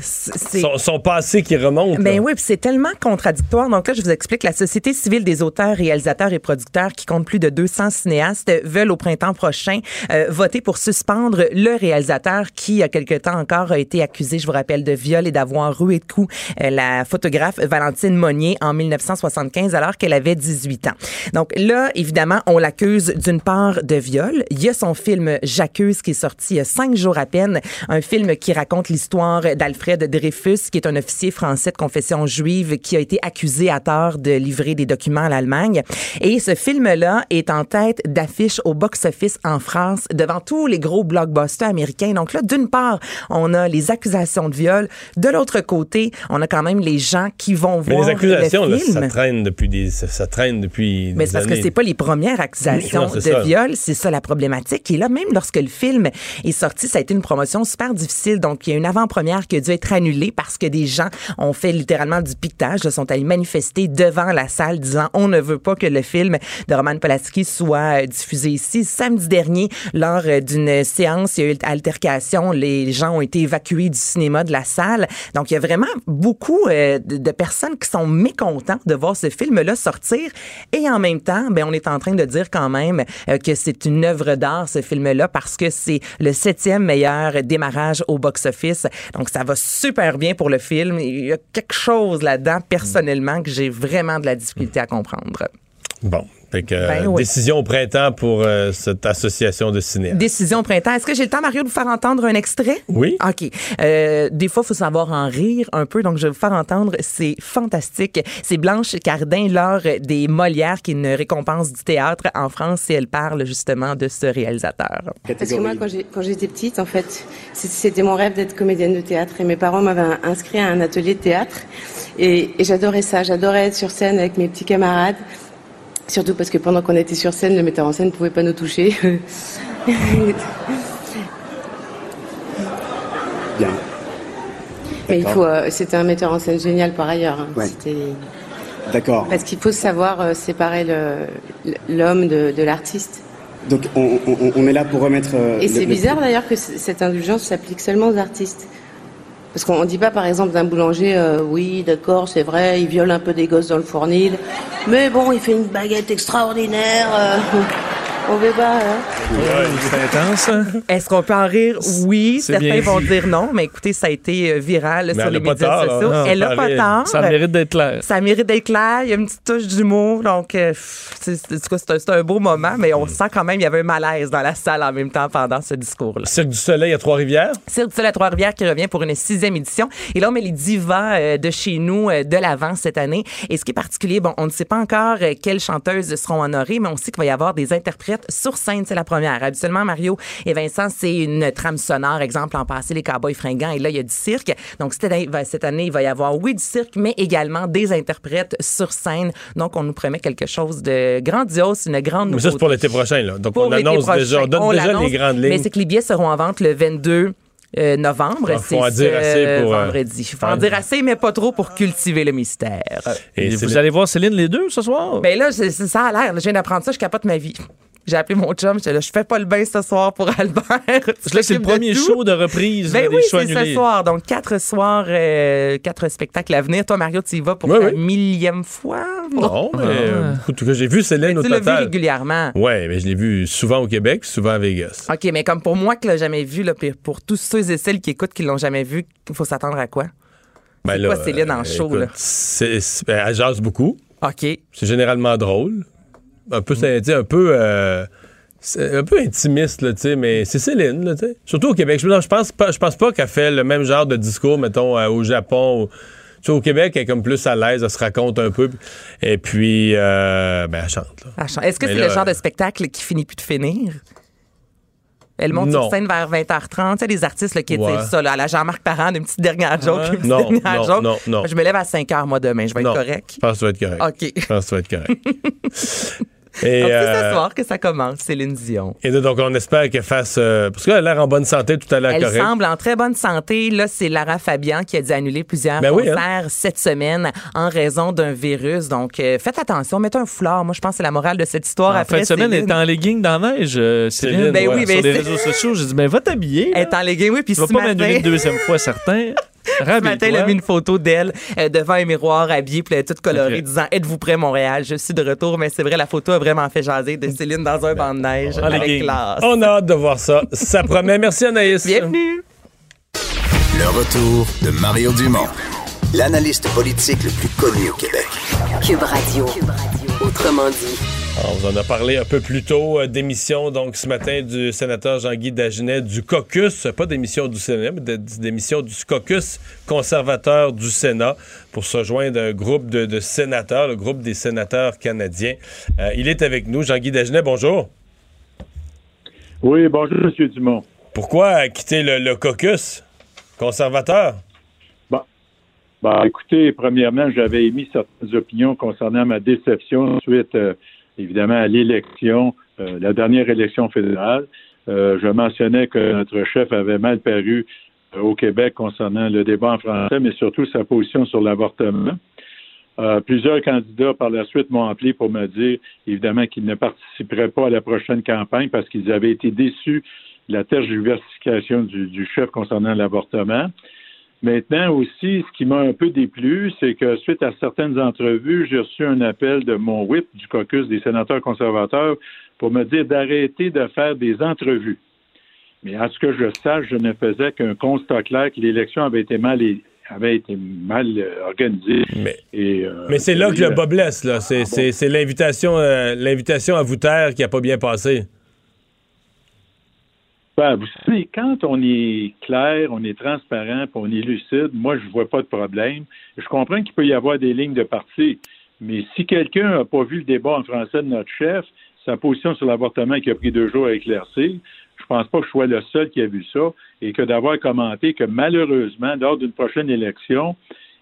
Son, son passé qui remonte. Ben là. oui, puis c'est tellement contradictoire. Donc là, je vous explique, la Société civile des auteurs, réalisateurs et producteurs, qui compte plus de 200 cinéastes, veulent au printemps prochain euh, voter pour suspendre le réalisateur qui, il y a quelque temps encore, a été accusé, je vous rappelle, de viol et d'avoir rué de coups euh, la photographe Valentine Monnier en 1975 alors qu'elle avait 18 ans. Donc là, évidemment, on l'accuse d'une part de viol. Il y a son film J'accuse qui est sorti il y a cinq jours à peine, un film qui raconte l'histoire d'Alfred Dreyfus, qui est un officier français de confession juive qui a été accusé à tort de livrer des documents à l'Allemagne. Et ce film-là est en tête d'affiche au box-office en France devant tous les gros blockbusters américains. Donc là, d'une part, on a les accusations de viol. De l'autre côté, on a quand même les gens qui vont Mais voir les accusations, le là, film. ça traîne depuis des, ça, ça traîne depuis Mais c'est parce que années. c'est pas les premières accusations Non, de ça. viol, c'est ça la problématique. Et là, même lorsque le film est sorti, ça a été une promotion super difficile. Donc, il y a une avant-première qui a dû être annulée parce que des gens ont fait littéralement du piquetage, sont allés manifester devant la salle disant on ne veut pas que le film de Roman Polanski soit euh, diffusé ici. Samedi dernier, lors euh, d'une séance, il y a eu altercation. Les gens ont été évacués du cinéma, de la salle. Donc, il y a vraiment beaucoup euh, de, personnes qui sont mécontents de voir ce film-là sortir. Et en même temps, ben, on est en train de dire quand même que c'est une œuvre d'art, ce film-là, parce que c'est le septième meilleur démarrage au box-office. Donc, ça va super bien pour le film. Il y a quelque chose là-dedans, personnellement, que j'ai vraiment de la difficulté à comprendre. Bon. Fait que, euh, Ben oui. décision au printemps pour euh, cette association de cinéastes. Décision au printemps. Est-ce que j'ai le temps, Mario, de vous faire entendre un extrait? Oui. OK. Euh, des fois, il faut savoir en rire un peu, donc je vais vous faire entendre. C'est fantastique. C'est Blanche Cardin lors des Molières, qui est une récompense du théâtre en France, et elle parle justement de ce réalisateur. Parce que moi, quand j'ai- quand j'étais petite, en fait, c'était mon rêve d'être comédienne de théâtre. Et mes parents m'avaient inscrit à un atelier de théâtre. Et, et j'adorais ça. J'adorais être sur scène avec mes petits camarades. Surtout parce que pendant qu'on était sur scène, le metteur en scène ne pouvait pas nous toucher. Bien. Mais il faut. euh, C'était un metteur en scène génial par ailleurs. hein. Ouais. D'accord. Parce qu'il faut savoir euh, séparer l'homme de, de l'artiste. Donc on, on- on est là pour remettre. euh, Et c'est bizarre d'ailleurs que cette indulgence s'applique seulement aux artistes. Parce qu'on ne dit pas par exemple d'un boulanger, euh, oui d'accord c'est vrai, il viole un peu des gosses dans le fournil, mais bon il fait une baguette extraordinaire. euh, on veut pas. hein. C'est intense. hein? Est-ce qu'on peut en rire? Oui. Certains vont dire non, mais écoutez, ça a été euh, viral Mais sur les médias sociaux. Non, Elle n'a pas tort. Ça mérite d'être clair. Ça mérite d'être clair. Il y a une petite touche d'humour. Donc, euh, c'est un, beau moment, mais on sent quand même qu'il y avait un malaise dans la salle en même temps pendant ce discours-là. Cirque du Soleil à Trois-Rivières? Cirque du Soleil à Trois-Rivières qui revient pour une sixième édition. Et là, on met les divas euh, de chez nous euh, de l'avant cette année. Et ce qui est particulier, bon, on ne sait pas encore quelles chanteuses seront honorées, mais on sait qu'il va y avoir des interprètes sur scène. C'est la première. Habituellement, Mario et Vincent, c'est une trame sonore. Exemple, en passé, les cowboys fringants. Et là, il y a du cirque. Donc, cette année, il va y avoir, oui, du cirque, mais également des interprètes sur scène. Donc, on nous promet quelque chose de grandiose, une grande Mais ça, c'est nouveauté. pour l'été prochain. Là. Donc, Pour on annonce déjà, on donne On déjà les grandes Mais lignes. c'est que les billets seront en vente le 22 euh, novembre. Ah, c'est en dire ce assez pour, euh, vendredi. Faut en en dire assez, mais pas trop pour cultiver le mystère. Et vous le- allez voir Céline les deux ce soir? Ben là, ça a l'air. Je viens d'apprendre ça, je capote ma vie. J'ai appelé mon chum, j'étais là, je fais pas le bain ce soir pour Albert. Là, c'est le premier tout. show de reprise Ben oui, des shows c'est ce soir. Donc, quatre soirs, euh, quatre spectacles à venir. Toi, Mario, tu y vas pour Oui, oui. millième fois? Non, mais euh, tout cas, j'ai vu Céline au Tu l'as vu total. régulièrement. Ouais, mais je l'ai vu souvent au Québec, souvent à Vegas. OK, mais comme pour moi qui l'a jamais vu, là, pour tous ceux et celles qui écoutent qui l'ont jamais vu, il faut s'attendre à quoi? Ben C'est quoi Céline en show, écoute, là? elle jase beaucoup. OK. C'est généralement drôle. Un peu, un peu, euh, un peu intimiste, là, mais c'est Céline, là. Surtout au Québec. Je, pense pas, je pense pas qu'elle fait le même genre de discours, mettons, euh, au Japon. ou- au Québec, elle est comme plus à l'aise, elle se raconte un peu. Et puis, euh, ben, elle chante, là. Chante. Est-ce que c'est le genre de spectacle qui finit plus de finir? Elle monte Non. sur scène vers 20h30. Tu sais, les artistes là, qui Ouais. disent ça, là, à la Jean-Marc Parent, une petite dernière joke, Ouais. une petite Non, dernière non, joke. non, non. Je me lève à 5h, moi, demain. Je vais être correct. Je pense que tu vas être correct. OK. Je pense que tu vas être correct. Et, Donc, c'est euh, ce soir que ça commence, Céline Dion. et donc, on espère qu'elle fasse. euh, parce qu'elle a l'air en bonne santé, tout à l'heure Elle correct. semble en très bonne santé. Là, c'est Lara Fabian qui a dû annuler plusieurs Ben oui, hein. concerts cette semaine en raison d'un virus. Donc, euh, faites attention, mettez un foulard. Moi, je pense que c'est la morale de cette histoire. En Après, fin de semaine, elle est en legging dans la neige, euh, Céline. Céline, Ben oui, sur ben les c'est- réseaux sociaux, j'ai dit, mais va t'habiller. Elle est en legging, oui, puis Tu vas ce pas matin... m'annuler une deuxième fois, certain. Ce matin, elle a mis une photo d'elle euh, devant un miroir habillée, puis elle toute colorée, disant Êtes-vous prêt, Montréal? Je suis de retour. Mais c'est vrai, la photo a vraiment fait jaser de Céline dans un banc de neige avec classe. On a hâte de voir ça. Ça promet. Merci Anaïs. Bienvenue. Le retour de Mario Dumont, l'analyste politique le plus connu au Québec. Cube Radio. Autrement dit. On vous en a parlé un peu plus tôt euh, d'émission, donc ce matin, du sénateur Jean-Guy Dagenet du caucus, pas d'émission du Sénat, mais de- d'émission du caucus conservateur du Sénat pour se joindre à un groupe de, de sénateurs, le groupe des sénateurs canadiens. Euh, il est avec nous. Jean-Guy Dagenet, bonjour. Oui, bonjour, M. Dumont. Pourquoi quitter le, le caucus conservateur? Bah, écoutez, premièrement, j'avais émis certaines opinions concernant ma déception suite, euh, évidemment, à l'élection, euh, la dernière élection fédérale. Euh, je mentionnais que notre chef avait mal paru euh, au Québec concernant le débat en français, mais surtout sa position sur l'avortement. Euh, plusieurs candidats par la suite m'ont appelé pour me dire, évidemment, qu'ils ne participeraient pas à la prochaine campagne parce qu'ils avaient été déçus de la tergiversification du, du chef concernant l'avortement. Maintenant aussi, ce qui m'a un peu déplu, c'est que suite à certaines entrevues, j'ai reçu un appel de mon whip du caucus des sénateurs conservateurs pour me dire d'arrêter de faire des entrevues. Mais à ce que je sache, je ne faisais qu'un constat clair que l'élection avait été mal, avait été mal euh, organisée. Mais, euh, mais c'est là que le euh, bas blesse. Là. C'est, c'est l'invitation, euh, l'invitation à vous taire qui n'a pas bien passé. Ben, vous savez, quand on est clair, on est transparent, on est lucide, moi, je vois pas de problème. Je comprends qu'il peut y avoir des lignes de parti, mais si quelqu'un n'a pas vu le débat en français de notre chef, sa position sur l'avortement qui a pris deux jours à éclaircir, je pense pas que je sois le seul qui a vu ça, et que d'avoir commenté que malheureusement, lors d'une prochaine élection,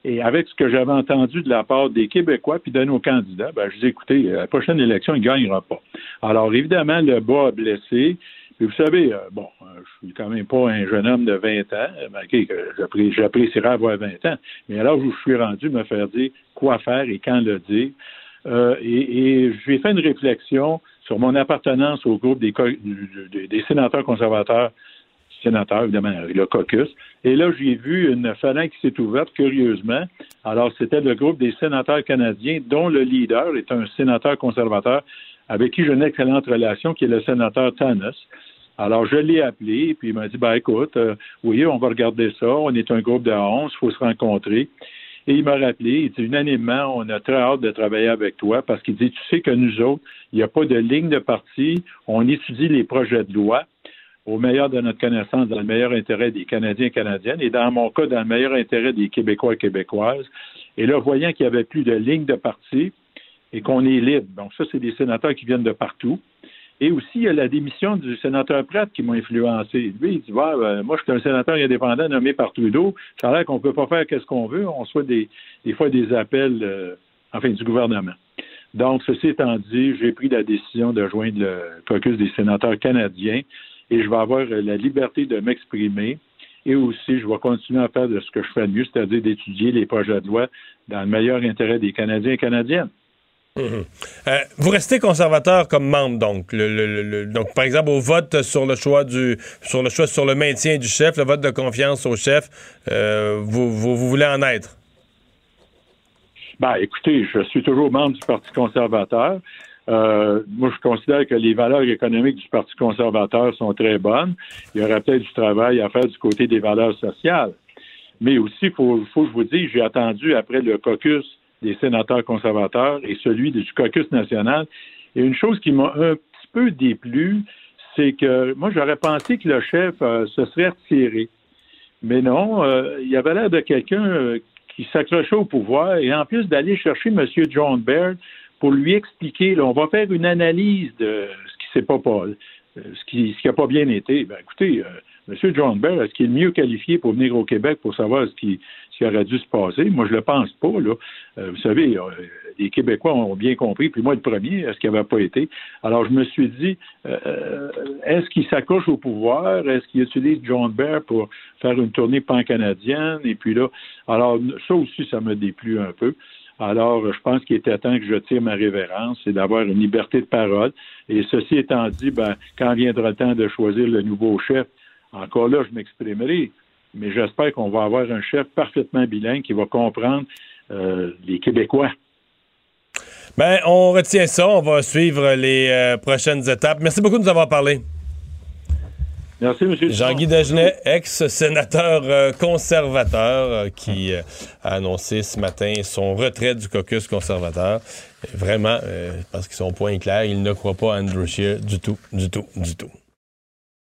et avec ce que j'avais entendu de la part des Québécois puis de nos candidats, ben, je dis, écoutez, la prochaine élection, il ne gagnera pas. Alors, évidemment, le bas a blessé. Puis vous savez, euh, bon, euh, je suis quand même pas un jeune homme de 20 ans, euh, que j'appré- j'apprécierais avoir 20 ans, mais alors je suis rendu, me faire dire quoi faire et quand le dire. Euh, et, j'ai fait une réflexion sur mon appartenance au groupe des, sénateurs conservateurs, sénateurs, évidemment, le caucus. Et là, j'ai vu une phalange qui s'est ouverte, curieusement. Alors, c'était le groupe des sénateurs canadiens, dont le leader est un sénateur conservateur avec qui j'ai une excellente relation, qui est le sénateur Tanis. Alors, je l'ai appelé, puis il m'a dit, ben écoute, euh, oui, on va regarder ça, on est un groupe de 11, il faut se rencontrer. Et il m'a rappelé, il dit, unanimement, on a très hâte de travailler avec toi, parce qu'il dit, tu sais que nous autres, il n'y a pas de ligne de parti, on étudie les projets de loi au meilleur de notre connaissance, dans le meilleur intérêt des Canadiens et Canadiennes, et dans mon cas, dans le meilleur intérêt des Québécois et Québécoises. Et là, voyant qu'il n'y avait plus de ligne de parti et qu'on est libre, donc ça, c'est des sénateurs qui viennent de partout. Et aussi, il y a la démission du sénateur Pratt qui m'a influencé. Lui, il dit ben, Moi, je suis un sénateur indépendant nommé par Trudeau. Ça a l'air qu'on ne peut pas faire ce qu'on veut. On soit des, des fois des appels, euh, enfin, du gouvernement. Donc, ceci étant dit, j'ai pris la décision de joindre le caucus des sénateurs canadiens et je vais avoir euh, la liberté de m'exprimer. Et aussi, je vais continuer à faire de ce que je fais de mieux, c'est-à-dire d'étudier les projets de loi dans le meilleur intérêt des Canadiens et Canadiennes. Mhm. Euh, vous restez conservateur comme membre, donc. Donc, par exemple, au vote sur le choix du sur le choix sur le maintien du chef, le vote de confiance au chef, euh, vous, vous, vous voulez en être? Ben, écoutez, je suis toujours membre du Parti conservateur. Euh, moi, je considère que les valeurs économiques du Parti conservateur sont très bonnes. Il y aurait peut-être du travail à faire du côté des valeurs sociales. Mais aussi, il faut, faut que je vous dise, j'ai attendu après le caucus des sénateurs conservateurs et celui du caucus national. Et une chose qui m'a un petit peu déplu, c'est que moi, j'aurais pensé que le chef euh, se serait retiré. Mais non, euh, il avait l'air de quelqu'un euh, qui s'accrochait au pouvoir et en plus d'aller chercher M. John Baird pour lui expliquer, là, on va faire une analyse de ce qui s'est pas, euh, ce qui pas bien été. Ben, écoutez, M. John Baird, est-ce qu'il est mieux qualifié pour venir au Québec pour savoir ce qui, ce qui aurait dû se passer? Moi, je le pense pas. Là. Euh, vous savez, euh, les Québécois ont bien compris, puis moi le premier, est-ce qu'il n'avait pas été? Alors, je me suis dit, euh, est-ce qu'il s'accroche au pouvoir? Est-ce qu'il utilise John Baird pour faire une tournée pan-canadienne? Et puis là, alors, ça aussi, ça me déplu un peu. Alors, je pense qu'il était temps que je tire ma révérence et d'avoir une liberté de parole. Et ceci étant dit, ben, quand viendra le temps de choisir le nouveau chef, encore là, je m'exprimerai. Mais j'espère qu'on va avoir un chef parfaitement bilingue qui va comprendre euh, les Québécois. Ben, on retient ça. On va suivre les euh, prochaines étapes. Merci beaucoup de nous avoir parlé. Merci, M. Jean-Guy Dagenet, ex-sénateur euh, conservateur, euh, qui euh, a annoncé ce matin son retrait du caucus conservateur. Et vraiment, parce qu'ils sont point clair, il ne croit pas à Andrew Scheer du tout, du tout, du tout.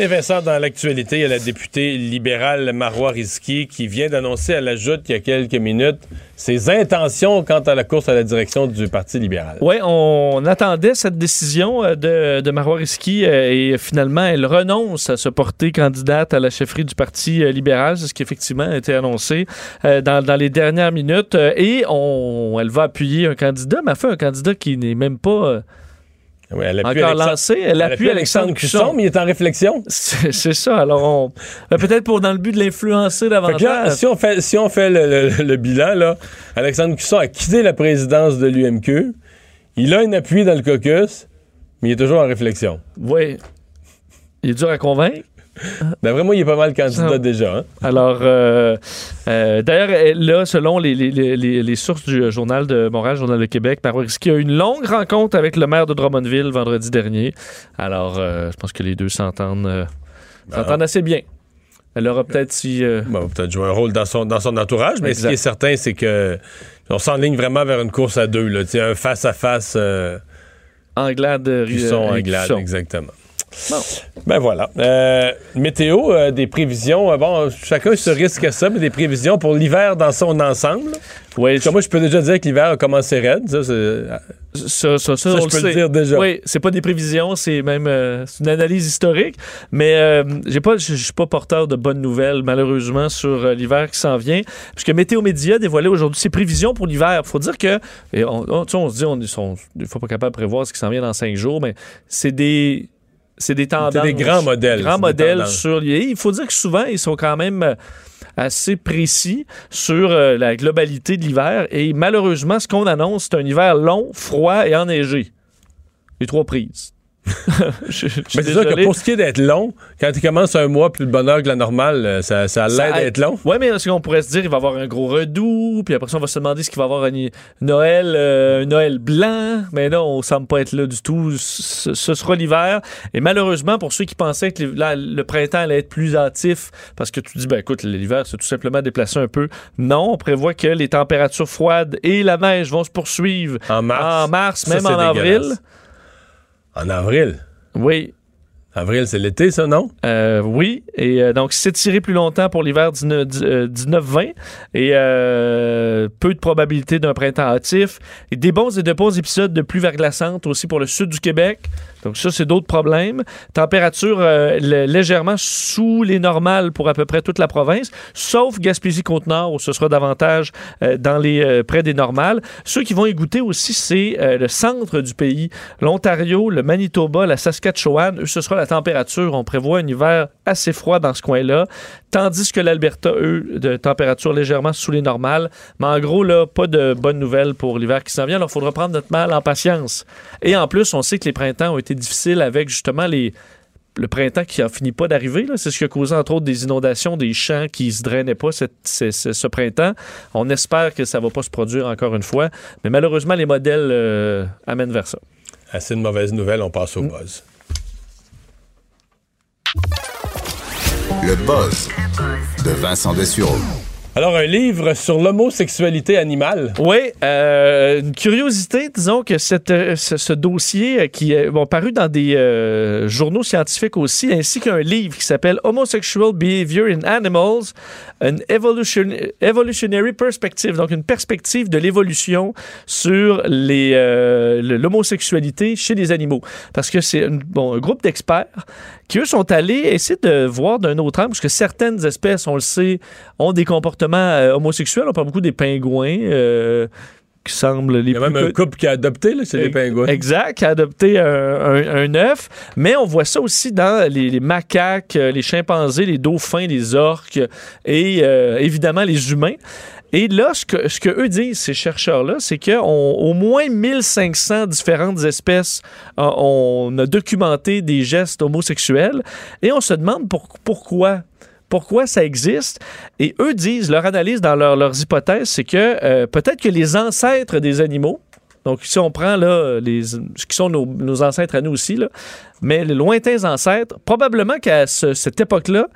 Et Vincent, dans l'actualité, il y a la députée libérale Marois Risky qui vient d'annoncer à la joute il y a quelques minutes ses intentions quant à la course à la direction du Parti libéral. Oui, on attendait cette décision euh, de, Marois Risky euh, et finalement, elle renonce à se porter candidate à la chefferie du Parti euh, libéral. C'est ce qui effectivement a été annoncé dans, les dernières minutes. Et on, elle va appuyer un candidat, mais elle fait un candidat qui n'est même pas... Oui, elle Encore Alexandre- lancé, elle appuie Alexandre Cusson. mais il est en réflexion. C'est ça. Alors, on, ben, peut-être pour dans le but de l'influencer que là, davantage. si on fait, si on fait le, le- le bilan, là, Alexandre Cusson a quitté la présidence de l'UMQ. Il a un appui dans le caucus, mais il est toujours en réflexion. Oui. Il est dur à convaincre. D'après moi, il est pas mal candidat Ça- déjà. hein. Alors, euh, euh, d'ailleurs, là, selon les, les- les- les- les sources du euh, Journal de Montréal, Journal de Québec, Marois Risky a eu une longue rencontre avec le maire de Drummondville vendredi dernier. Alors, euh, je pense que les deux s'entendent euh, s'entendent assez bien. Elle aura peut-être si. euh, Bon, peut-être jouer un rôle dans son, dans son entourage, mais ce qui est certain, c'est que on s'enligne vraiment vers une course à deux, là, un face-à-face euh, Anglade euh, Cusson, euh, Anglade, Cusson. Ben voilà. Euh, météo, euh, des prévisions. euh, bon, chacun se risque à ça, mais des prévisions pour l'hiver dans son ensemble. Oui, moi, je peux déjà dire que l'hiver a commencé raide. Ça, Ça, ça, ça, Ça, on je peux le dire déjà. Oui, c'est pas des prévisions, c'est même euh, une analyse historique. Mais euh, j'ai pas, je je suis pas porteur de bonnes nouvelles, malheureusement, sur euh, l'hiver qui s'en vient. Puisque Météo Média a dévoilé aujourd'hui ses prévisions pour l'hiver. faut dire que, et on, on- tu sais, on se dit, on des fois pas capable de prévoir ce qui s'en vient dans cinq jours, mais c'est des. C'est des tendances. des grands modèles, Grands modèles sur. Il faut dire que souvent, ils sont quand même euh, assez précis sur euh, la globalité de l'hiver. Et malheureusement, ce qu'on annonce, c'est un hiver long, froid et enneigé. Les trois prises. Je- je suis Mais c'est sûr que pour ce qui est d'être long, quand il commence un mois plus de bonheur que la normale, euh, ça, ça a l'air d'être long. Oui, mais ce qu'on pourrait se dire, il va y avoir un gros redout, puis après ça, on va se demander ce qu'il va y avoir un Noël, euh, un Noël blanc, mais non, on semble pas être là du tout. Ce, ce sera l'hiver. Et malheureusement, pour ceux qui pensaient que là, le printemps allait être plus hâtif, parce que tu dis, ben écoute, l'hiver, c'est tout simplement déplacé un peu. Non, on prévoit que les températures froides et la neige vont se poursuivre En mars. en mars, Ça, même en avril. En avril. Oui, Avril, c'est l'été, ça, non? Euh, oui, et euh, donc c'est tiré plus longtemps pour l'hiver 19 dix- euh, 19-20 et euh, peu de probabilité d'un printemps hâtif. Et des bons et de bons épisodes de pluie verglaçante aussi pour le sud du Québec. Donc ça, c'est d'autres problèmes. Température euh, lé- légèrement sous les normales pour à peu près toute la province, sauf Gaspésie-Côte-Nord où ce sera davantage euh, dans les euh, près des normales. Ceux qui vont y goûter aussi, c'est le centre du pays, l'Ontario, le Manitoba, la Saskatchewan. Eux, ce sera la température. On prévoit un hiver assez froid dans ce coin-là, tandis que l'Alberta, eux, de température légèrement sous les normales. Mais en gros, là, pas de bonnes nouvelles pour l'hiver qui s'en vient. Alors, il faudra prendre notre mal en patience. Et en plus, on sait que les printemps ont été difficiles avec justement les le printemps qui a fini pas d'arriver. C'est ce qui a causé, entre autres, des inondations, des champs qui se drainaient pas cette- ce, printemps. On espère que ça va pas se produire encore une fois. Mais malheureusement, les modèles euh, amènent vers ça. Assez de mauvaises nouvelles, on passe au Mm. buzz. Le buzz de Vincent Dessureau. Alors, un livre sur l'homosexualité animale. Oui, euh, une curiosité, disons que cette, euh, ce, dossier euh, qui est bon, paru dans des journaux scientifiques aussi, ainsi qu'un livre qui s'appelle Homosexual Behavior in Animals, an Evolution, Evolutionary Perspective, donc une perspective de l'évolution sur les, le- l'homosexualité chez les animaux. Parce que c'est bon, un groupe d'experts qui, eux, sont allés essayer de voir d'un autre angle, parce que certaines espèces, on le sait, ont des comportements euh, homosexuels. On parle beaucoup des pingouins. euh, qui semblent les Il y a même un couple qui a adopté, là, chez les pingouins. Exact, qui a adopté un, un- un œuf. Mais on voit ça aussi dans les, les macaques, euh, les chimpanzés, les dauphins, les orques et euh, évidemment les humains. Et là, ce que, ce que eux disent, ces chercheurs-là, c'est qu'au moins 1500 différentes espèces, euh, on a documenté des gestes homosexuels. Et on se demande pour- pourquoi pourquoi ça existe. Et eux disent, leur analyse dans leur- leurs hypothèses, c'est que euh, peut-être que les ancêtres des animaux, donc si on prend là, les, ce qui sont nos, nos ancêtres à nous aussi, là, mais les lointains ancêtres, probablement qu'à ce- cette époque-là,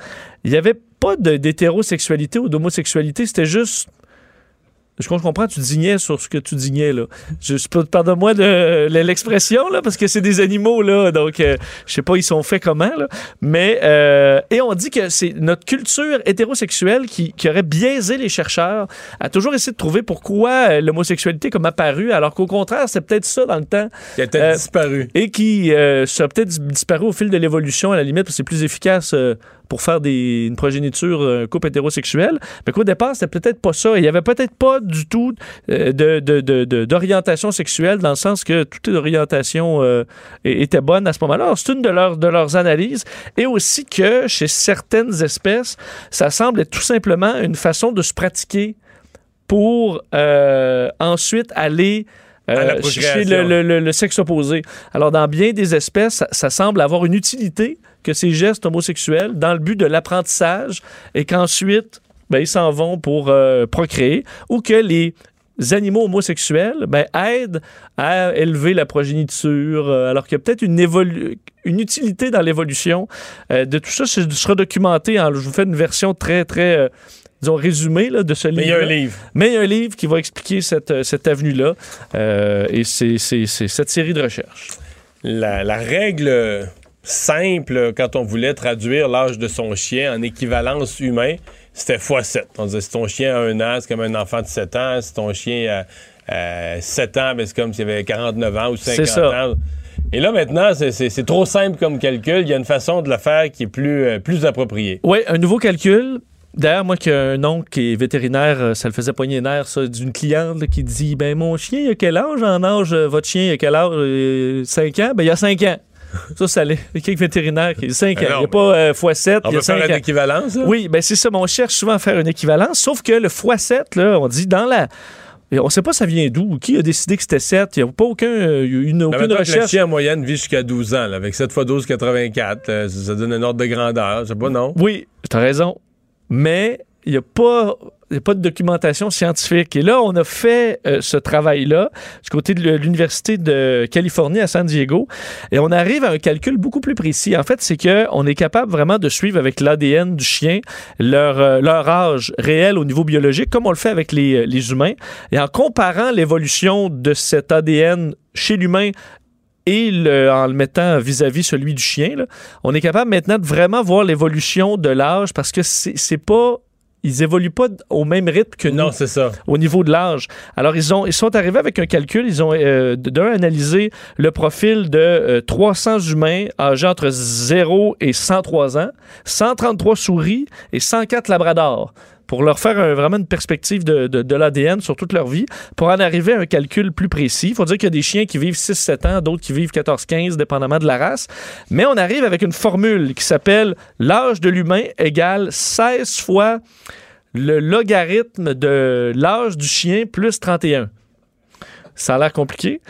il n'y avait pas d'hétérosexualité ou d'homosexualité, c'était juste... Je comprends, tu dignais sur ce que tu dignais, là. Je, pardonne-moi de l'expression, là, parce que c'est des animaux, là, donc euh, je sais pas, ils sont faits comment, là. Mais, euh, et on dit que c'est notre culture hétérosexuelle qui, qui aurait biaisé les chercheurs à toujours essayer de trouver pourquoi euh, l'homosexualité comme apparue, alors qu'au contraire, c'est peut-être ça dans le temps. Qui a peut-être Euh, disparu. Et qui ça a peut-être dis- disparu au fil de l'évolution, à la limite, parce que c'est plus efficace pour faire des, une progéniture, couple hétérosexuel. Mais qu'au départ, c'était peut-être pas ça. Il y avait peut-être pas du tout euh, de, de- d'orientation sexuelle, dans le sens que toute orientation euh, était bonne à ce moment-là. C'est une de, leurs de leurs analyses. Et aussi que chez certaines espèces, ça semble être tout simplement une façon de se pratiquer pour euh, ensuite aller euh, procréation. chez le, le- le- le sexe opposé. Alors, dans bien des espèces, ça, ça semble avoir une utilité que ces gestes homosexuels dans le but de l'apprentissage et qu'ensuite, ben, ils s'en vont pour euh, procréer ou que les animaux homosexuels ben, aident à élever la progéniture, euh, alors qu'il y a peut-être une, une utilité dans l'évolution euh, de tout ça. Ce sera documenté. En, je vous fais une version très, très, euh, disons, résumée là, de ce livre. Mais il y a un livre. Mais il y a un livre qui va expliquer cette, cette avenue-là. Et c'est cette série de recherches. La, la règle simple, quand on voulait traduire l'âge de son chien en équivalence humain, c'était x7. On disait si ton chien a un an, c'est comme un enfant de 7 ans. Si ton chien a 7 ans, ben, c'est comme s'il avait 49 ans ou 50 C'est ça. ans. Et là, maintenant, c'est- trop simple comme calcul. Il y a une façon de le faire qui est plus, euh, plus appropriée. Oui, un nouveau calcul. D'ailleurs, moi qui ai un oncle qui est vétérinaire, euh, ça le faisait poigner les nerfs, ça, d'une cliente là, qui dit Ben, mon chien, il a quel âge? En âge euh, Votre chien, il a quel âge? 5 ans? Ben, il y a 5 ans. Ça, ça l'est. A quelques vétérinaires qui disent 5 ans. Mais Il n'y a pas euh, x7, On il y a peut faire 5 une ans. équivalence. là? Oui, ben c'est ça. on cherche souvent à faire une équivalence, sauf que le x7, là, on dit dans la. On ne sait pas ça vient d'où. Qui a décidé que c'était 7? Il n'y a pas aucun, euh, une, Ben, aucune mettons que Le recherche. chien en moyenne vit jusqu'à 12 ans, là, avec 7 x 12, 84. euh, ça ça donne un ordre de grandeur. Je sais pas, non? Oui, tu as raison. Mais il n'y a pas. il a pas de documentation scientifique. Et là, on a fait euh, ce travail-là du côté de l'Université de Californie à San Diego. Et on arrive à un calcul beaucoup plus précis. En fait, c'est qu'on est capable vraiment de suivre avec l'ADN du chien leur, euh, leur âge réel au niveau biologique, comme on le fait avec les, les humains. Et en comparant l'évolution de cet ADN chez l'humain et le- en le mettant vis-à-vis celui du chien, là, on est capable maintenant de vraiment voir l'évolution de l'âge parce que c'est pas. Ils évoluent pas au même rythme que nous. Non, c'est ça. Au niveau de l'âge. Alors, ils, ont, ils sont arrivés avec un calcul. Ils ont, euh, d'un, analysé le profil de euh, 300 humains âgés entre 0 et 103 ans, 133 souris et 104 labradors pour leur faire vraiment une perspective de, de- de l'ADN sur toute leur vie, pour en arriver à un calcul plus précis. Il faut dire qu'il y a des chiens qui vivent 6-7 ans, d'autres qui vivent 14-15, dépendamment de la race. Mais on arrive avec une formule qui s'appelle l'âge de l'humain égale 16 fois le logarithme de l'âge du chien plus 31. Ça a l'air compliqué.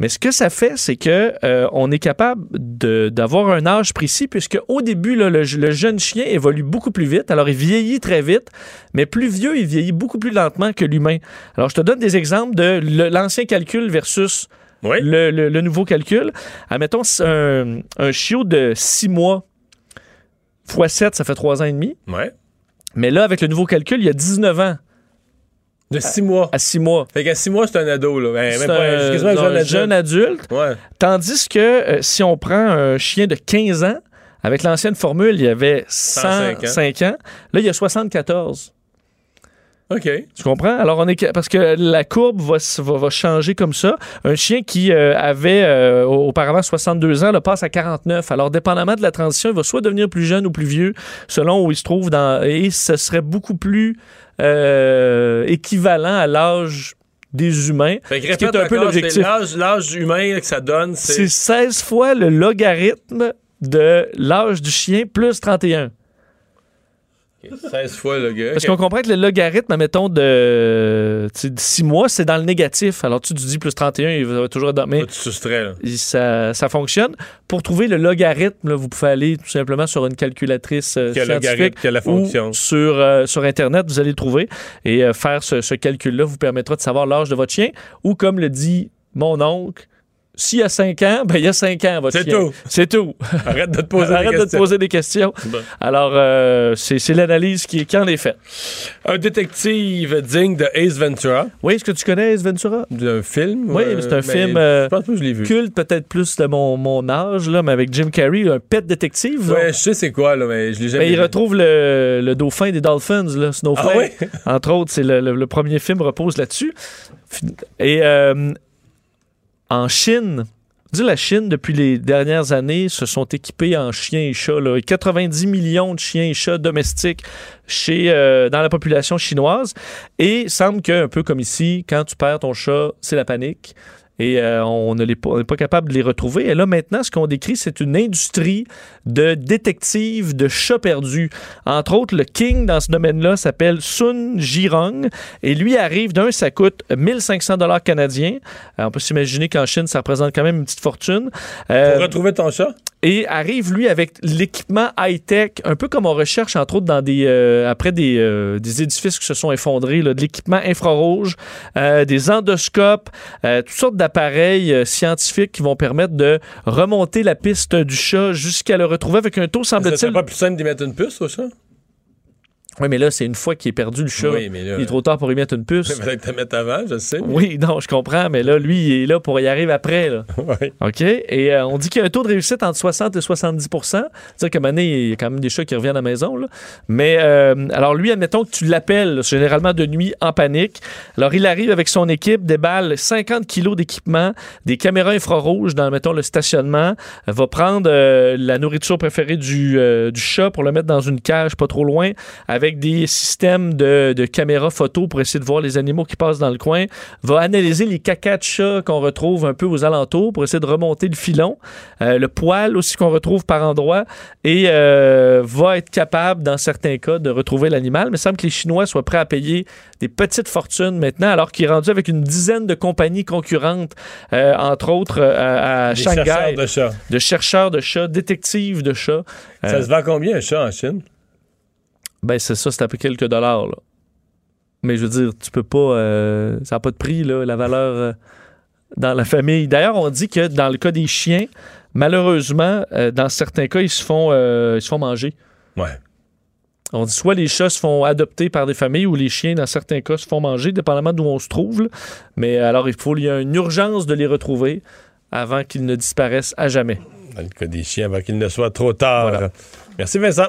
Mais ce que ça fait, c'est que euh, on est capable d'avoir un âge précis, puisque au début, là, le, le jeune chien évolue beaucoup plus vite. Alors, il vieillit très vite, mais plus vieux, il vieillit beaucoup plus lentement que l'humain. Alors, je te donne des exemples de l'ancien calcul versus le, le- le nouveau calcul. Admettons, un, un chiot de 6 mois x 7, ça fait 3 ans et demi. Ouais. Mais là, avec le nouveau calcul, il y a 19 ans. De 6 mois. À 6 mois. Fait qu'à 6 mois, c'est un ado, là. Ben, même pas, un- non, jeune un adulte. jeune adulte. Ouais. Tandis que euh, si on prend un chien de 15 ans, avec l'ancienne formule, il y avait 105 ans. 105 ans. Là, il y a 74. OK. Tu comprends? Alors, on est parce que la courbe va, va changer comme ça. Un chien qui euh, avait euh, auparavant 62 ans le passe à 49. Alors, dépendamment de la transition, il va soit devenir plus jeune ou plus vieux, selon où il se trouve dans. Et ce serait beaucoup plus euh, équivalent à l'âge des humains. Fait que ce qui est un peu l'objectif. l'âge- L'âge humain que ça donne, C'est c'est... 16 fois le logarithme de l'âge du chien plus 31. 16 fois le gars. Parce qu'on comprend que le logarithme, mettons, de 6 mois, c'est dans le négatif. Alors, tu dis plus 31, il va toujours être dans. Mais Là, tu soustrais, là. ça, ça fonctionne. Pour trouver le logarithme, là, vous pouvez aller tout simplement sur une calculatrice euh, scientifique fonction. ou sur, euh, sur Internet, vous allez le trouver. Et euh, faire ce, ce calcul-là vous permettra de savoir l'âge de votre chien. Ou, comme le dit mon oncle, s'il y a 5 ans, ben il y a 5 ans, votre C'est tout. C'est tout. Arrête de te poser des Arrête de te questions. poser des questions. Bon. Alors, euh, c'est l'analyse qui, qui en est faite. Un détective digne de Ace Ventura. Oui, est-ce que tu connais Ace Ventura? D'un film? Oui, euh, c'est un film euh, Je pense que je vu. culte, peut-être plus de mon, mon âge, là, mais avec Jim Carrey, un pet détective. Ouais, je sais c'est quoi, là, mais je l'ai jamais Mais il vu. retrouve le, le dauphin des Dolphins, là, Snowflake. Ah ouais? Entre autres, c'est le, le- le premier film repose là-dessus. Et euh, en Chine, la Chine, depuis les dernières années, se sont équipés en chiens et chats. là. 90 millions de chiens et chats domestiques chez, euh, dans la population chinoise. Et semble que, un peu comme ici, quand tu perds ton chat, c'est la panique. Et euh, on n'est pas capable de les retrouver. Et là, maintenant, ce qu'on décrit, c'est une industrie de détectives de chats perdus. Entre autres, le king dans ce domaine-là s'appelle Sun Jirong. Et lui arrive d'un, ça coûte 1500 dollars canadiens. Euh, on peut s'imaginer qu'en Chine, ça représente quand même une petite fortune. Euh, Pour retrouver ton chat? et arrive lui avec l'équipement high-tech, un peu comme on recherche entre autres dans des après des, des édifices qui se sont effondrés, là, de l'équipement infrarouge, des endoscopes, toutes sortes d'appareils euh, scientifiques qui vont permettre de remonter la piste du chat jusqu'à le retrouver avec un taux semble-t-il. pas plus simple d'y mettre une puce au chat? Oui, mais là c'est une fois qu'il est perdu le chat, Oui, mais là- il est trop tard pour y mettre une puce. Que tu mettre avant, je sais. mais- Oui, non, je comprends, mais là, lui, il est là pour y arriver après. Là. Ouais. OK? Et euh, on dit qu'il y a un taux de réussite entre 60 et 70% C'est-à-dire qu'à un moment donné, il y a quand même des chats qui reviennent à la maison. Là. Mais euh, alors, lui, admettons que tu l'appelles, généralement de nuit, en panique. Alors, il arrive avec son équipe, déballe 50 kilos d'équipement, des caméras infrarouges dans, mettons, le stationnement, va prendre euh, la nourriture préférée du, du chat pour le mettre dans une cage pas trop loin, avec des systèmes de, de caméras photo pour essayer de voir les animaux qui passent dans le coin, va analyser les cacas de chat qu'on retrouve un peu aux alentours pour essayer de remonter le filon, euh, le poil aussi qu'on retrouve par endroits, et euh, va être capable, dans certains cas, de retrouver l'animal. Mais il semble que les Chinois soient prêts à payer des petites fortunes maintenant, alors qu'il est rendu avec une dizaine de compagnies concurrentes, euh, entre autres à, à Shanghai, chercheurs de chats. de chercheurs de chats, détectives de chats. Ça se vend combien un chat en Chine? Ben, c'est ça, c'est à peu quelques dollars, là. Mais je veux dire, tu peux pas. euh, ça n'a pas de prix, là, la valeur euh, dans la famille. D'ailleurs, on dit que dans le cas des chiens, malheureusement, euh, dans certains cas, ils se font, ils se font manger. Ouais. On dit soit les chats se font adopter par des familles ou les chiens, dans certains cas, se font manger, dépendamment d'où on se trouve. là. Mais alors, il faut, il y a une urgence de les retrouver avant qu'ils ne disparaissent à jamais. Dans le cas des chiens, avant qu'il ne soit trop tard. Merci, Vincent.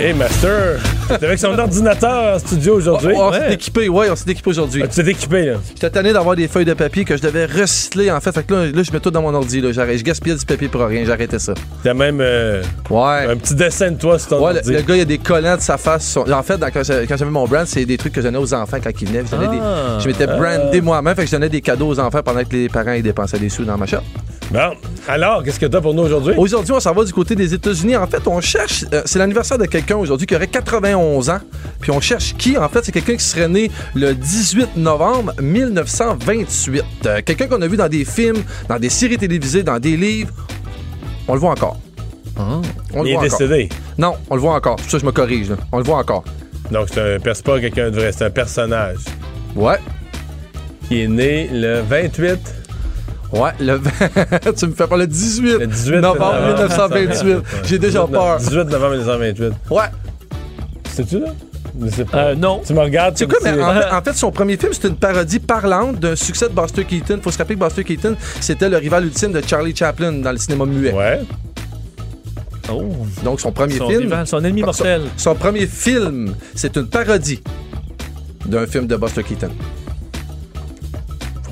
Hey, Master, t'es avec son ordinateur en studio aujourd'hui. Oh, on s'est Ouais. équipé, ouais, on s'est équipé aujourd'hui. Ah, tu t'es équipé, là. J'étais tanné d'avoir des feuilles de papier que je devais recycler, en fait. Fait que là, là, je mets tout dans mon ordi, là. Je gaspillais du papier pour rien, j'arrêtais ça. T'as même euh, Ouais. un petit dessin de toi sur ton Ouais, le, ordi. le gars, il a des collants de sa face. En fait, dans- quand j'a- quand j'avais mon brand, c'est des trucs que je donnais aux enfants quand ils venaient. Je, Ah. des, je m'étais brandé moi-même, fait que je donnais des cadeaux aux enfants pendant que les parents ils dépensaient des sous dans ma shop. Bon, alors, qu'est-ce que t'as pour nous aujourd'hui? Aujourd'hui, on s'en va du côté des États-Unis. En fait, on cherche. euh, c'est l'anniversaire de quelqu'un aujourd'hui qui aurait 91 ans. Puis on cherche qui? En fait, c'est quelqu'un qui serait né le 18 novembre 1928. Euh, quelqu'un qu'on a vu dans des films, dans des séries télévisées, dans des livres. On le voit encore. On le Il est encore. décédé. Non, on le voit encore. C'est pour ça que je me corrige. là. On le voit encore. Donc, c'est un, c'est pas quelqu'un de vrai, c'est un personnage Ouais. qui est né le 28. Ouais, le tu me fais pas le 18, Le 18 novembre novembre 1928. J'ai déjà 18 peur. 18 novembre 1928. Ouais. C'est-tu là? Je sais pas. Euh, non. Tu me regardes. C'est quoi, mais en fait, en fait, son premier film, c'était une parodie parlante d'un succès de Buster Keaton. Faut se rappeler que Buster Keaton, c'était le rival ultime de Charlie Chaplin dans le cinéma muet. Ouais. Oh. Donc, son premier Son film. rival, son ennemi son- mortel. Son, premier film, c'est une parodie d'un film de Buster Keaton.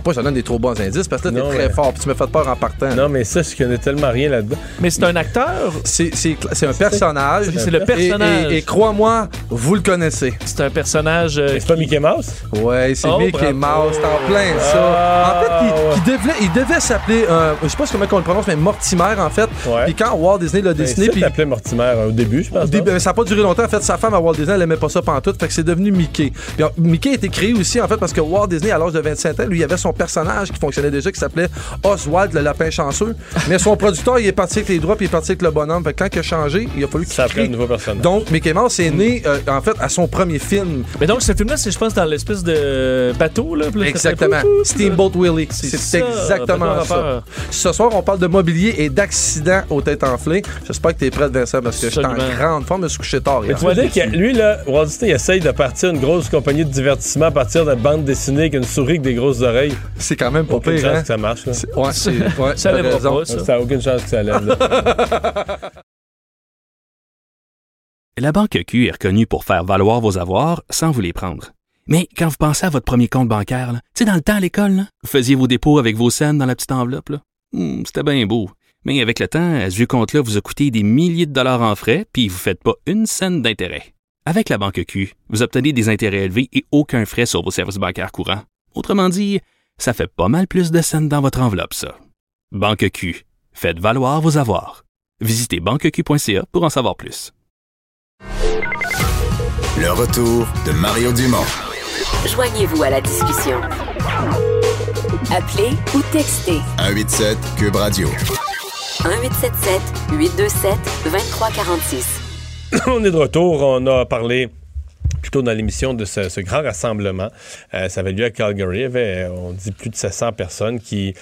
Pas que je donne des trop bons indices parce que là, t'es Non, très mais- fort puis tu me fais peur en partant. Non, mais ça, je connais tellement rien là-dedans. Mais c'est un acteur? C'est c'est- c'est un personnage. C'est- c'est le Et- personnage. Et, et crois-moi, vous le connaissez. C'est un personnage. euh, C'est pas Mickey Mouse? Ouais, c'est Oh, Mickey bravo. Mouse, c'est en plein ça. Ah, en fait, il, ouais. il devait, il devait s'appeler, euh, je sais pas comment on le prononce, mais Mortimer en fait. Ouais. Puis quand Walt Disney l'a Ben, dessiné, ça puis t'appelait Mortimer euh, au début, je pense. au début, non? ben, ça n'a pas duré longtemps. En fait, sa femme à Walt Disney, elle aimait pas ça pantoute. Fait que c'est devenu Mickey. Puis, Mickey a été créé aussi, en fait, parce que Walt Disney, à l'âge de 25 ans, lui, il avait son personnage qui fonctionnait déjà, qui s'appelait Oswald le lapin chanceux. Mais son producteur, il est parti avec les droits, puis il est parti avec le bonhomme. Fait que quand il a changé, il a fallu qu'il Ça a pris crée. un nouveau personnage. Donc, Mickey Mouse est né, euh, en fait, à son premier film. Mais donc, ce film-là, c'est, je pense, dans l'espèce de bateau, là. là, Exactement. Steamboat Willie. C'est C'est ça, exactement ça. Ce soir, on parle de mobilier et d'accidents aux têtes enflées. J'espère que tu es prêt, Vincent, parce que je suis en grande forme. Je me suis couché tard Mais tu vas dire que lui, là, Walt Disney, il essaye de partir une grosse compagnie de divertissement à partir de bande dessinée avec une souris avec des grosses oreilles. C'est quand même pas Aucune pire, chance hein? que ça marche. Là. C'est- Ouais, c'est. Ouais, Ça raison. pas, ça. Ça n'a aucune chance que ça lève. La Banque Q est reconnue pour faire valoir vos avoirs sans vous les prendre. Mais quand vous pensez à votre premier compte bancaire, tu sais, dans le temps à l'école, là, vous faisiez vos dépôts avec vos scènes dans la petite enveloppe. là. Hmm, C'était bien beau. Mais avec le temps, ce vieux compte-là vous a coûté des milliers de dollars en frais, puis vous ne faites pas une scène d'intérêt. Avec la Banque Q, vous obtenez des intérêts élevés et aucun frais sur vos services bancaires courants. Autrement dit, ça fait pas mal plus de scènes dans votre enveloppe, ça. Banque Q. Faites valoir vos avoirs. Visitez banqueq.ca pour en savoir plus. Le retour de Mario Dumont. Joignez-vous à la discussion. Appelez ou textez 187 Cube Radio. 1877 827 2346. on est de retour. On a parlé plutôt dans l'émission de ce, grand rassemblement. Euh, ça avait lieu à Calgary. Il y avait, on dit, plus de 700 personnes qui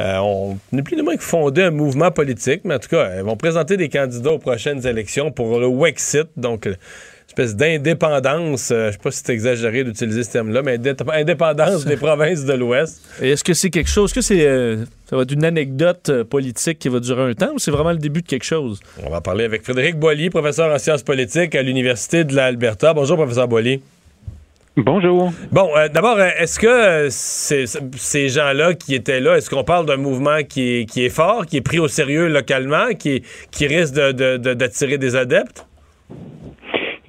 euh, ont, ni plus ni moins fondé un mouvement politique, mais en tout cas, elles vont présenter des candidats aux prochaines élections pour le Wexit, donc espèce d'indépendance, euh, je sais pas si c'est exagéré d'utiliser ce terme-là, mais indép- indépendance des provinces de l'Ouest. Est-ce que c'est quelque chose, est-ce que c'est, euh, ça va être une anecdote euh, politique qui va durer un temps ou c'est vraiment le début de quelque chose? On va parler avec Frédéric Boilly, professeur en sciences politiques à l'Université de l'Alberta. Bonjour, professeur Boilly. Bonjour. Bon, euh, d'abord, est-ce que ces gens-là qui étaient là, est-ce qu'on parle d'un mouvement qui est, qui est fort, qui est pris au sérieux localement, qui, qui risque de- de- de- d'attirer des adeptes?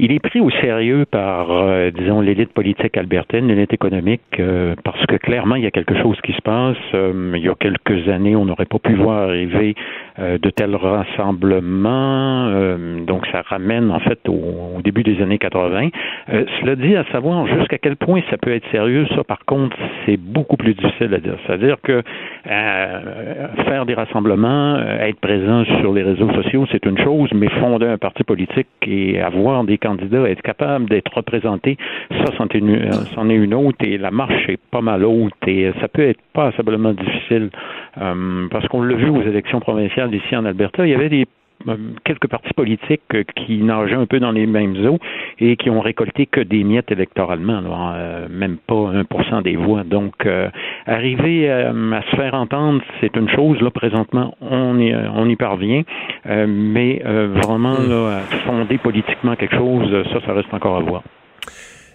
Il est pris au sérieux par, euh, disons, l'élite politique albertaine, l'élite économique, euh, parce que clairement, il y a quelque chose qui se passe. Euh, il y a quelques années, on n'aurait pas pu voir arriver de tels rassemblements. Euh, donc, ça ramène, en fait, au, début des années 80. Euh, cela dit, à savoir jusqu'à quel point ça peut être sérieux, ça, par contre, c'est beaucoup plus difficile à dire. C'est-à-dire que euh, faire des rassemblements, euh, être présent sur les réseaux sociaux, c'est une chose, mais fonder un parti politique et avoir des candidats, être capable d'être représenté, ça, c'en est, une, euh, autre et la marche est pas mal haute et ça peut être passablement difficile euh, parce qu'on l'a vu aux élections provinciales ici en Alberta, il y avait des euh, quelques partis politiques euh, qui nageaient un peu dans les mêmes eaux et qui ont récolté que des miettes électoralement, euh, même pas 1% des voix. Donc, euh, arriver euh, à se faire entendre, c'est une chose. Là, présentement, on y, euh, on y parvient, euh, mais euh, vraiment là, à fonder politiquement quelque chose, euh, ça, ça reste encore à voir.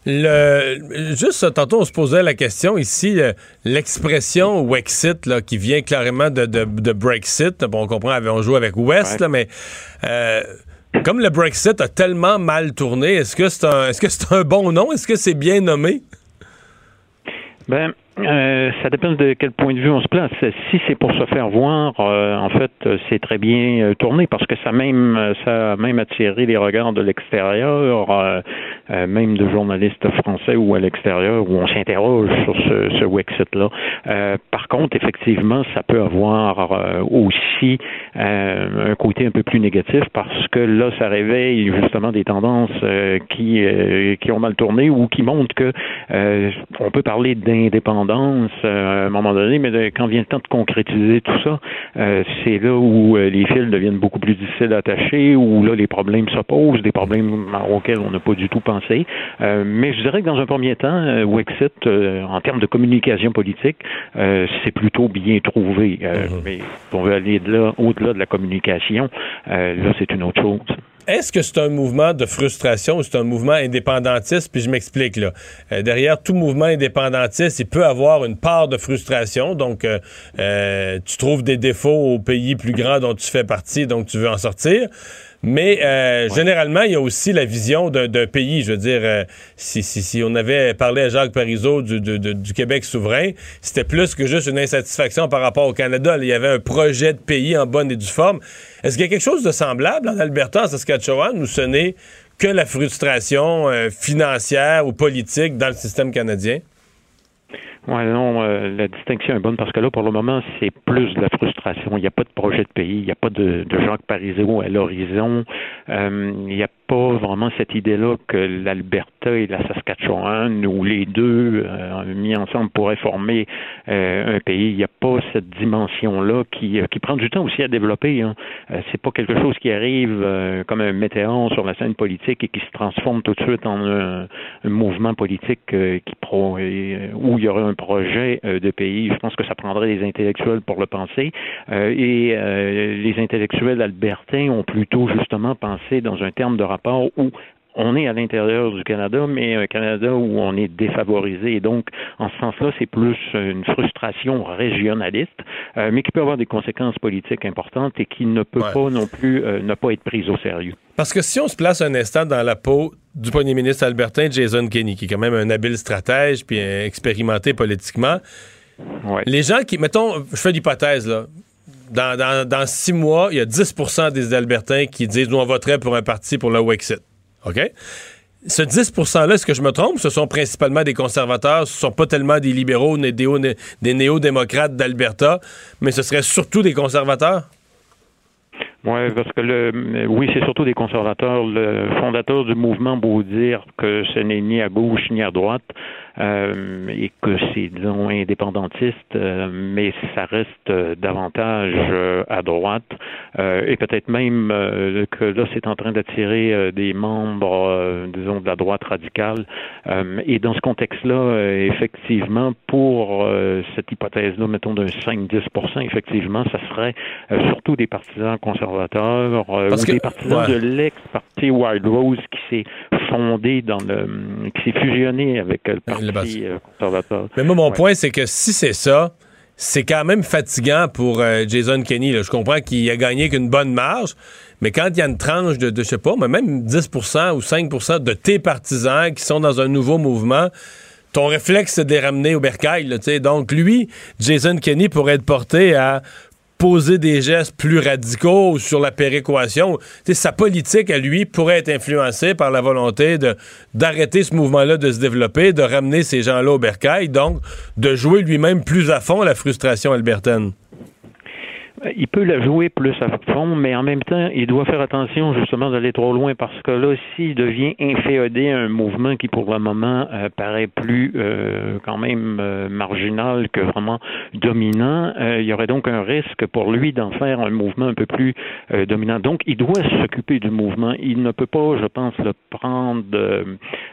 Le, juste tantôt, on se posait la question ici, euh, l'expression Wexit, là, qui vient clairement de, de, de Brexit. Bon, on comprend, on joue avec West, là, mais euh, comme le Brexit a tellement mal tourné, est-ce que c'est un, est-ce que c'est un bon nom? Est-ce que c'est bien nommé? Ben, euh, ça dépend de quel point de vue on se place. Si c'est pour se faire voir, euh, en fait, euh, c'est très bien euh, tourné parce que ça même ça a même attiré les regards de l'extérieur, euh, même de journalistes français ou à l'extérieur où on s'interroge sur ce, ce Wexit-là. Euh, par contre, effectivement, ça peut avoir aussi un côté un peu plus négatif parce que là, ça réveille justement des tendances qui qui ont mal tourné ou qui montrent que on peut parler d'indépendance euh, à un moment donné, mais de- quand vient le temps de concrétiser tout ça, euh, c'est là où euh, les fils deviennent beaucoup plus difficiles à attacher, où là les problèmes se posent, des problèmes auxquels on n'a pas du tout pensé. Euh, mais je dirais que dans un premier temps, Wexit, en termes de communication politique, c'est plutôt bien trouvé. Euh, Mais si on veut aller de là, au-delà de la communication, là c'est une autre chose. Est-ce que c'est un mouvement de frustration ou c'est un mouvement indépendantiste? Puis je m'explique là. Euh, derrière tout mouvement indépendantiste, il peut avoir une part de frustration. Donc, euh, euh, tu trouves des défauts au pays plus grand dont tu fais partie, donc tu veux en sortir. Mais euh, généralement, il y a aussi la vision d'un pays. Je veux dire, euh, si, si, si on avait parlé à Jacques Parizeau du, Québec souverain, c'était plus que juste une insatisfaction par rapport au Canada. Il y avait un projet de pays en bonne et due forme. Est-ce qu'il y a quelque chose de semblable en Alberta, en Saskatchewan, où ce n'est que la frustration euh, financière ou politique dans le système canadien? Ouais, non, euh, la distinction est bonne parce que là, pour le moment, c'est plus de la frustration. Il n'y a pas de projet de pays, il n'y a pas de, de Jacques Parizeau à l'horizon. Euh, il n'y a pas vraiment cette idée-là que l'Alberta et la Saskatchewan, ou les deux euh, mis ensemble, pourraient former euh, un pays. Il n'y a pas cette dimension-là qui, euh, qui prend du temps aussi à développer. Hein. Euh, c'est pas quelque chose qui arrive euh, comme un météore sur la scène politique et qui se transforme tout de suite en un, un mouvement politique euh, qui pro, où il y aurait un projet de pays. Je pense que ça prendrait des intellectuels pour le penser. Et les intellectuels albertains ont plutôt justement pensé dans un terme de rapport où on est à l'intérieur du Canada, mais un Canada où on est défavorisé. Et donc, en ce sens-là, c'est plus une frustration régionaliste, euh, mais qui peut avoir des conséquences politiques importantes et qui ne peut pas non plus euh, ne pas être prise au sérieux. Parce que si on se place un instant dans la peau du premier ministre albertain Jason Kenney, qui est quand même un habile stratège puis expérimenté politiquement, les gens qui, mettons, je fais l'hypothèse, là, dans, six mois, il y a 10% des Albertains qui disent nous, on voterait pour un parti pour le Wexit. OK? Ce 10 %-là, est-ce que je me trompe? Ce sont principalement des conservateurs, ce ne sont pas tellement des libéraux, des, des néo-démocrates d'Alberta, mais ce serait surtout des conservateurs? Oui, parce que le, oui, c'est surtout des conservateurs. Le fondateur du mouvement beau dire que ce n'est ni à gauche ni à droite et que c'est disons indépendantiste, euh, mais ça reste euh, davantage euh, à droite euh, et peut-être même euh, que là c'est en train d'attirer euh, des membres, euh, disons de la droite radicale. Euh, et dans ce contexte-là, euh, effectivement, pour euh, cette hypothèse-là, mettons d'un 5-10% effectivement, ça serait euh, surtout des partisans conservateurs euh, Parce ou que- des partisans ouais. de l'ex-parti Wild Rose qui s'est fondé dans le, qui s'est fusionné avec euh, le parti euh, conservateur. Mais moi, mon Ouais. point, c'est que si c'est ça, c'est quand même fatigant pour euh, Jason Kenney. là. Je comprends qu'il a gagné qu'une bonne marge, mais quand il y a une tranche de, de je sais pas, mais même 10% ou 5% de tes partisans qui sont dans un nouveau mouvement, ton réflexe, c'est de les ramener au bercail. là. Donc, lui, Jason Kenney pourrait être porté à poser des gestes plus radicaux sur la péréquation. Sa politique, à lui, pourrait être influencée par la volonté d'arrêter ce mouvement-là de se développer, de ramener ces gens-là au bercail, donc de jouer lui-même plus à fond la frustration albertaine. Il peut la jouer plus à fond, mais en même temps, il doit faire attention justement d'aller trop loin parce que là, s'il devient inféodé à un mouvement qui pour le moment euh, paraît plus euh, quand même euh, marginal que vraiment dominant, euh, il y aurait donc un risque pour lui d'en faire un mouvement un peu plus dominant. Donc, il doit s'occuper du mouvement. Il ne peut pas, je pense, le prendre,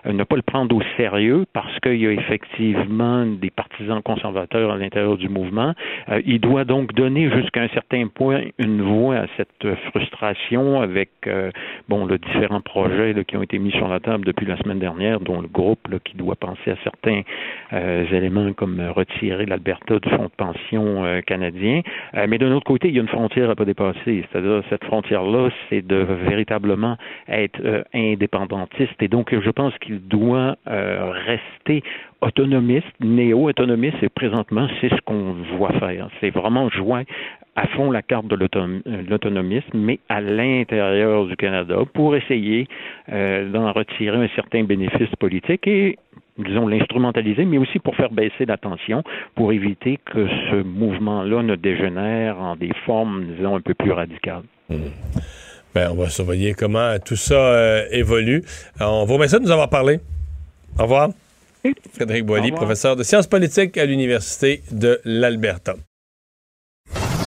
ne pas le prendre au sérieux parce qu'il y a effectivement des partisans conservateurs à l'intérieur du mouvement. Il doit donc donner jusqu'à certain point une voix à cette euh, frustration avec euh, bon le différents projets qui ont été mis sur la table depuis la semaine dernière, dont le groupe qui doit penser à certains euh, éléments comme retirer l'Alberta du fonds de pension canadien. Mais d'un autre côté, il y a une frontière à pas dépasser. C'est-à-dire cette frontière-là, c'est de véritablement être indépendantiste. Et donc, je pense qu'il doit rester autonomiste, néo-autonomiste, et présentement, c'est ce qu'on voit faire. C'est vraiment jouer à fond la carte de euh, l'autonomisme, mais à l'intérieur du Canada, pour essayer euh, d'en retirer un certain bénéfice politique et disons, l'instrumentaliser, mais aussi pour faire baisser la tension, pour éviter que ce mouvement-là ne dégénère en des formes, disons, un peu plus radicales. Ben, on va surveiller comment tout ça euh, évolue. Alors, on vous remercie de nous avoir parlé. Au revoir. Frédéric Boilly, professeur de sciences politiques à l'Université de l'Alberta.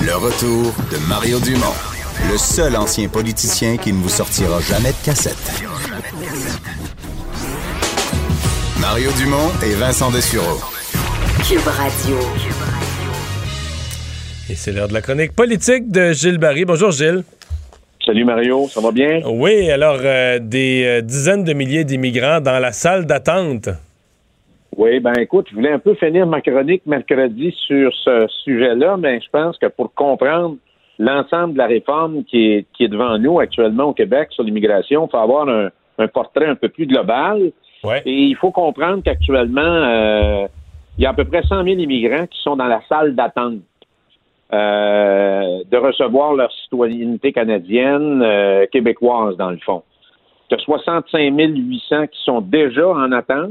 Le retour de Mario Dumont, le seul ancien politicien qui ne vous sortira jamais de cassette. Mario Dumont et Vincent Dessureau. Cube Radio. Et c'est l'heure de la chronique politique de Gilles Barry. Bonjour Gilles. Salut Mario, ça va bien? Oui, alors euh, des euh, dizaines de milliers d'immigrants dans la salle d'attente. Oui, ben écoute, je voulais un peu finir ma chronique mercredi sur ce sujet-là, mais je pense que pour comprendre l'ensemble de la réforme qui est, qui est devant nous actuellement au Québec sur l'immigration, il faut avoir un, un portrait un peu plus global. Et il faut comprendre qu'actuellement, euh, il y a à peu près 100 000 immigrants qui sont dans la salle d'attente euh, de recevoir leur citoyenneté canadienne, euh, québécoise dans le fond. Tu as 65 800 qui sont déjà en attente.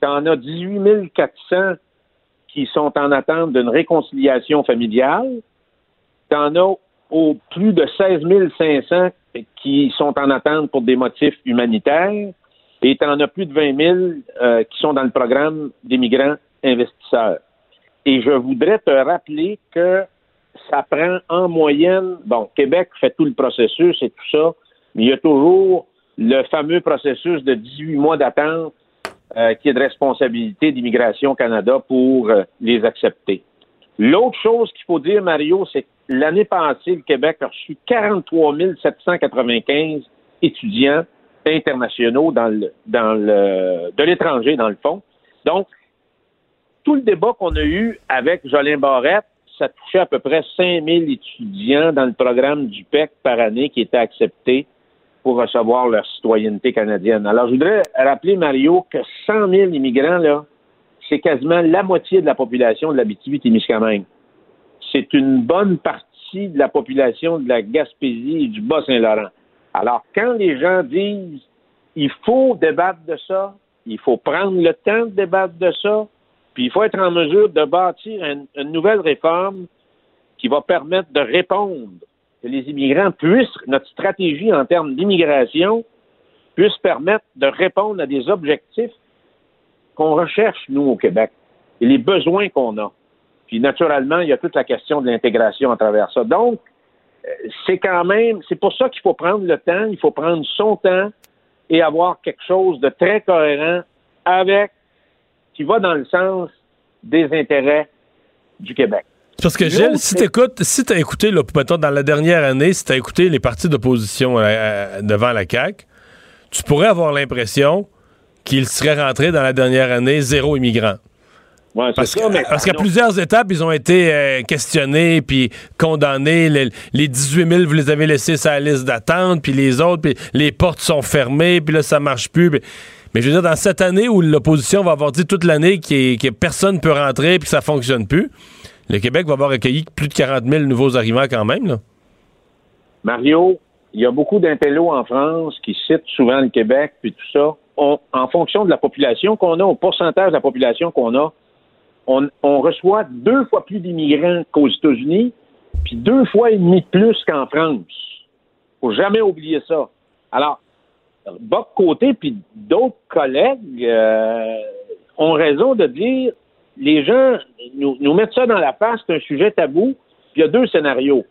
Tu en as 18 400 qui sont en attente d'une réconciliation familiale. Tu en as au plus de 16 500 qui sont en attente pour des motifs humanitaires. Et tu en as plus de 20 000 euh, qui sont dans le programme des migrants investisseurs. Et je voudrais te rappeler que ça prend en moyenne, bon, Québec fait tout le processus et tout ça, mais il y a toujours le fameux processus de 18 mois d'attente euh, qui est de responsabilité d'Immigration Canada pour euh, les accepter. L'autre chose qu'il faut dire, Mario, c'est que l'année passée, le Québec a reçu 43 795 étudiants internationaux dans le, dans le, de l'étranger, dans le fond. Donc, tout le débat qu'on a eu avec Jolin Barrette, ça touchait à peu près 5000 étudiants dans le programme du PEC par année qui étaient acceptés pour recevoir leur citoyenneté canadienne. Alors, je voudrais rappeler, Mario, que 100 000 immigrants, là, c'est quasiment la moitié de la population de l'Abitibi-Témiscamingue. C'est une bonne partie de la population de la Gaspésie et du Bas-Saint-Laurent. Alors, quand les gens disent il faut débattre de ça, il faut prendre le temps de débattre de ça, puis il faut être en mesure de bâtir une nouvelle réforme qui va permettre de répondre, que les immigrants puissent, notre stratégie en termes d'immigration puisse permettre de répondre à des objectifs qu'on recherche, nous, au Québec, et les besoins qu'on a. Puis, naturellement, il y a toute la question de l'intégration à travers ça. Donc, euh, c'est quand même, c'est pour ça qu'il faut prendre le temps, il faut prendre son temps et avoir quelque chose de très cohérent avec, qui va dans le sens des intérêts du Québec. Parce que Gilles, si t'écoutes, si t'as écouté, là, mettons, dans la dernière année, si t'as écouté les partis d'opposition euh, euh, devant la CAQ, tu pourrais avoir l'impression qu'ils seraient rentrés dans la dernière année zéro immigrant. Ouais, Parce, c'est ça, mais- que- parce qu'à plusieurs étapes, ils ont été euh, questionnés puis condamnés. Les, les 18 000, vous les avez laissés sur la liste d'attente, puis les autres, puis les portes sont fermées, puis là, ça marche plus. Mais je veux dire, dans cette année où l'opposition va avoir dit toute l'année que personne ne peut rentrer puis que ça fonctionne plus, le Québec va avoir accueilli plus de 40 000 nouveaux arrivants quand même. Là. Mario, il y a beaucoup d'intellos en France qui citent souvent le Québec, puis tout ça. En fonction de la population qu'on a, au pourcentage de la population qu'on a, on, reçoit deux fois plus d'immigrants qu'aux États-Unis, puis deux fois et demi de plus qu'en France. faut jamais oublier ça. Alors, Bob Côté puis d'autres collègues euh, ont raison de dire les gens nous, mettent ça dans la face, c'est un sujet tabou. Puis il y a deux scénarios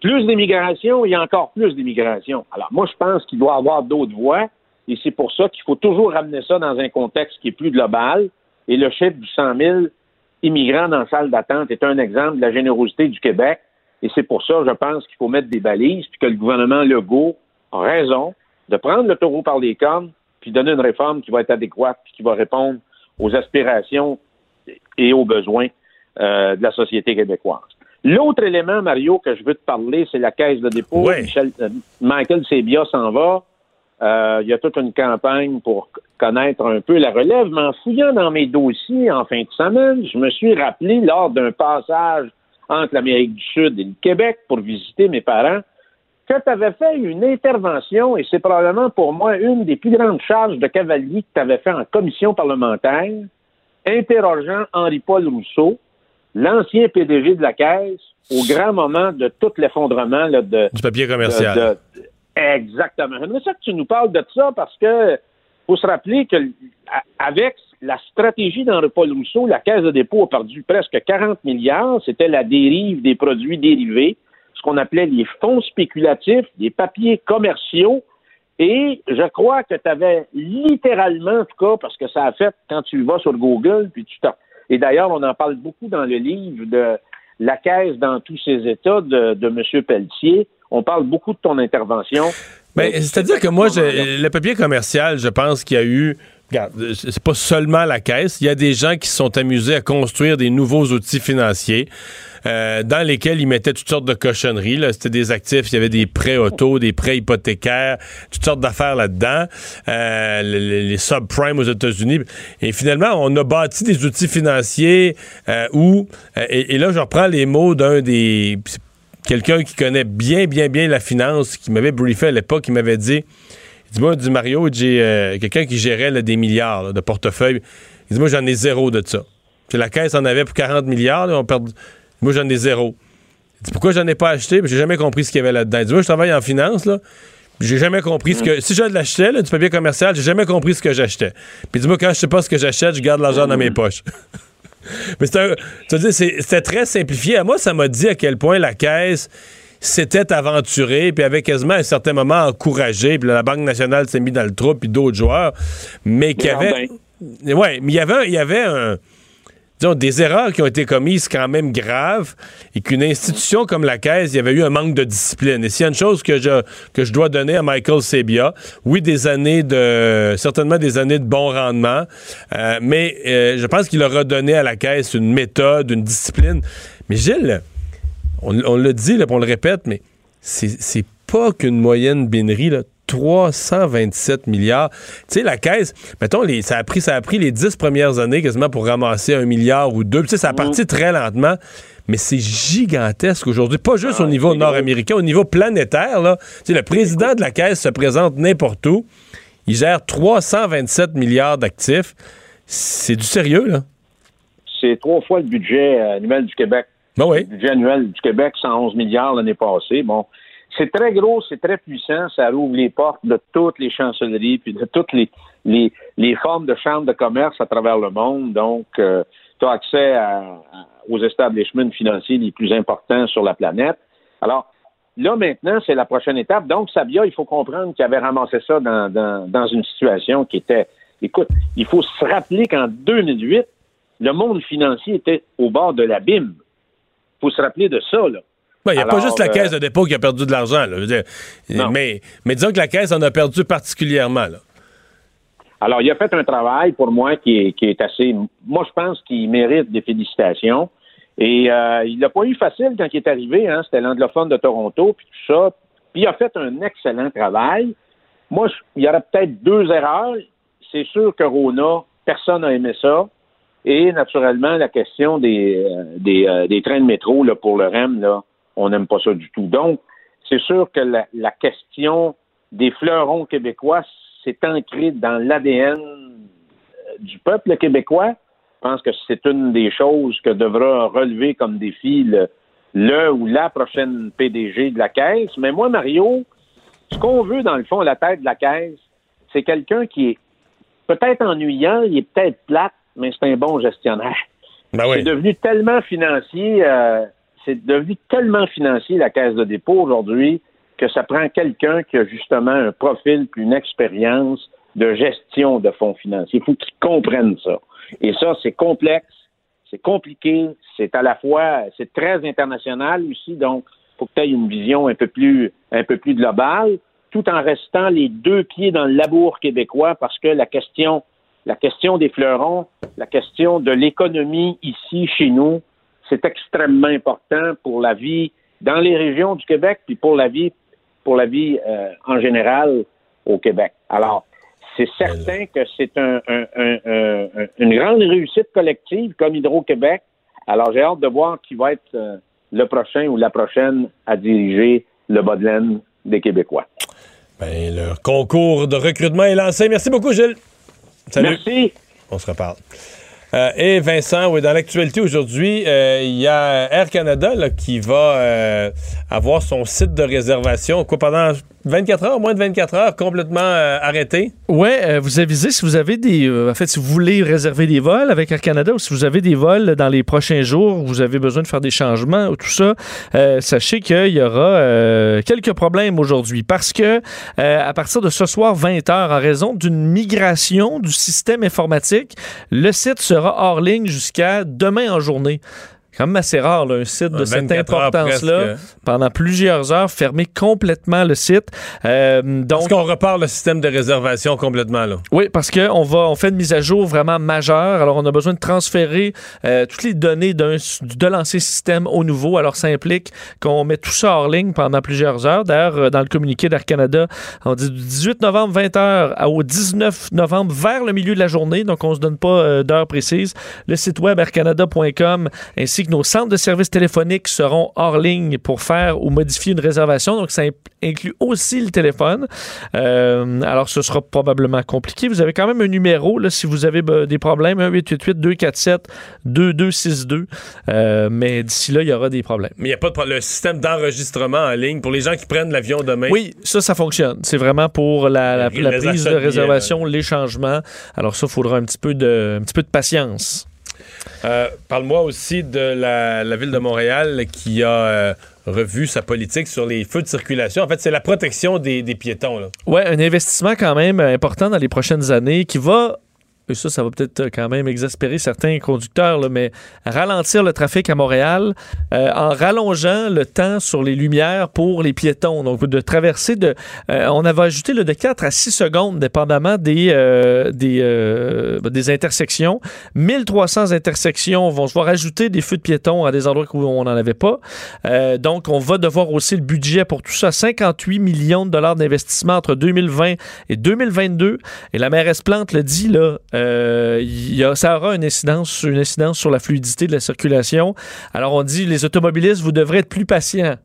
plus d'immigration, il y a encore plus d'immigration. Alors, moi, je pense qu'il doit y avoir d'autres voies, et c'est pour ça qu'il faut toujours ramener ça dans un contexte qui est plus global. Et le chiffre du 100 000 immigrants dans la salle d'attente est un exemple de la générosité du Québec. Et c'est pour ça, je pense qu'il faut mettre des balises, puis que le gouvernement Legault a raison de prendre le taureau par les cornes, puis donner une réforme qui va être adéquate, puis qui va répondre aux aspirations et aux besoins euh, de la société québécoise. L'autre élément, Mario, que je veux te parler, c'est la caisse de dépôt. Michel- euh, Michael Sebia s'en va. Euh, il y a toute une campagne pour connaître un peu la relève, mais en fouillant dans mes dossiers en fin de semaine, je me suis rappelé lors d'un passage entre l'Amérique du Sud et le Québec pour visiter mes parents que tu avais fait une intervention, et c'est probablement pour moi une des plus grandes charges de cavalier que tu avais fait en commission parlementaire, interrogeant Henri-Paul Rousseau, l'ancien PDG de la Caisse, au grand moment de tout l'effondrement de, Du papier commercial. de- de- exactement. J'aimerais ça que tu nous parles de ça parce que faut se rappeler que avec la stratégie d'Henri-Paul Rousseau, la Caisse de dépôt a perdu presque 40 milliards. C'était la dérive des produits dérivés, ce qu'on appelait les fonds spéculatifs, des papiers commerciaux. Et je crois que tu avais littéralement, en tout cas, parce que ça a fait quand tu vas sur Google, puis tu Et d'ailleurs, on en parle beaucoup dans le livre de la caisse dans tous ses états de, de M. Pelletier. On parle beaucoup de ton intervention. Ben, c'est-à-dire que moi, je- le papier commercial, je pense qu'il y a eu. Regarde, c'est pas seulement la caisse. Il y a des gens qui se sont amusés à construire des nouveaux outils financiers euh, dans lesquels ils mettaient toutes sortes de cochonneries. C'était des actifs, il y avait des prêts auto, des prêts hypothécaires, toutes sortes d'affaires là-dedans. Euh, les, les subprimes aux États-Unis. Et finalement, on a bâti des outils financiers euh, où, et, et là, je reprends les mots d'un des quelqu'un qui connaît bien, bien, bien la finance, qui m'avait briefé à l'époque, qui m'avait dit, dit, moi, du Mario, j'ai euh, quelqu'un qui gérait là, des milliards là, de portefeuille. Il dit, moi, j'en ai zéro de ça. Puis la caisse en avait pour 40 milliards, là, on perd... moi, j'en ai zéro. Il dit, pourquoi j'en ai pas acheté? Puis j'ai jamais compris ce qu'il y avait là-dedans. Il dit, moi, je travaille en finance, là. J'ai jamais compris ce que. Si je l'achetais, du papier commercial, j'ai jamais compris ce que j'achetais. Puis dis-moi, quand je sais pas ce que j'achète, je garde l'argent dans mes poches. Mais c'était très simplifié. À moi, ça m'a dit à quel point la caisse s'était aventurée, puis avait quasiment à un certain moment encouragé, puis la Banque nationale s'est mis dans le trou, puis d'autres joueurs, mais qu'il y avait... Ouais, mais il y avait, il y avait un... Disons, des erreurs qui ont été commises quand même graves et qu'une institution comme la Caisse, il y avait eu un manque de discipline. Et s'il y a une chose que je, que je dois donner à Michael Sebia, oui, des années de... certainement des années de bon rendement, euh, mais euh, je pense qu'il aura donné à la Caisse une méthode, une discipline. Mais Gilles, on, le dit, là, on le répète, mais c'est pas qu'une moyenne bénerie, là. 327 milliards. Tu sais, la caisse, mettons, les, ça, a pris, ça a pris les 10 premières années quasiment pour ramasser un milliard ou deux. Tu sais, ça a parti très lentement, mais c'est gigantesque aujourd'hui. Pas juste au niveau nord-américain, au niveau planétaire. Là. Tu sais, le président de la caisse se présente n'importe où. Il gère 327 milliards d'actifs. C'est du sérieux, là. C'est trois fois le budget euh, annuel du Québec. Le budget annuel du Québec, 111 milliards l'année passée. Bon, c'est très gros, c'est très puissant. Ça rouvre les portes de toutes les chancelleries puis de toutes les, formes de chambres de commerce à travers le monde. Donc, tu as accès aux establishments financiers les plus importants sur la planète. Alors, là, maintenant, c'est la prochaine étape. Donc, Sabia, il faut comprendre qu'il avait ramassé ça dans, dans, dans une situation qui était... Écoute, il faut se rappeler qu'en 2008, le monde financier était au bord de l'abîme. Il faut se rappeler de ça, là. Il n'y a pas juste la euh, caisse de dépôt qui a perdu de l'argent. Mais, mais disons que la caisse en a perdu particulièrement. Là. Alors, il a fait un travail pour moi qui est, qui est assez. Moi, je pense qu'il mérite des félicitations. Et euh, il l'a pas eu facile quand il est arrivé. Hein, C'était l'anglophone de Toronto, puis tout ça. Puis il a fait un excellent travail. Moi, je- il y aurait peut-être deux erreurs. C'est sûr que Rona, personne n'a aimé ça. Et naturellement, la question des, euh, des, euh, des trains de métro là, pour le REM, là, on n'aime pas ça du tout. Donc, c'est sûr que la, la question des fleurons québécois, c'est ancré dans l'ADN euh, du peuple québécois. Je pense que c'est une des choses que devra relever comme défi le, le ou la prochaine PDG de la Caisse. Mais moi, Mario, ce qu'on veut, dans le fond, à la tête de la Caisse, c'est quelqu'un qui est peut-être ennuyant, il est peut-être plate, mais c'est un bon gestionnaire. C'est devenu tellement financier, euh, c'est devenu tellement financier la caisse de dépôt aujourd'hui que ça prend quelqu'un qui a justement un profil puis une expérience de gestion de fonds financiers. Il faut qu'il comprenne ça. Et ça, c'est complexe, c'est compliqué, c'est à la fois, c'est très international aussi, donc il faut que tu aies une vision un peu plus, un peu plus globale, tout en restant les deux pieds dans le labour québécois parce que la question, la question des fleurons, la question de l'économie ici, chez nous, c'est extrêmement important pour la vie dans les régions du Québec, puis pour la vie, pour la vie euh, en général au Québec. Alors, c'est certain que c'est un, un- un- un- un- une grande réussite collective comme Hydro-Québec. Alors, j'ai hâte de voir qui va être euh, le prochain ou la prochaine à diriger le bas de laine des Québécois. Ben, le concours de recrutement est lancé. Merci beaucoup, Gilles. Salut. Merci. On se reparle. Euh, et Vincent, oui, dans l'actualité aujourd'hui, euh, il y a Air Canada qui va euh, avoir son site de réservation. Quoi, pendant 24 heures, moins de 24 heures, complètement euh, arrêté. Ouais, euh, vous avisez si vous avez des. euh, en fait, si vous voulez réserver des vols avec Air Canada ou si vous avez des vols dans les prochains jours, vous avez besoin de faire des changements ou tout ça, euh, sachez qu'il y aura quelques problèmes aujourd'hui parce que à partir de ce soir 20h, en raison d'une migration du système informatique, le site sera hors ligne jusqu'à demain en journée. Quand même assez rare, là, un site de cette 24 heures importance-là, pendant plusieurs heures, fermer complètement le site. Euh, donc, Est-ce qu'on repart le système de réservation complètement, là? oui, parce qu'on va, on fait une mise à jour vraiment majeure. Alors, on a besoin de transférer euh, toutes les données d'un, de l'ancien système au nouveau. Alors, ça implique qu'on met tout ça hors ligne pendant plusieurs heures. D'ailleurs, euh, dans le communiqué d'Air Canada, on dit du 18 novembre 20h au 19 novembre vers le milieu de la journée. Donc, on se donne pas euh, d'heure précise. Le site web aircanada.com ainsi que nos centres de services téléphoniques seront hors ligne pour faire ou modifier une réservation. Donc, ça inclut aussi le téléphone. Euh, alors, ce sera probablement compliqué. Vous avez quand même un numéro là, si vous avez des problèmes, 1-888-247-2262. Euh, mais d'ici là, il y aura des problèmes. Mais il n'y a pas de pro- le système d'enregistrement en ligne pour les gens qui prennent l'avion demain. Oui, ça, ça fonctionne. C'est vraiment pour la, prise de réservation, les changements. Alors, ça, il faudra un petit peu de, un petit peu de patience. Euh, Parle-moi aussi de la, ville de Montréal qui a euh, revu sa politique sur les feux de circulation. En fait, c'est la protection des, piétons. Ouais, un investissement quand même important dans les prochaines années qui va. Et ça, ça va peut-être euh, quand même exaspérer certains conducteurs, là, mais ralentir le trafic à Montréal euh, en rallongeant le temps sur les lumières pour les piétons. Donc, de traverser de. euh, on avait ajouté là, de 4 à 6 secondes, dépendamment des, euh, des, intersections. 1300 intersections vont se voir ajouter des feux de piétons à des endroits où on n'en avait pas. Donc, on va devoir aussi le budget pour tout ça. 58 millions de dollars d'investissement entre 2020 et 2022. Et la mairesse Plante le dit, là, euh, y a- ça aura une incidence, une incidence sur la fluidité de la circulation. Alors, on dit, les automobilistes, vous devrez être plus patients.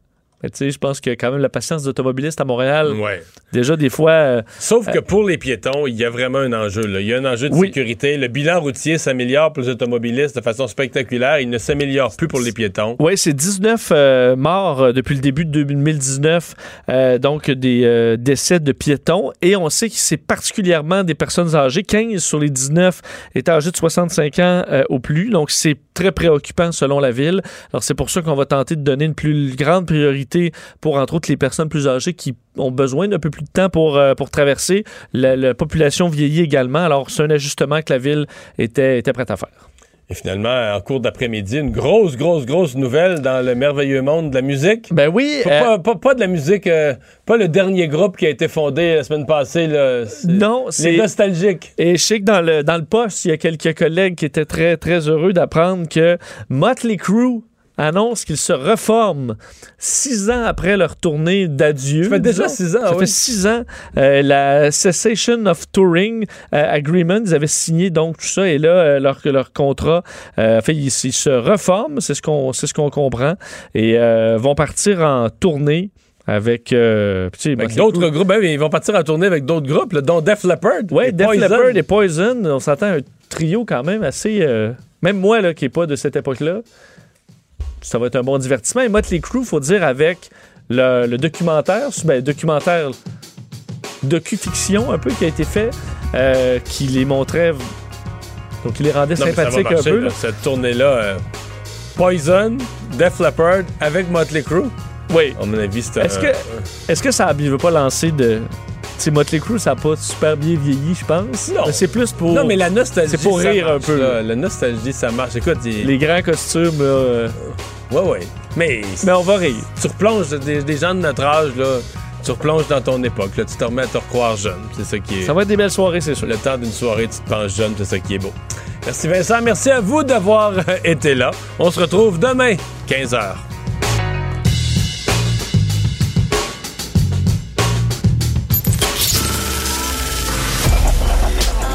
Mais tu sais, je pense que quand même la patience des automobilistes à Montréal, Ouais. déjà des fois... euh, Sauf que pour les piétons, il y a vraiment un enjeu. là. Il y a un enjeu de Oui. sécurité. Le bilan routier s'améliore pour les automobilistes de façon spectaculaire. Il ne s'améliore plus pour les piétons. Oui, c'est 19 euh, morts euh, depuis le début de 2019, euh, donc des euh, décès de piétons. Et on sait que c'est particulièrement des personnes âgées. 15 sur les 19 étaient âgés de 65 ans euh, au plus. Donc, c'est très préoccupant selon la ville. Alors, c'est pour ça qu'on va tenter de donner une plus grande priorité pour, entre autres, les personnes plus âgées qui ont besoin d'un peu plus de temps pour, euh, pour traverser. La, la population vieillit également. Alors, c'est un ajustement que la ville était, était prête à faire. Et finalement, en cours d'après-midi, une grosse, grosse, grosse nouvelle dans le merveilleux monde de la musique. Ben oui. Pas, pas- pas- pas de la musique, euh, pas le dernier groupe qui a été fondé la semaine passée. Là. Non, c'est Les nostalgiques. Et je sais que dans le, dans le poste, il y a quelques collègues qui étaient très, très heureux d'apprendre que Motley Crue annonce qu'ils se reforment six ans après leur tournée d'adieu. Ça fait déjà disons. six ans, Ça oui. fait six ans. Euh, la Cessation of Touring euh, Agreement, ils avaient signé donc tout ça et là, euh, leur, leur contrat, euh, fait, ils, ils se reforment, c'est ce qu'on c'est ce qu'on comprend, et vont partir en tournée avec, euh, Avec d'autres groupes, ben, ils vont partir en tournée avec d'autres groupes, là, dont Def Leppard. Et Def Poison. Leppard et Poison, on s'entend un trio quand même assez. euh, même moi, là, qui n'est pas de cette époque-là, ça va être un bon divertissement. Et Motley Crue, faut dire, avec le, le documentaire, ben, documentaire docu-fiction un peu qui a été fait, euh, qui les montrait. Donc, il les rendait Non, sympathiques marcher, un peu. là, cette tournée-là. euh, Poison, Def Leppard avec Motley Crue. Oui. À mon avis, c'est Est-ce que, est-ce que ça ne veut pas lancer de. Sais, Motley Crue, ça n'a pas super bien vieilli, je pense. Non. Mais C'est plus pour. Non, mais la nostalgie. C'est pour rire marche, un peu. là. La nostalgie, ça marche. Écoute, Les grands costumes, euh, Ouais, ouais. Mais, mais on va rire. tu replonges des, des gens de notre âge, là. Tu replonges dans ton époque, là. Tu te remets à te recroire jeune. C'est ça qui est. Ça va être des belles soirées, c'est sûr. Le temps d'une soirée, tu te penses jeune, c'est ça qui est beau. Merci Vincent, merci à vous d'avoir euh, été là. On se retrouve demain, 15h.